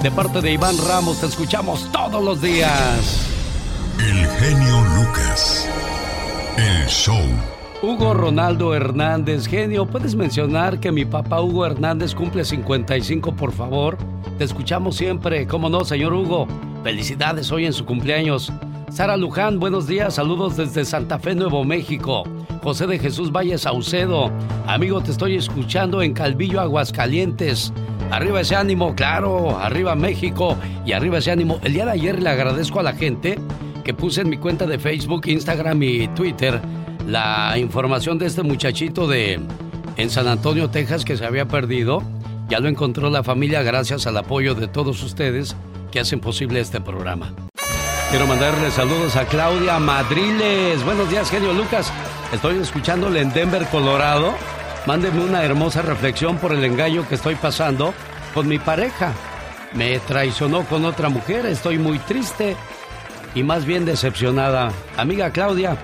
De parte de Iván Ramos, te escuchamos todos los días. El genio Lucas. El show. Hugo Ronaldo Hernández, genio, ¿puedes mencionar que mi papá Hugo Hernández cumple 55, por favor? Te escuchamos siempre, ¿cómo no, señor Hugo? Felicidades hoy en su cumpleaños. Sara Luján, buenos días, saludos desde Santa Fe, Nuevo México. José de Jesús Valle Saucedo, amigo, te estoy escuchando en Calvillo, Aguascalientes. Arriba ese ánimo, claro, arriba México y arriba ese ánimo. El día de ayer le agradezco a la gente que puse en mi cuenta de Facebook, Instagram y Twitter la información de este muchachito de en San Antonio, Texas, que se había perdido. Ya lo encontró la familia gracias al apoyo de todos ustedes que hacen posible este programa. Quiero mandarle saludos a Claudia Madriles. Buenos días, genio Lucas. Estoy escuchándole en Denver, Colorado. Mándeme una hermosa reflexión por el engaño que estoy pasando con mi pareja. Me traicionó con otra mujer, estoy muy triste y más bien decepcionada. Amiga Claudia,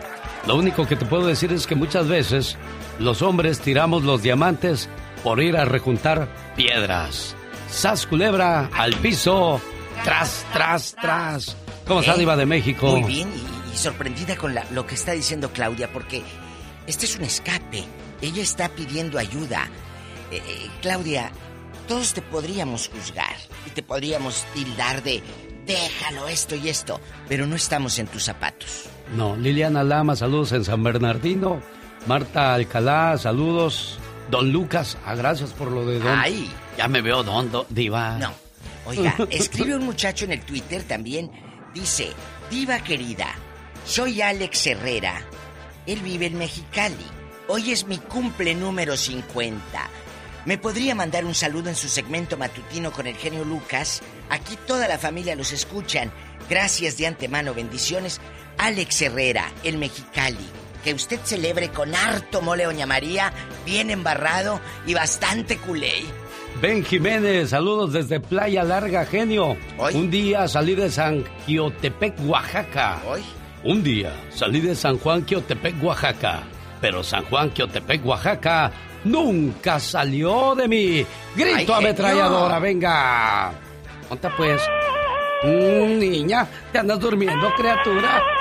lo único que te puedo decir es que muchas veces los hombres tiramos los diamantes por ir a rejuntar piedras. Sas culebra al piso, tras, tras, tras. ¿Cómo está. Diva de México? Muy bien y, y sorprendida con la- lo que está diciendo Claudia, porque este es un escape. Ella está pidiendo ayuda. Eh, eh, Claudia, todos te podríamos juzgar y te podríamos tildar de déjalo esto y esto, pero no estamos en tus zapatos. No, Liliana Lama, saludos en San Bernardino. Marta Alcalá, saludos. Don Lucas, ah, gracias por lo de Don. Ay. Ya me veo Don, don Diva. No. Oiga, escribe un muchacho en el Twitter también. Dice, Diva querida, soy Alex Herrera. Él vive en Mexicali. Hoy es mi cumple número 50. ¿Me podría mandar un saludo en su segmento matutino con el genio Lucas? Aquí toda la familia los escuchan. Gracias de antemano, bendiciones. Alex Herrera, el Mexicali. Que usted celebre con harto mole, Doña María, bien embarrado y bastante culé. Ben Jiménez, saludos desde Playa Larga, genio. Un día salí de San Quiotepec, Oaxaca. Un día salí de San Juan Quiotepec, Oaxaca. Pero San Juan Quiotepec, Oaxaca nunca salió de mí. Grito Ay, ametralladora, venga. Ponta pues. Mm, niña, te andas durmiendo, criatura.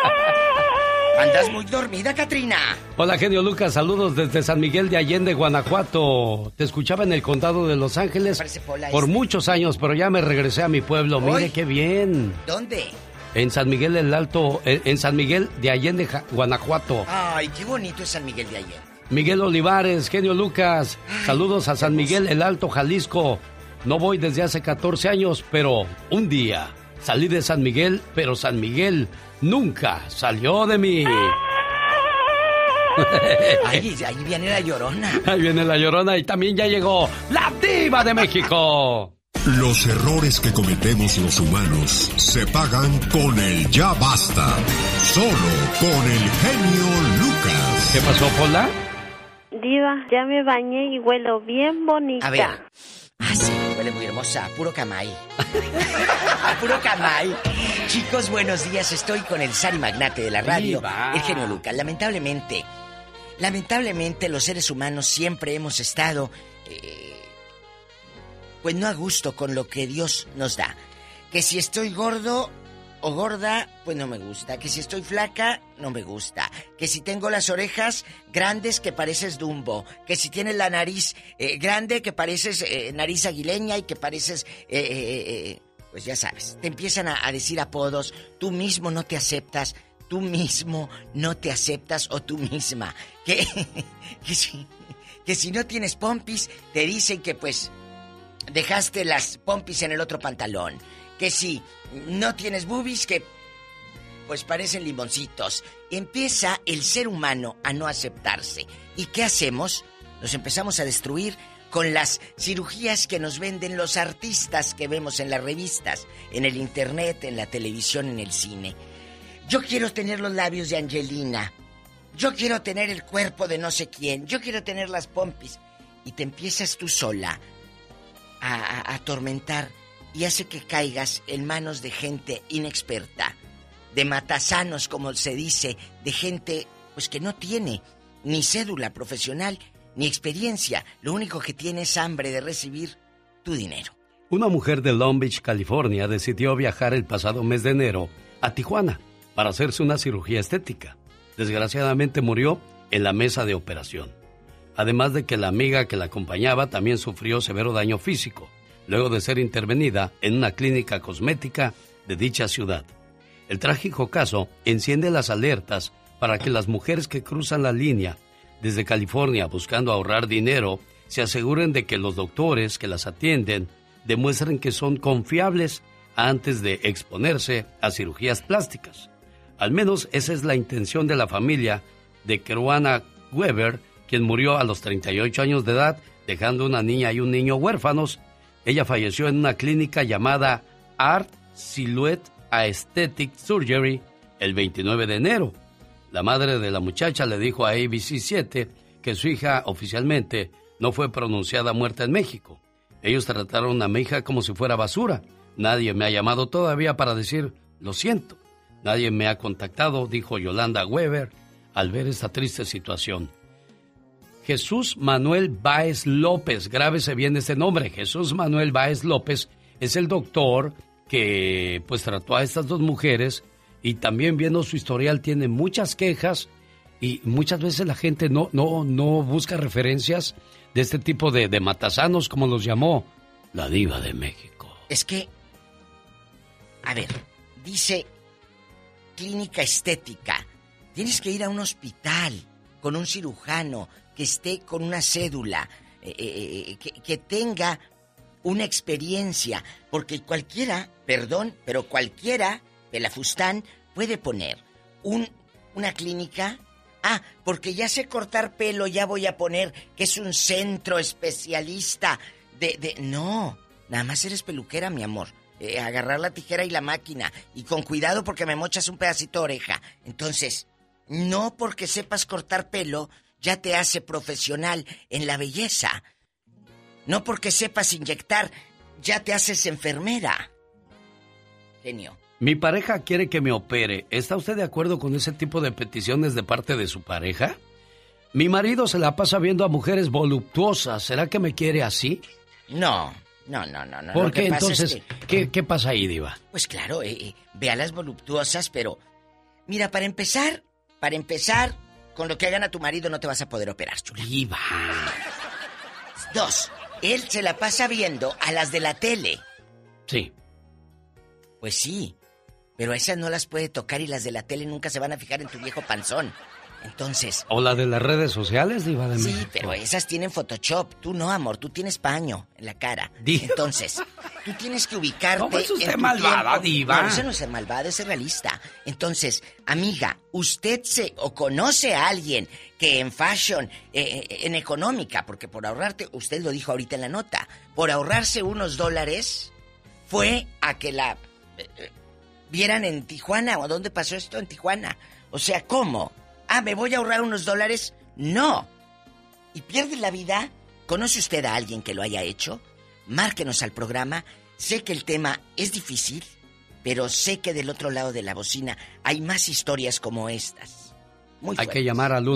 Andas muy dormida, Katrina. Hola, genio Lucas, saludos desde San Miguel de Allende, Guanajuato. Te escuchaba en el condado de Los Ángeles por este. muchos años, pero ya me regresé a mi pueblo. Mire qué bien. ¿Dónde? En San Miguel el Alto, en en San Miguel de Allende, Guanajuato. Ay, qué bonito es San Miguel de ayer. Miguel Olivares, genio Lucas, saludos a San Miguel el Alto, Jalisco. No voy desde hace 14 años, pero un día salí de San Miguel, pero San Miguel nunca salió de mí. Ahí viene la llorona. Ahí viene la llorona y también ya llegó la diva de México. Los errores que cometemos los humanos se pagan con el ya basta. Solo con el genio Lucas. ¿Qué pasó, Pola? Diva, ya me bañé y huelo bien bonita. A ver. Ah, sí, huele muy hermosa. Puro camay. A puro camay. Chicos, buenos días. Estoy con el Sari Magnate de la radio, Diva. el genio Lucas. Lamentablemente, Lamentablemente los seres humanos siempre hemos estado, eh, pues no a gusto con lo que Dios nos da. Que si estoy gordo o gorda, pues no me gusta. Que si estoy flaca, no me gusta. Que si tengo las orejas grandes, que pareces Dumbo. Que si tienes la nariz eh, grande, que pareces eh, nariz aguileña y que pareces... eh, eh, eh, pues ya sabes, te empiezan a, a decir apodos, tú mismo no te aceptas, tú mismo no te aceptas o tú misma. Que, que, si, que si no tienes pompis, te dicen que pues dejaste las pompis en el otro pantalón. Que si no tienes boobies, que pues parecen limoncitos. Empieza el ser humano a no aceptarse. ¿Y qué hacemos? Nos empezamos a destruir con las cirugías que nos venden los artistas que vemos en las revistas, en el internet, en la televisión, en el cine. Yo quiero tener los labios de Angelina. Yo quiero tener el cuerpo de no sé quién. Yo quiero tener las pompis. Y te empiezas tú sola a, a- a atormentar y hace que caigas en manos de gente inexperta, de matasanos, como se dice, de gente pues que no tiene ni cédula profesional ni experiencia. Lo único que tiene es hambre de recibir tu dinero. Una mujer de Long Beach, California, decidió viajar el pasado mes de enero a Tijuana para hacerse una cirugía estética. Desgraciadamente murió en la mesa de operación. Además de que la amiga que la acompañaba también sufrió severo daño físico, luego de ser intervenida en una clínica cosmética de dicha ciudad. El trágico caso enciende las alertas para que las mujeres que cruzan la línea desde California buscando ahorrar dinero se aseguren de que los doctores que las atienden demuestren que son confiables antes de exponerse a cirugías plásticas. Al menos esa es la intención de la familia de Keruana Weber, quien murió a los 38 años de edad, dejando una niña y un niño huérfanos. Ella falleció en una clínica llamada Art Silhouette Aesthetic Surgery el 29 de enero. La madre de la muchacha le dijo a ABC7 que su hija oficialmente no fue pronunciada muerta en México. Ellos trataron a mi hija como si fuera basura. Nadie me ha llamado todavía para decir lo siento. Nadie me ha contactado, dijo Yolanda Weber al ver esta triste situación. Jesús Manuel Báez López, grábese bien este nombre, Jesús Manuel Báez López es el doctor que pues trató a estas dos mujeres y también viendo su historial tiene muchas quejas y muchas veces la gente no, no, no busca referencias de este tipo de, de matasanos como los llamó la diva de México. Es que, a ver, dice clínica estética. Tienes que ir a un hospital con un cirujano que esté con una cédula, eh, eh, eh, que, tenga una experiencia, porque cualquiera, perdón, pero cualquiera, Pelafustán, puede poner un, una clínica. Ah, porque ya sé cortar pelo, ya voy a poner que es un centro especialista de... de... No, nada más eres peluquera, mi amor. Agarrar la tijera y la máquina. Y con cuidado porque me mochas un pedacito de oreja. Entonces, no porque sepas cortar pelo, ya te hace profesional en la belleza. No porque sepas inyectar, ya te haces enfermera. Genio. Mi pareja quiere que me opere. ¿Está usted de acuerdo con ese tipo de peticiones de parte de su pareja? Mi marido se la pasa viendo a mujeres voluptuosas. ¿Será que me quiere así? No, no, no, no, no. ¿Por qué es entonces? que- ¿qué, ¿Qué pasa ahí, Diva? Pues claro, eh, eh, ve a las voluptuosas, pero... Mira, para empezar, para empezar, con lo que hagan a tu marido no te vas a poder operar, chula. Dos, él se la pasa viendo a las de la tele. Sí. Pues sí, pero esas no las puede tocar y las de la tele nunca se van a fijar en tu viejo panzón. Entonces, ¿O la de las redes sociales, Diva de sí, México? pero esas tienen Photoshop. Tú no, amor, tú tienes paño en la cara. Diva. Entonces, tú tienes que ubicarte. ¿Cómo es usted malvada, tiempo. diva? No, eso no es ser malvada, es ser realista. Entonces, amiga, usted se o conoce a alguien que en fashion, eh, eh, en económica, porque por ahorrarte, usted lo dijo ahorita en la nota, por ahorrarse unos dólares, fue a que la eh, eh, vieran en Tijuana. ¿O dónde pasó esto? En Tijuana. O sea, ¿cómo? Ah, ¿me voy a ahorrar unos dólares? No. ¿Y pierde la vida? ¿Conoce usted a alguien que lo haya hecho? Márquenos al programa. Sé que el tema es difícil, pero sé que del otro lado de la bocina hay más historias como estas. Hay que llamar al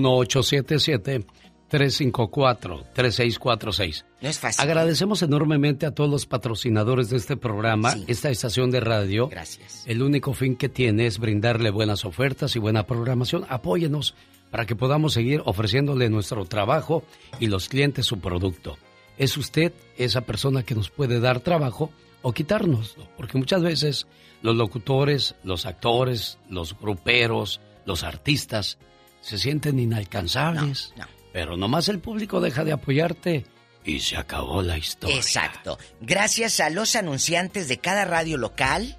1877-354-3646. No es fácil. Agradecemos enormemente a todos los patrocinadores de este programa, esta estación de radio. Gracias. El único fin que tiene es brindarle buenas ofertas y buena programación. Apóyenos para que podamos seguir ofreciéndole nuestro trabajo y los clientes su producto. Es usted esa persona que nos puede dar trabajo o quitárnoslo, porque muchas veces los locutores, los actores, los gruperos, los artistas se sienten inalcanzables. Pero nomás el público deja de apoyarte y se acabó la historia. Exacto. Gracias a los anunciantes de cada radio local,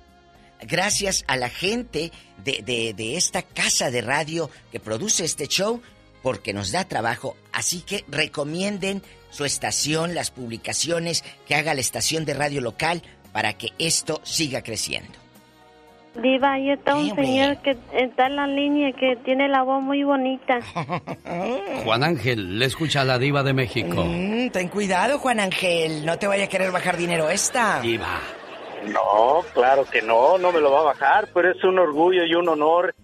gracias a la gente de, de- de esta casa de radio que produce este show, porque nos da trabajo. Así que recomienden su estación, las publicaciones que haga la estación de radio local para que esto siga creciendo. Diva, ahí está un señor que está en la línea que tiene la voz muy bonita. Juan Ángel, le escucha a la diva de México. Mm, ten cuidado, Juan Ángel, no te vaya a querer bajar dinero esta. Diva. No, claro que no, no me lo va a bajar, pero es un orgullo y un honor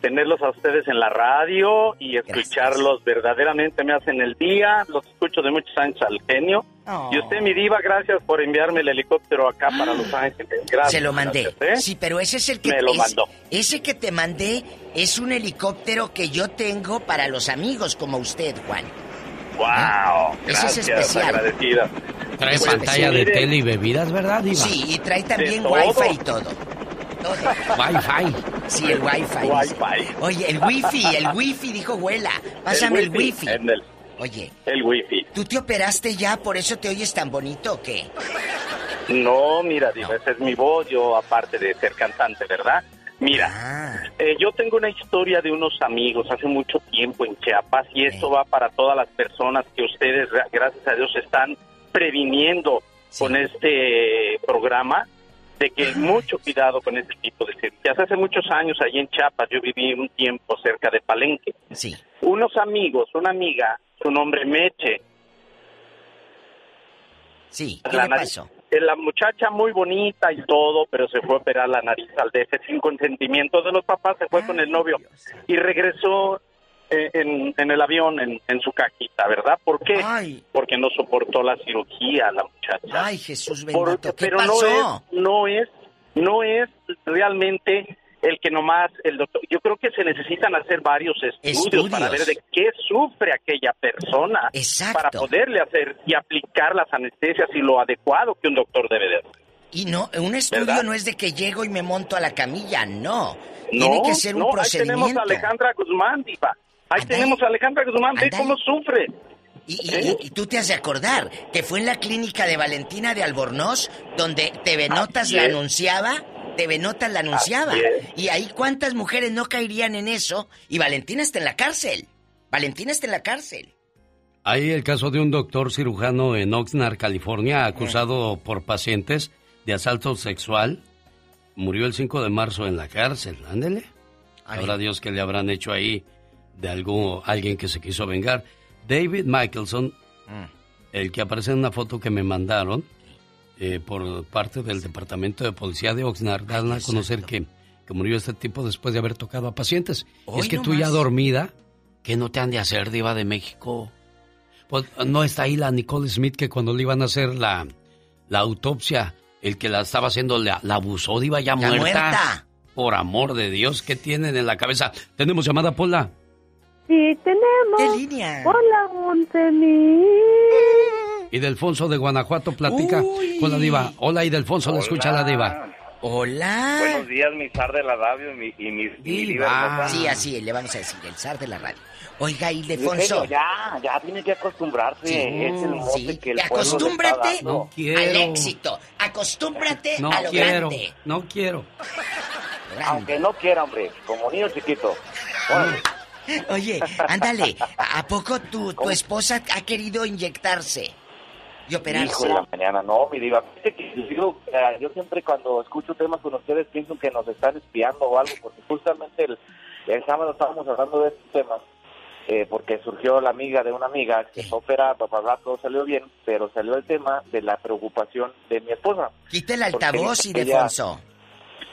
tenerlos a ustedes en la radio y escucharlos verdaderamente me hacen el día, los escucho de muchos años al genio. Oh. Y usted, mi diva, gracias por enviarme el helicóptero acá para Los Ángeles. Gracias. Se lo mandé. gracias, ¿eh? Sí, pero ese es el que Me lo es- mandó. Ese que te mandé es un helicóptero que yo tengo para los amigos como usted, Juan. Wow, Ese es gracias, especial. agradecida. Trae Pues, pantalla de tele y bebidas, ¿verdad, diva? Sí, y trae también todo. wifi y todo. Wi-Fi. Sí, el wifi. dice. Oye, el wifi, el wifi, dijo Huela. Pásame el wifi. el- Oye, el wifi. ¿tú te operaste ya? ¿Por eso te oyes tan bonito o qué? No, mira, diva, esa es mi voz, yo aparte de ser cantante, ¿verdad? Mira, Ah. eh, yo tengo una historia de unos amigos hace mucho tiempo en Chiapas y esto va para todas las personas que ustedes, gra- gracias a Dios, están previniendo con este programa de que mucho cuidado con este tipo de cirugías. Hace muchos años allí en Chiapas yo viví un tiempo cerca de Palenque. Sí. Unos amigos, una amiga, su nombre Meche, Sí, ¿qué la le nariz- pasó? La muchacha muy bonita y todo, pero se fue a operar la nariz al DF sin consentimiento de los papás, se fue con el novio y regresó eh, en, en el avión en, en su cajita, ¿verdad? ¿Por qué? Porque no soportó la cirugía la muchacha. Ay, Jesús Por- bendito, ¿qué pero pasó? no es, no es, no es realmente el que nomás el doctor. Yo creo que se necesitan hacer varios estudios, Estudios. para ver de qué sufre aquella persona, para poderle hacer y aplicar las anestesias y lo adecuado que un doctor debe de hacer. Y no, un estudio ¿Verdad? no es de que llego y me monto a la camilla, no. No, Tiene que ser un no, ahí procedimiento. tenemos a Alejandra Guzmán, diva. Ahí tenemos a Alejandra Guzmán, ve cómo sufre. Y, y- y tú te has de acordar que fue en la clínica de Valentina de Albornoz donde TV Notas la anunciaba, TV Notas la anunciaba. Y ahí cuántas mujeres no caerían en eso y Valentina está en la cárcel. Valentina está en la cárcel. Hay el caso de un doctor cirujano en Oxnard, California, acusado por pacientes de asalto sexual. Murió el 5 de marzo en la cárcel. Ándele. Habrá Dios que le habrán hecho ahí de algún, alguien que se quiso vengar. David Michelson, el que aparece en una foto que me mandaron eh, por parte del Departamento de Policía de Oxnard, dan a conocer que, que murió este tipo después de haber tocado a pacientes. Es que tú ya dormida, ¿qué no te han de hacer, Diva de México? Pues no está ahí la Nicole Smith que cuando le iban a hacer la, la autopsia, el que la estaba haciendo la, la abusó, Diva ya, Ya muerta. muerta. Por amor de Dios, ¿qué tienen en la cabeza? Tenemos llamada, Pola. Sí, tenemos. ¿Qué línea? Hola, Montemí. Y Delfonso de Guanajuato platica con la diva. Hola, y Delfonso, le escucha la diva. Hola. Buenos días, mi zar de la radio y mi, y mi, y mi diva. Sí, así le vamos a decir, el zar de la radio. Oiga, Ildefonso. ya, ya tiene que acostumbrarse. Sí, es el mote sí. que el acostúmbrate al éxito. Acostúmbrate No a lo quiero, grande. no quiero. Aunque no quiera, hombre, como niño chiquito. Oye, ándale, ¿a a poco tu, tu esposa ha querido inyectarse y operarse? Hijo de la mañana, no, mi diva. Yo, yo siempre cuando escucho temas con ustedes pienso que nos están espiando o algo, porque justamente el, el sábado estábamos hablando de estos temas, eh, porque surgió la amiga de una amiga que fue operada, papá, bla, todo salió bien, pero salió el tema de la preocupación de mi esposa. Quita el altavoz, ella- Ildefonso.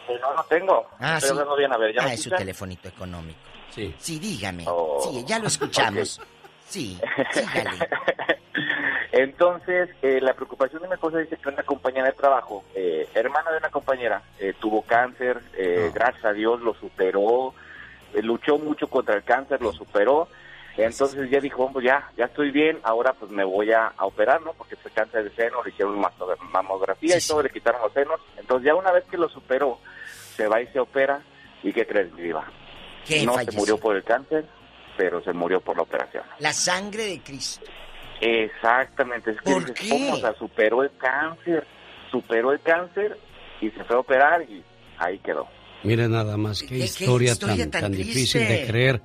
Eh, No, no tengo. Ah, Estoy sí. bien, a ver, ¿ya Ah, es su escuchan? telefonito económico. Sí. Sí, dígame. Oh. Sí, ya lo escuchamos. Sí. Entonces, eh, la preocupación de mi esposa dice que una compañera de trabajo, eh, hermana de una compañera, eh, tuvo cáncer, eh, gracias a Dios lo superó, eh, luchó mucho contra el cáncer, lo superó. Entonces ya dijo, pues ya, ya estoy bien, ahora pues me voy a, a operar, ¿no? Porque fue cáncer de seno, le hicieron mamografía y todo, le quitaron los senos. Entonces ya una vez que lo superó, se va y se opera. ¿Y qué crees, mi diva? ¿Qué No falleció? se murió por el cáncer, pero se murió por la operación. La sangre de Cristo. Exactamente, es que ¿Por dices, qué? ¿cómo? O sea, superó el cáncer, superó el cáncer y se fue a operar y ahí quedó. Mire nada más, qué qué historia, historia tan, tan difícil de creer.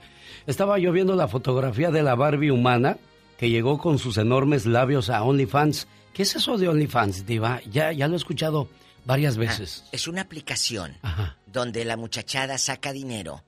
Estaba yo viendo la fotografía de la Barbie humana que llegó con sus enormes labios a OnlyFans. ¿Qué es eso de OnlyFans, Diva? Ya, ya lo he escuchado varias veces. Es una aplicación donde la muchachada saca dinero.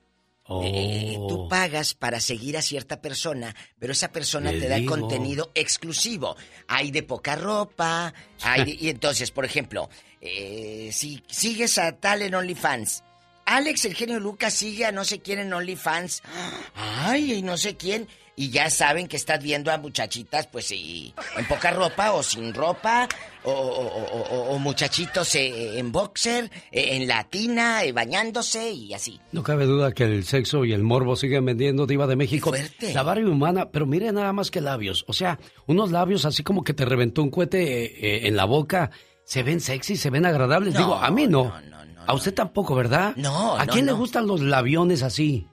Oh. Eh, tú pagas para seguir a cierta persona, pero esa persona Le te da digo. contenido exclusivo. Hay de poca ropa, hay de- y entonces, por ejemplo, eh, si sigues a tal en OnlyFans, Alex, el genio Lucas, sigue a no sé quién en OnlyFans, ay, y no sé quién, y ya saben que estás viendo a muchachitas, pues, y, en poca ropa o sin ropa, o, o- o- o- o muchachitos eh, en boxer, eh, en latina, eh, bañándose y así. No cabe duda que el sexo y el morbo siguen vendiendo Diva de México. fuerte. La Barbie humana, pero mire nada más que labios. O sea, unos labios así como que te reventó un cohete eh, eh, en la boca. Se ven sexy, se ven agradables. No, Digo, a mí no. a usted tampoco, ¿verdad? No, ¿A no, quién le no. gustan los labiones así?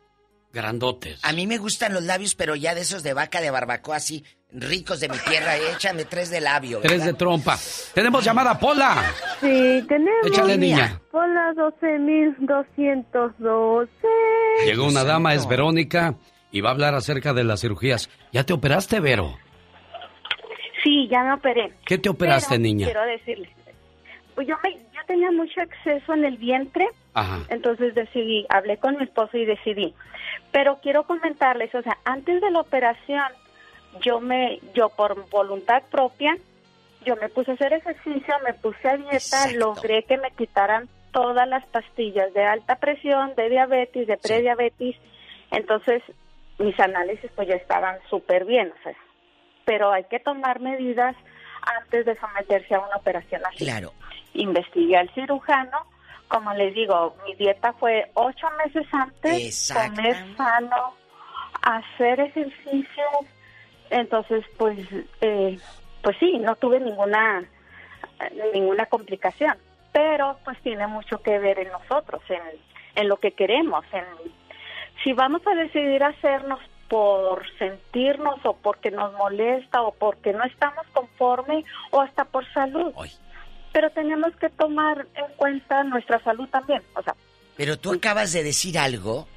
Grandotes. A mí me gustan los labios, pero ya de esos de vaca de barbacoa así, ricos de mi tierra. Échame tres de labio. Tres de trompa. Tenemos llamada, Pola. Sí, tenemos. Échale, niña. Por las 12.212. Llegó una dama, es Verónica, y va a hablar acerca de las cirugías. ¿Ya te operaste, Vero? Sí, ya me operé. ¿Qué te operaste, Pero niña? Quiero decirles, pues yo, me, yo tenía mucho exceso en el vientre, Ajá. entonces decidí, hablé con mi esposo y decidí. Pero quiero comentarles, o sea, antes de la operación, yo me, yo por voluntad propia, yo me puse a hacer ejercicio, me puse a dieta, logré que me quitaran todas las pastillas de alta presión, de diabetes, de prediabetes, entonces mis análisis pues ya estaban súper bien, o sea, pero hay que tomar medidas antes de someterse a una operación así. Claro. Investigué al cirujano, como les digo, mi dieta fue ocho meses antes, comer sano, hacer ejercicio, entonces pues, eh, pues sí, no tuve ninguna ninguna complicación, pero pues tiene mucho que ver en nosotros, en, en lo que queremos, en si vamos a decidir hacernos por sentirnos o porque nos molesta o porque no estamos conforme o hasta por salud. Pero tenemos que tomar en cuenta nuestra salud también. O sea, Pero tú acabas de decir algo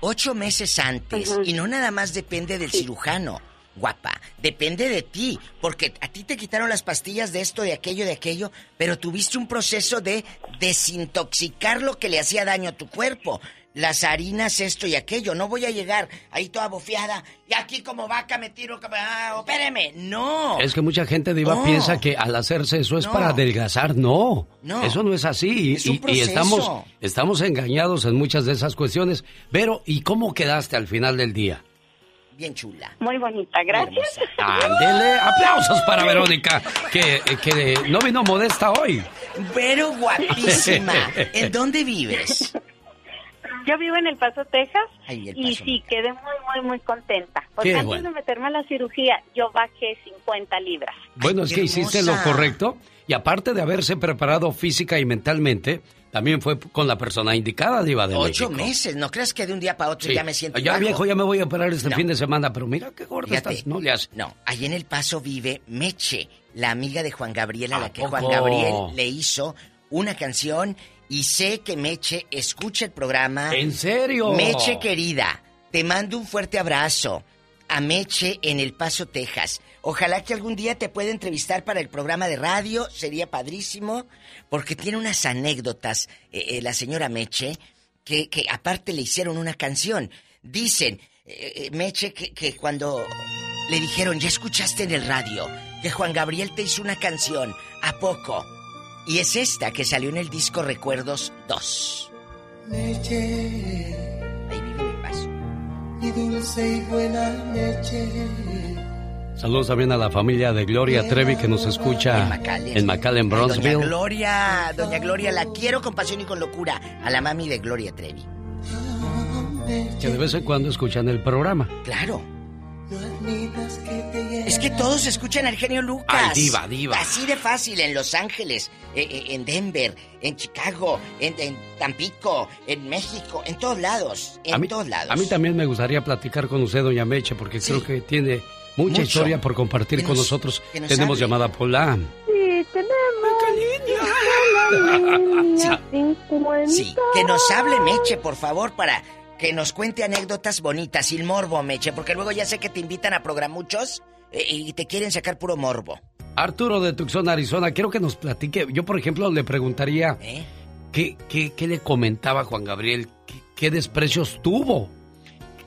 ocho meses antes y no nada más depende del cirujano, guapa, depende de ti, porque a ti te quitaron las pastillas de esto, de aquello, de aquello, pero tuviste un proceso de desintoxicar lo que le hacía daño a tu cuerpo. Las harinas, esto y aquello. No voy a llegar ahí toda bofeada y aquí como vaca me tiro. como, Ah, opéreme. No. Es que mucha gente, Diva, No. piensa que al hacerse eso es No. para adelgazar. No, No. eso no es así. Es un y, estamos, estamos engañados en muchas de esas cuestiones. Pero, ¿y cómo quedaste al final del día? Bien chula. muy bonita, gracias. Ándele, aplausos para Verónica, que, que no vino modesta hoy. Pero guapísima. ¿En dónde vives? Yo vivo en El Paso, Texas, Ay, El y Paso. sí, quedé muy, muy, muy contenta. Porque Qué antes bueno. de meterme a la cirugía, yo bajé 50 libras. Bueno, es que hiciste lo correcto y aparte de haberse preparado física y mentalmente, también fue con la persona indicada, Diva de Ocho México. meses. No creas que de un día para otro Sí. ya me siento Ya bajo. viejo, ya me voy a operar este No. fin de semana, pero mira qué gorda Fíjate. estás. No le hace. No, ahí en El Paso vive Meche, la amiga de Juan Gabriel, a ¿A la que poco? Juan Gabriel le hizo una canción y sé que Meche escucha el programa. ¿En serio? Meche querida, te mando un fuerte abrazo a Meche en El Paso, Texas. Ojalá que algún día te pueda entrevistar para el programa de radio, sería padrísimo, porque tiene unas anécdotas, eh, eh, la señora Meche, que, que aparte le hicieron una canción. Dicen, eh, eh, Meche, que, que cuando le dijeron, ya escuchaste en el radio, que Juan Gabriel te hizo una canción, ¿a poco? Y es esta que salió en el disco Recuerdos 2. Ahí vive mi paso. dulce y buena leche. Saludos también a la familia de Gloria Trevi que nos escucha en McAllen, Doña Bronzeville. Gloria, doña Gloria, la quiero con pasión y con locura. A la mami de Gloria Trevi. Que de vez en cuando escuchan el programa. Claro. Es que todos escuchan al genio Lucas. Ay, diva, diva. Así de fácil, en Los Ángeles, eh, eh, en Denver, en Chicago, en, en Tampico, en México, en todos lados. En A mí, todos lados. a mí también me gustaría platicar con usted, doña Meche, porque creo que tiene mucha Mucho. historia por compartir Que con nos- nosotros. que nos Tenemos hable. llamada Pola. Sí, tenemos. Sí, que nos hable Meche, por favor, para que nos cuente anécdotas bonitas, sin morbo, Meche, porque luego ya sé que te invitan a programuchos eh, y te quieren sacar puro morbo. Arturo de Tucson, Arizona, quiero que nos platique. Yo, por ejemplo, le preguntaría ¿Eh? ¿qué, qué, qué le comentaba Juan Gabriel, qué, qué desprecios tuvo,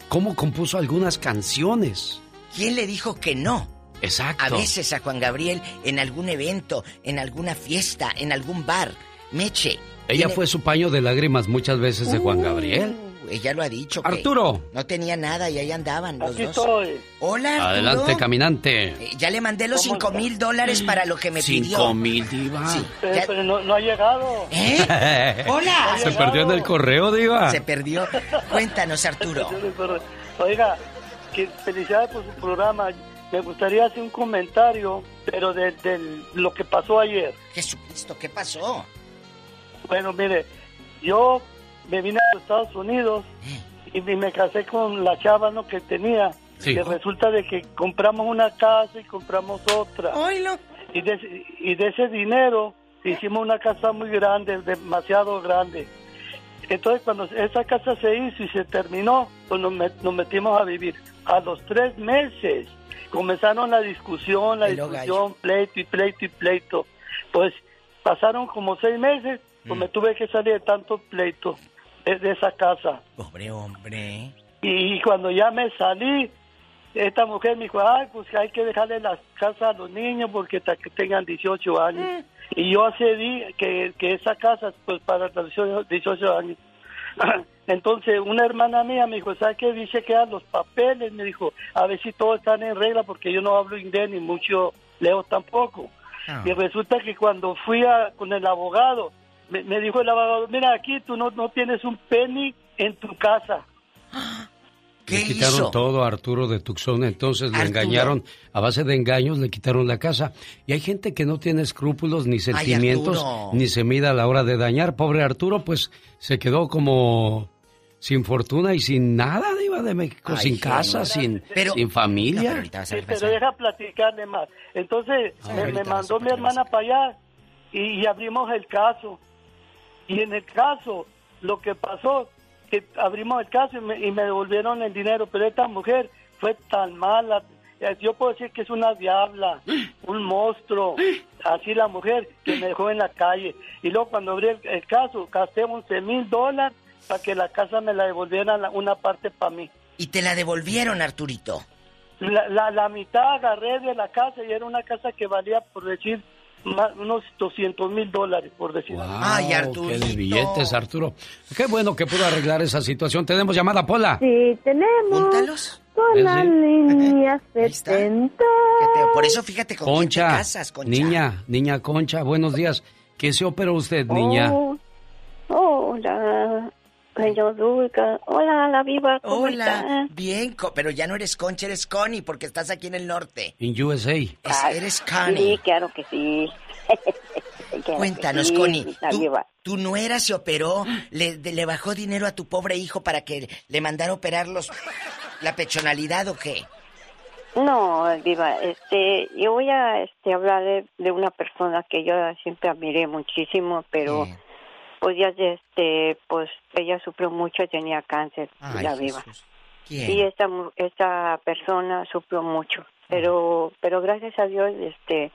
cómo compuso algunas canciones. ¿Quién le dijo que no? Exacto. A veces a Juan Gabriel en algún evento, en alguna fiesta, en algún bar. Meche. Ella tiene- fue su paño de lágrimas muchas veces de Juan Gabriel. Ella lo ha dicho. que Arturo. No tenía nada y ahí andaban los Aquí dos. estoy. Hola, Arturo. Adelante, caminante. Eh, Ya le mandé los cinco mil dólares para lo que me pidió. Cinco mil, diva. Sí. Pero, ya- pero no, no ha llegado. ¿Eh? Hola. Se perdió en el correo, diva. Se perdió. Cuéntanos, Arturo. Oiga, que felicidades por su programa. Me gustaría hacer un comentario, pero de, de lo que pasó ayer. Jesucristo, ¿qué pasó? Bueno, mire, yo me vine a los Estados Unidos y me me casé con la chava ¿no? que tenía. Sí. Que resulta de que compramos una casa y compramos otra. Oilo. Y de, ese- y de ese dinero hicimos una casa muy grande, demasiado grande. Entonces cuando esa casa se hizo y se terminó, pues nos, met- nos metimos a vivir. A los tres meses comenzaron la discusión, la discusión, pleito y pleito y pleito. Pues pasaron como seis meses, pues me tuve que salir de tanto pleito de, esa casa. Pobre hombre. Y cuando ya me salí, esta mujer me dijo, ay, pues hay que dejarle las casas a los niños porque hasta que tengan 18 años. Y yo accedí que, que esa casa, pues para los 18 18 años. Entonces, una hermana mía me dijo, ¿sabes qué? Dice que dan los papeles, me dijo, a ver si todos están en regla porque yo no hablo inglés ni mucho leo tampoco. Ah. Y resulta que cuando fui a, con el abogado, me, me dijo el abogado, mira, aquí tú no, no tienes un penny en tu casa. Le quitaron todo a Arturo de Tucson, entonces le engañaron, a base de engaños le quitaron la casa. Y hay gente que no tiene escrúpulos ni sentimientos, ni se mide a la hora de dañar. Pobre Arturo, pues se quedó como sin fortuna y sin nada, Diva de México, Ay, sin casa, sin, Pero- sin familia. Sí, pero deja platicarle más. Entonces, me, me mandó mi hermana para allá y, y abrimos el caso. Y en el caso, lo que pasó, que abrimos el caso y me, y me devolvieron el dinero, pero esta mujer fue tan mala. Eh, Yo puedo decir que es una diabla, un monstruo, así la mujer que me dejó en la calle. Y luego cuando abrí el, el caso, gasté 11 mil dólares para que la casa me la devolvieran la- una parte para mí. Y te la devolvieron, Arturito. La, la, la mitad agarré de la casa y era una casa que valía, por decir, más- unos 200 mil dólares, por decir. Ay, Wow, qué de billetes, Arturo. Qué bueno que pudo arreglar esa situación. Tenemos llamada, Pola. Sí, tenemos. Con la Sí. línea 70. Por eso fíjate con quién te Concha, casas, Concha. niña, niña Concha, buenos días. ¿Qué se operó usted, niña? Oh, hola, señor Dulca. Hola, la viva. ¿cómo Hola, está? bien, pero ya no eres Concha, eres Connie, porque estás aquí en el norte. En USA. Es- eres Connie. Sí, claro que sí. Claro Cuéntanos, que sí, Connie, ¿tú- tu nuera se operó, le, de- le bajó dinero a tu pobre hijo para que le mandara operar los, la pechonalidad o qué? No, Viva, este, yo voy a este, hablar de, de una persona que yo siempre admiré muchísimo, pero pues ya este, pues ella sufrió mucho, tenía cáncer, Ay, la Viva. Y esta esta persona sufrió mucho, pero pero gracias a Dios este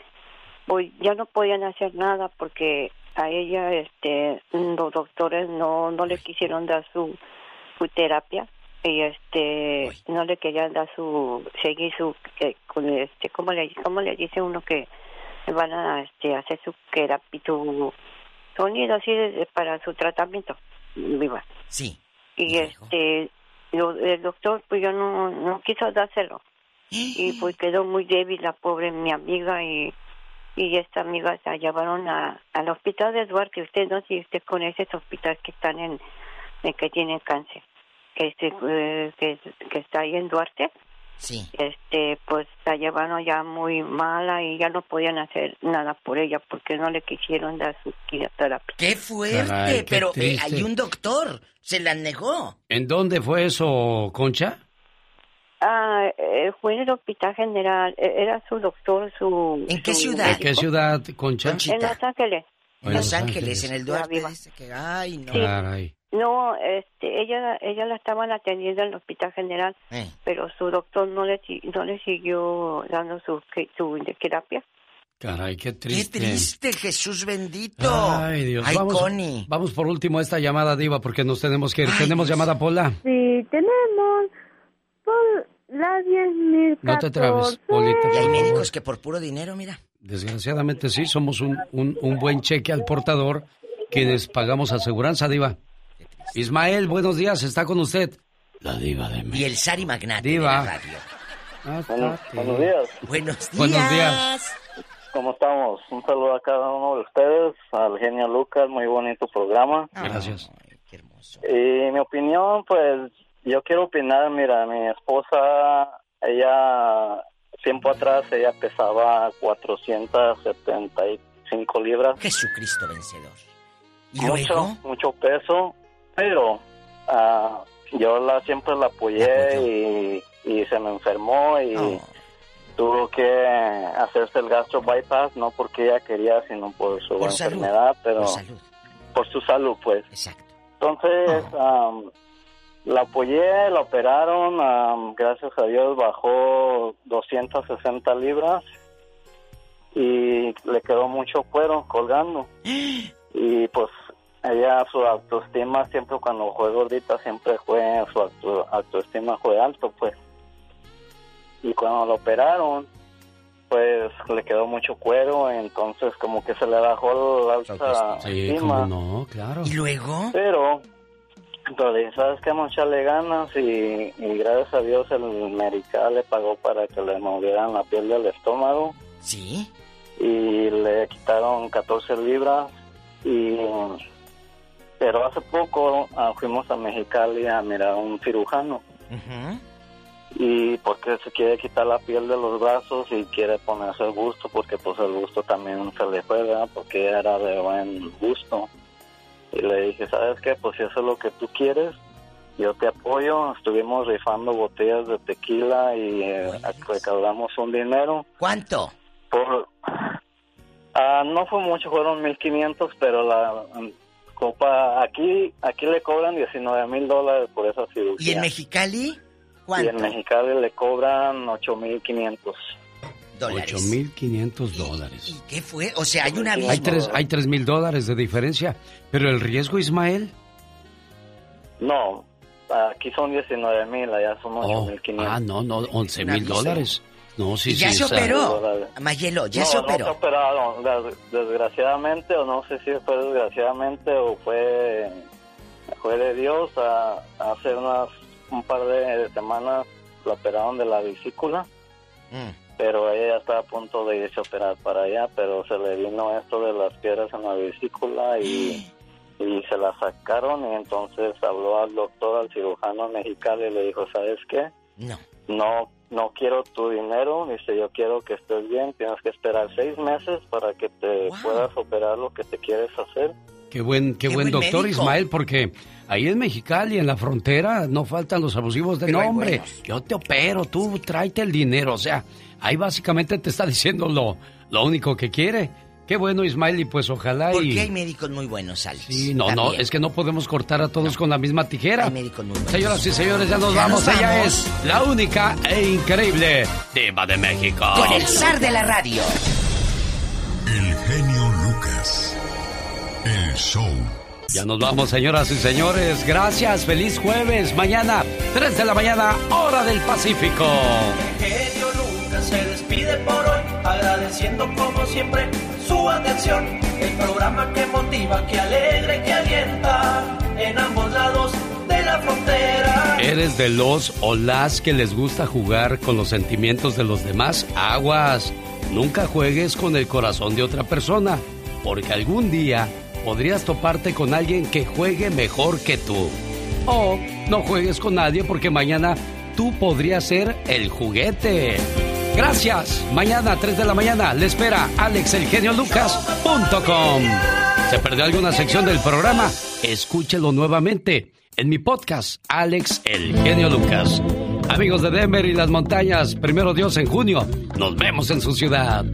pues ya no podían hacer nada porque a ella este los doctores no no le quisieron dar su su terapia y este no le querían dar su seguir su que- con este cómo le cómo le dice uno que van a este hacer su terapia sonido así de- para su tratamiento viva Sí. y este lo- el doctor pues yo no, no quiso dárselo. Y pues quedó muy débil la pobre mi amiga y, y esta amiga la llevaron a, al hospital de Duarte. Usted no si usted conoce ese hospital que están en, en que tienen cáncer, que, este, eh, que, que está ahí en Duarte. Sí. Este, pues la llevaron ya muy mala y ya no podían hacer nada por ella porque no le quisieron dar su quimioterapia. ¡Qué fuerte! Caray, qué pero eh, hay un doctor, se la negó. ¿En dónde fue eso, Concha? Ah, eh, fue en el hospital general, eh, era su doctor, su... ¿En qué su ciudad? ¿De qué ciudad, Concha? En Los Ángeles. En Los Ángeles, en el Duarte. Que, ay, no. Caray. No, este, ella, ella la estaban atendiendo en el hospital general, Eh. pero su doctor no le, no le siguió dando su, su terapia. Caray, qué Qué triste. triste, Jesús bendito. Ay, Dios. Ay, vamos, Connie. vamos por último a esta llamada, Diva, porque nos tenemos que ir. ¿Tenemos llamada, Pola? Sí, tenemos por la 10.000 No te trabes, Polita. Y hay médicos que por puro dinero, mira. Desgraciadamente sí, somos un, un, un buen cheque al portador quienes pagamos aseguranza, Diva. Ismael, buenos días, está con usted. La Diva de Y el Sari Magnate Diva. de la radio. Bueno, buenos días. Buenos días. Buenos días. ¿Cómo estamos? Un saludo a cada uno de ustedes, al genio Lucas, muy bonito programa. Gracias. Y mi opinión, pues yo quiero opinar, mira, mi esposa, ella, tiempo atrás, ella pesaba 475 libras. Jesucristo vencedor. ¿Y mucho, luego? mucho peso, pero ah, yo la siempre la apoyé y, y se me enfermó y Oh. tuvo que hacerse el gastro bypass, no porque ella quería, sino por su Por salud, enfermedad, pero por salud. por su salud, pues. Exacto. Entonces, am, la apoyé, la operaron, am, gracias a Dios bajó 260 libras y le quedó mucho cuero colgando. Y pues ella, su autoestima siempre cuando fue gordita, siempre fue, su auto- autoestima fue alto, pues. Y cuando la operaron, pues le quedó mucho cuero, entonces como que se le bajó la alta Sí, cómo no, claro. ¿Y luego? Pero, entonces, ¿sabes qué? Echarle ganas y, y gracias a Dios el medical le pagó para que le movieran la piel del estómago. Sí. Y le quitaron 14 libras y... Pero hace poco ah, fuimos a Mexicali a mirar a un cirujano y porque se quiere quitar la piel de los brazos y quiere ponerse el busto porque pues el busto también se le fue, ¿verdad? Porque era de buen gusto. Y le dije, ¿sabes qué? Pues si eso es lo que tú quieres, yo te apoyo. Estuvimos rifando botellas de tequila y eh, recaudamos un dinero. ¿Cuánto? Por, Ah, no fue mucho, fueron 1500, pero la copa, aquí aquí le cobran 19 mil dólares por esa cirugía. ¿Y en Mexicali? Y ¿Cuánto? en Mexicali le cobran 8500. Dólares. 8.500 dólares. ¿Qué fue? O sea, hay un abismo. Hay tres, hay tres mil dólares de diferencia. Pero el riesgo, Ismael. No, aquí son 19 mil, allá son Oh, 8500. ah, no, no, 11 mil dólares. No, sí, ¿Y ya sí. se operó? Mayelo, ya no, se no operó. se operaron, des- desgraciadamente, o no sé si fue desgraciadamente o fue, fue de Dios. a- hace unas un par de semanas la operaron de la vesícula, Mm. pero ella ya estaba a punto de irse a operar para allá, pero se le vino esto de las piedras en la vesícula y, y se la sacaron y entonces habló al doctor, al cirujano mexicano y le dijo, ¿sabes qué? No. no no quiero tu dinero, dice yo quiero que estés bien, tienes que esperar seis meses para que te puedas operar lo que te quieres hacer. Qué buen, qué, buen, buen doctor médico. Ismael, porque ahí en Mexicali, en la frontera, no faltan los abusivos de nombre. Yo te opero, tú tráete el dinero. O sea, ahí básicamente te está diciendo lo, lo único que quiere. Qué bueno, Ismael, y pues ojalá y... Porque hay médicos muy buenos, Alex. Sí, no, no, es que no podemos cortar a todos con la misma tijera. Hay médicos muy buenos. Señoras y señores, ya nos Ya vamos. nos Ella vamos. es la única e increíble diva de México. Con el zar de la radio. El genio Lucas. El show. Ya nos vamos, señoras y señores. Gracias, feliz jueves. Mañana, 3 de la mañana, hora del Pacífico. Se despide por hoy, agradeciendo como siempre su atención. El programa que motiva, que alegra y que alienta en ambos lados de la frontera. ¿Eres de los o las que les gusta jugar con los sentimientos de los demás? Aguas. Nunca juegues con el corazón de otra persona, porque algún día podrías toparte con alguien que juegue mejor que tú. O no juegues con nadie porque mañana tú podrías ser el juguete. Gracias. Mañana a 3 de la mañana le espera alexelgeniolucas.com. ¿Se perdió alguna sección del programa? Escúchelo nuevamente en mi podcast, Alex El Genio Lucas. Amigos de Denver y las montañas, primero Dios en junio, nos vemos en su ciudad.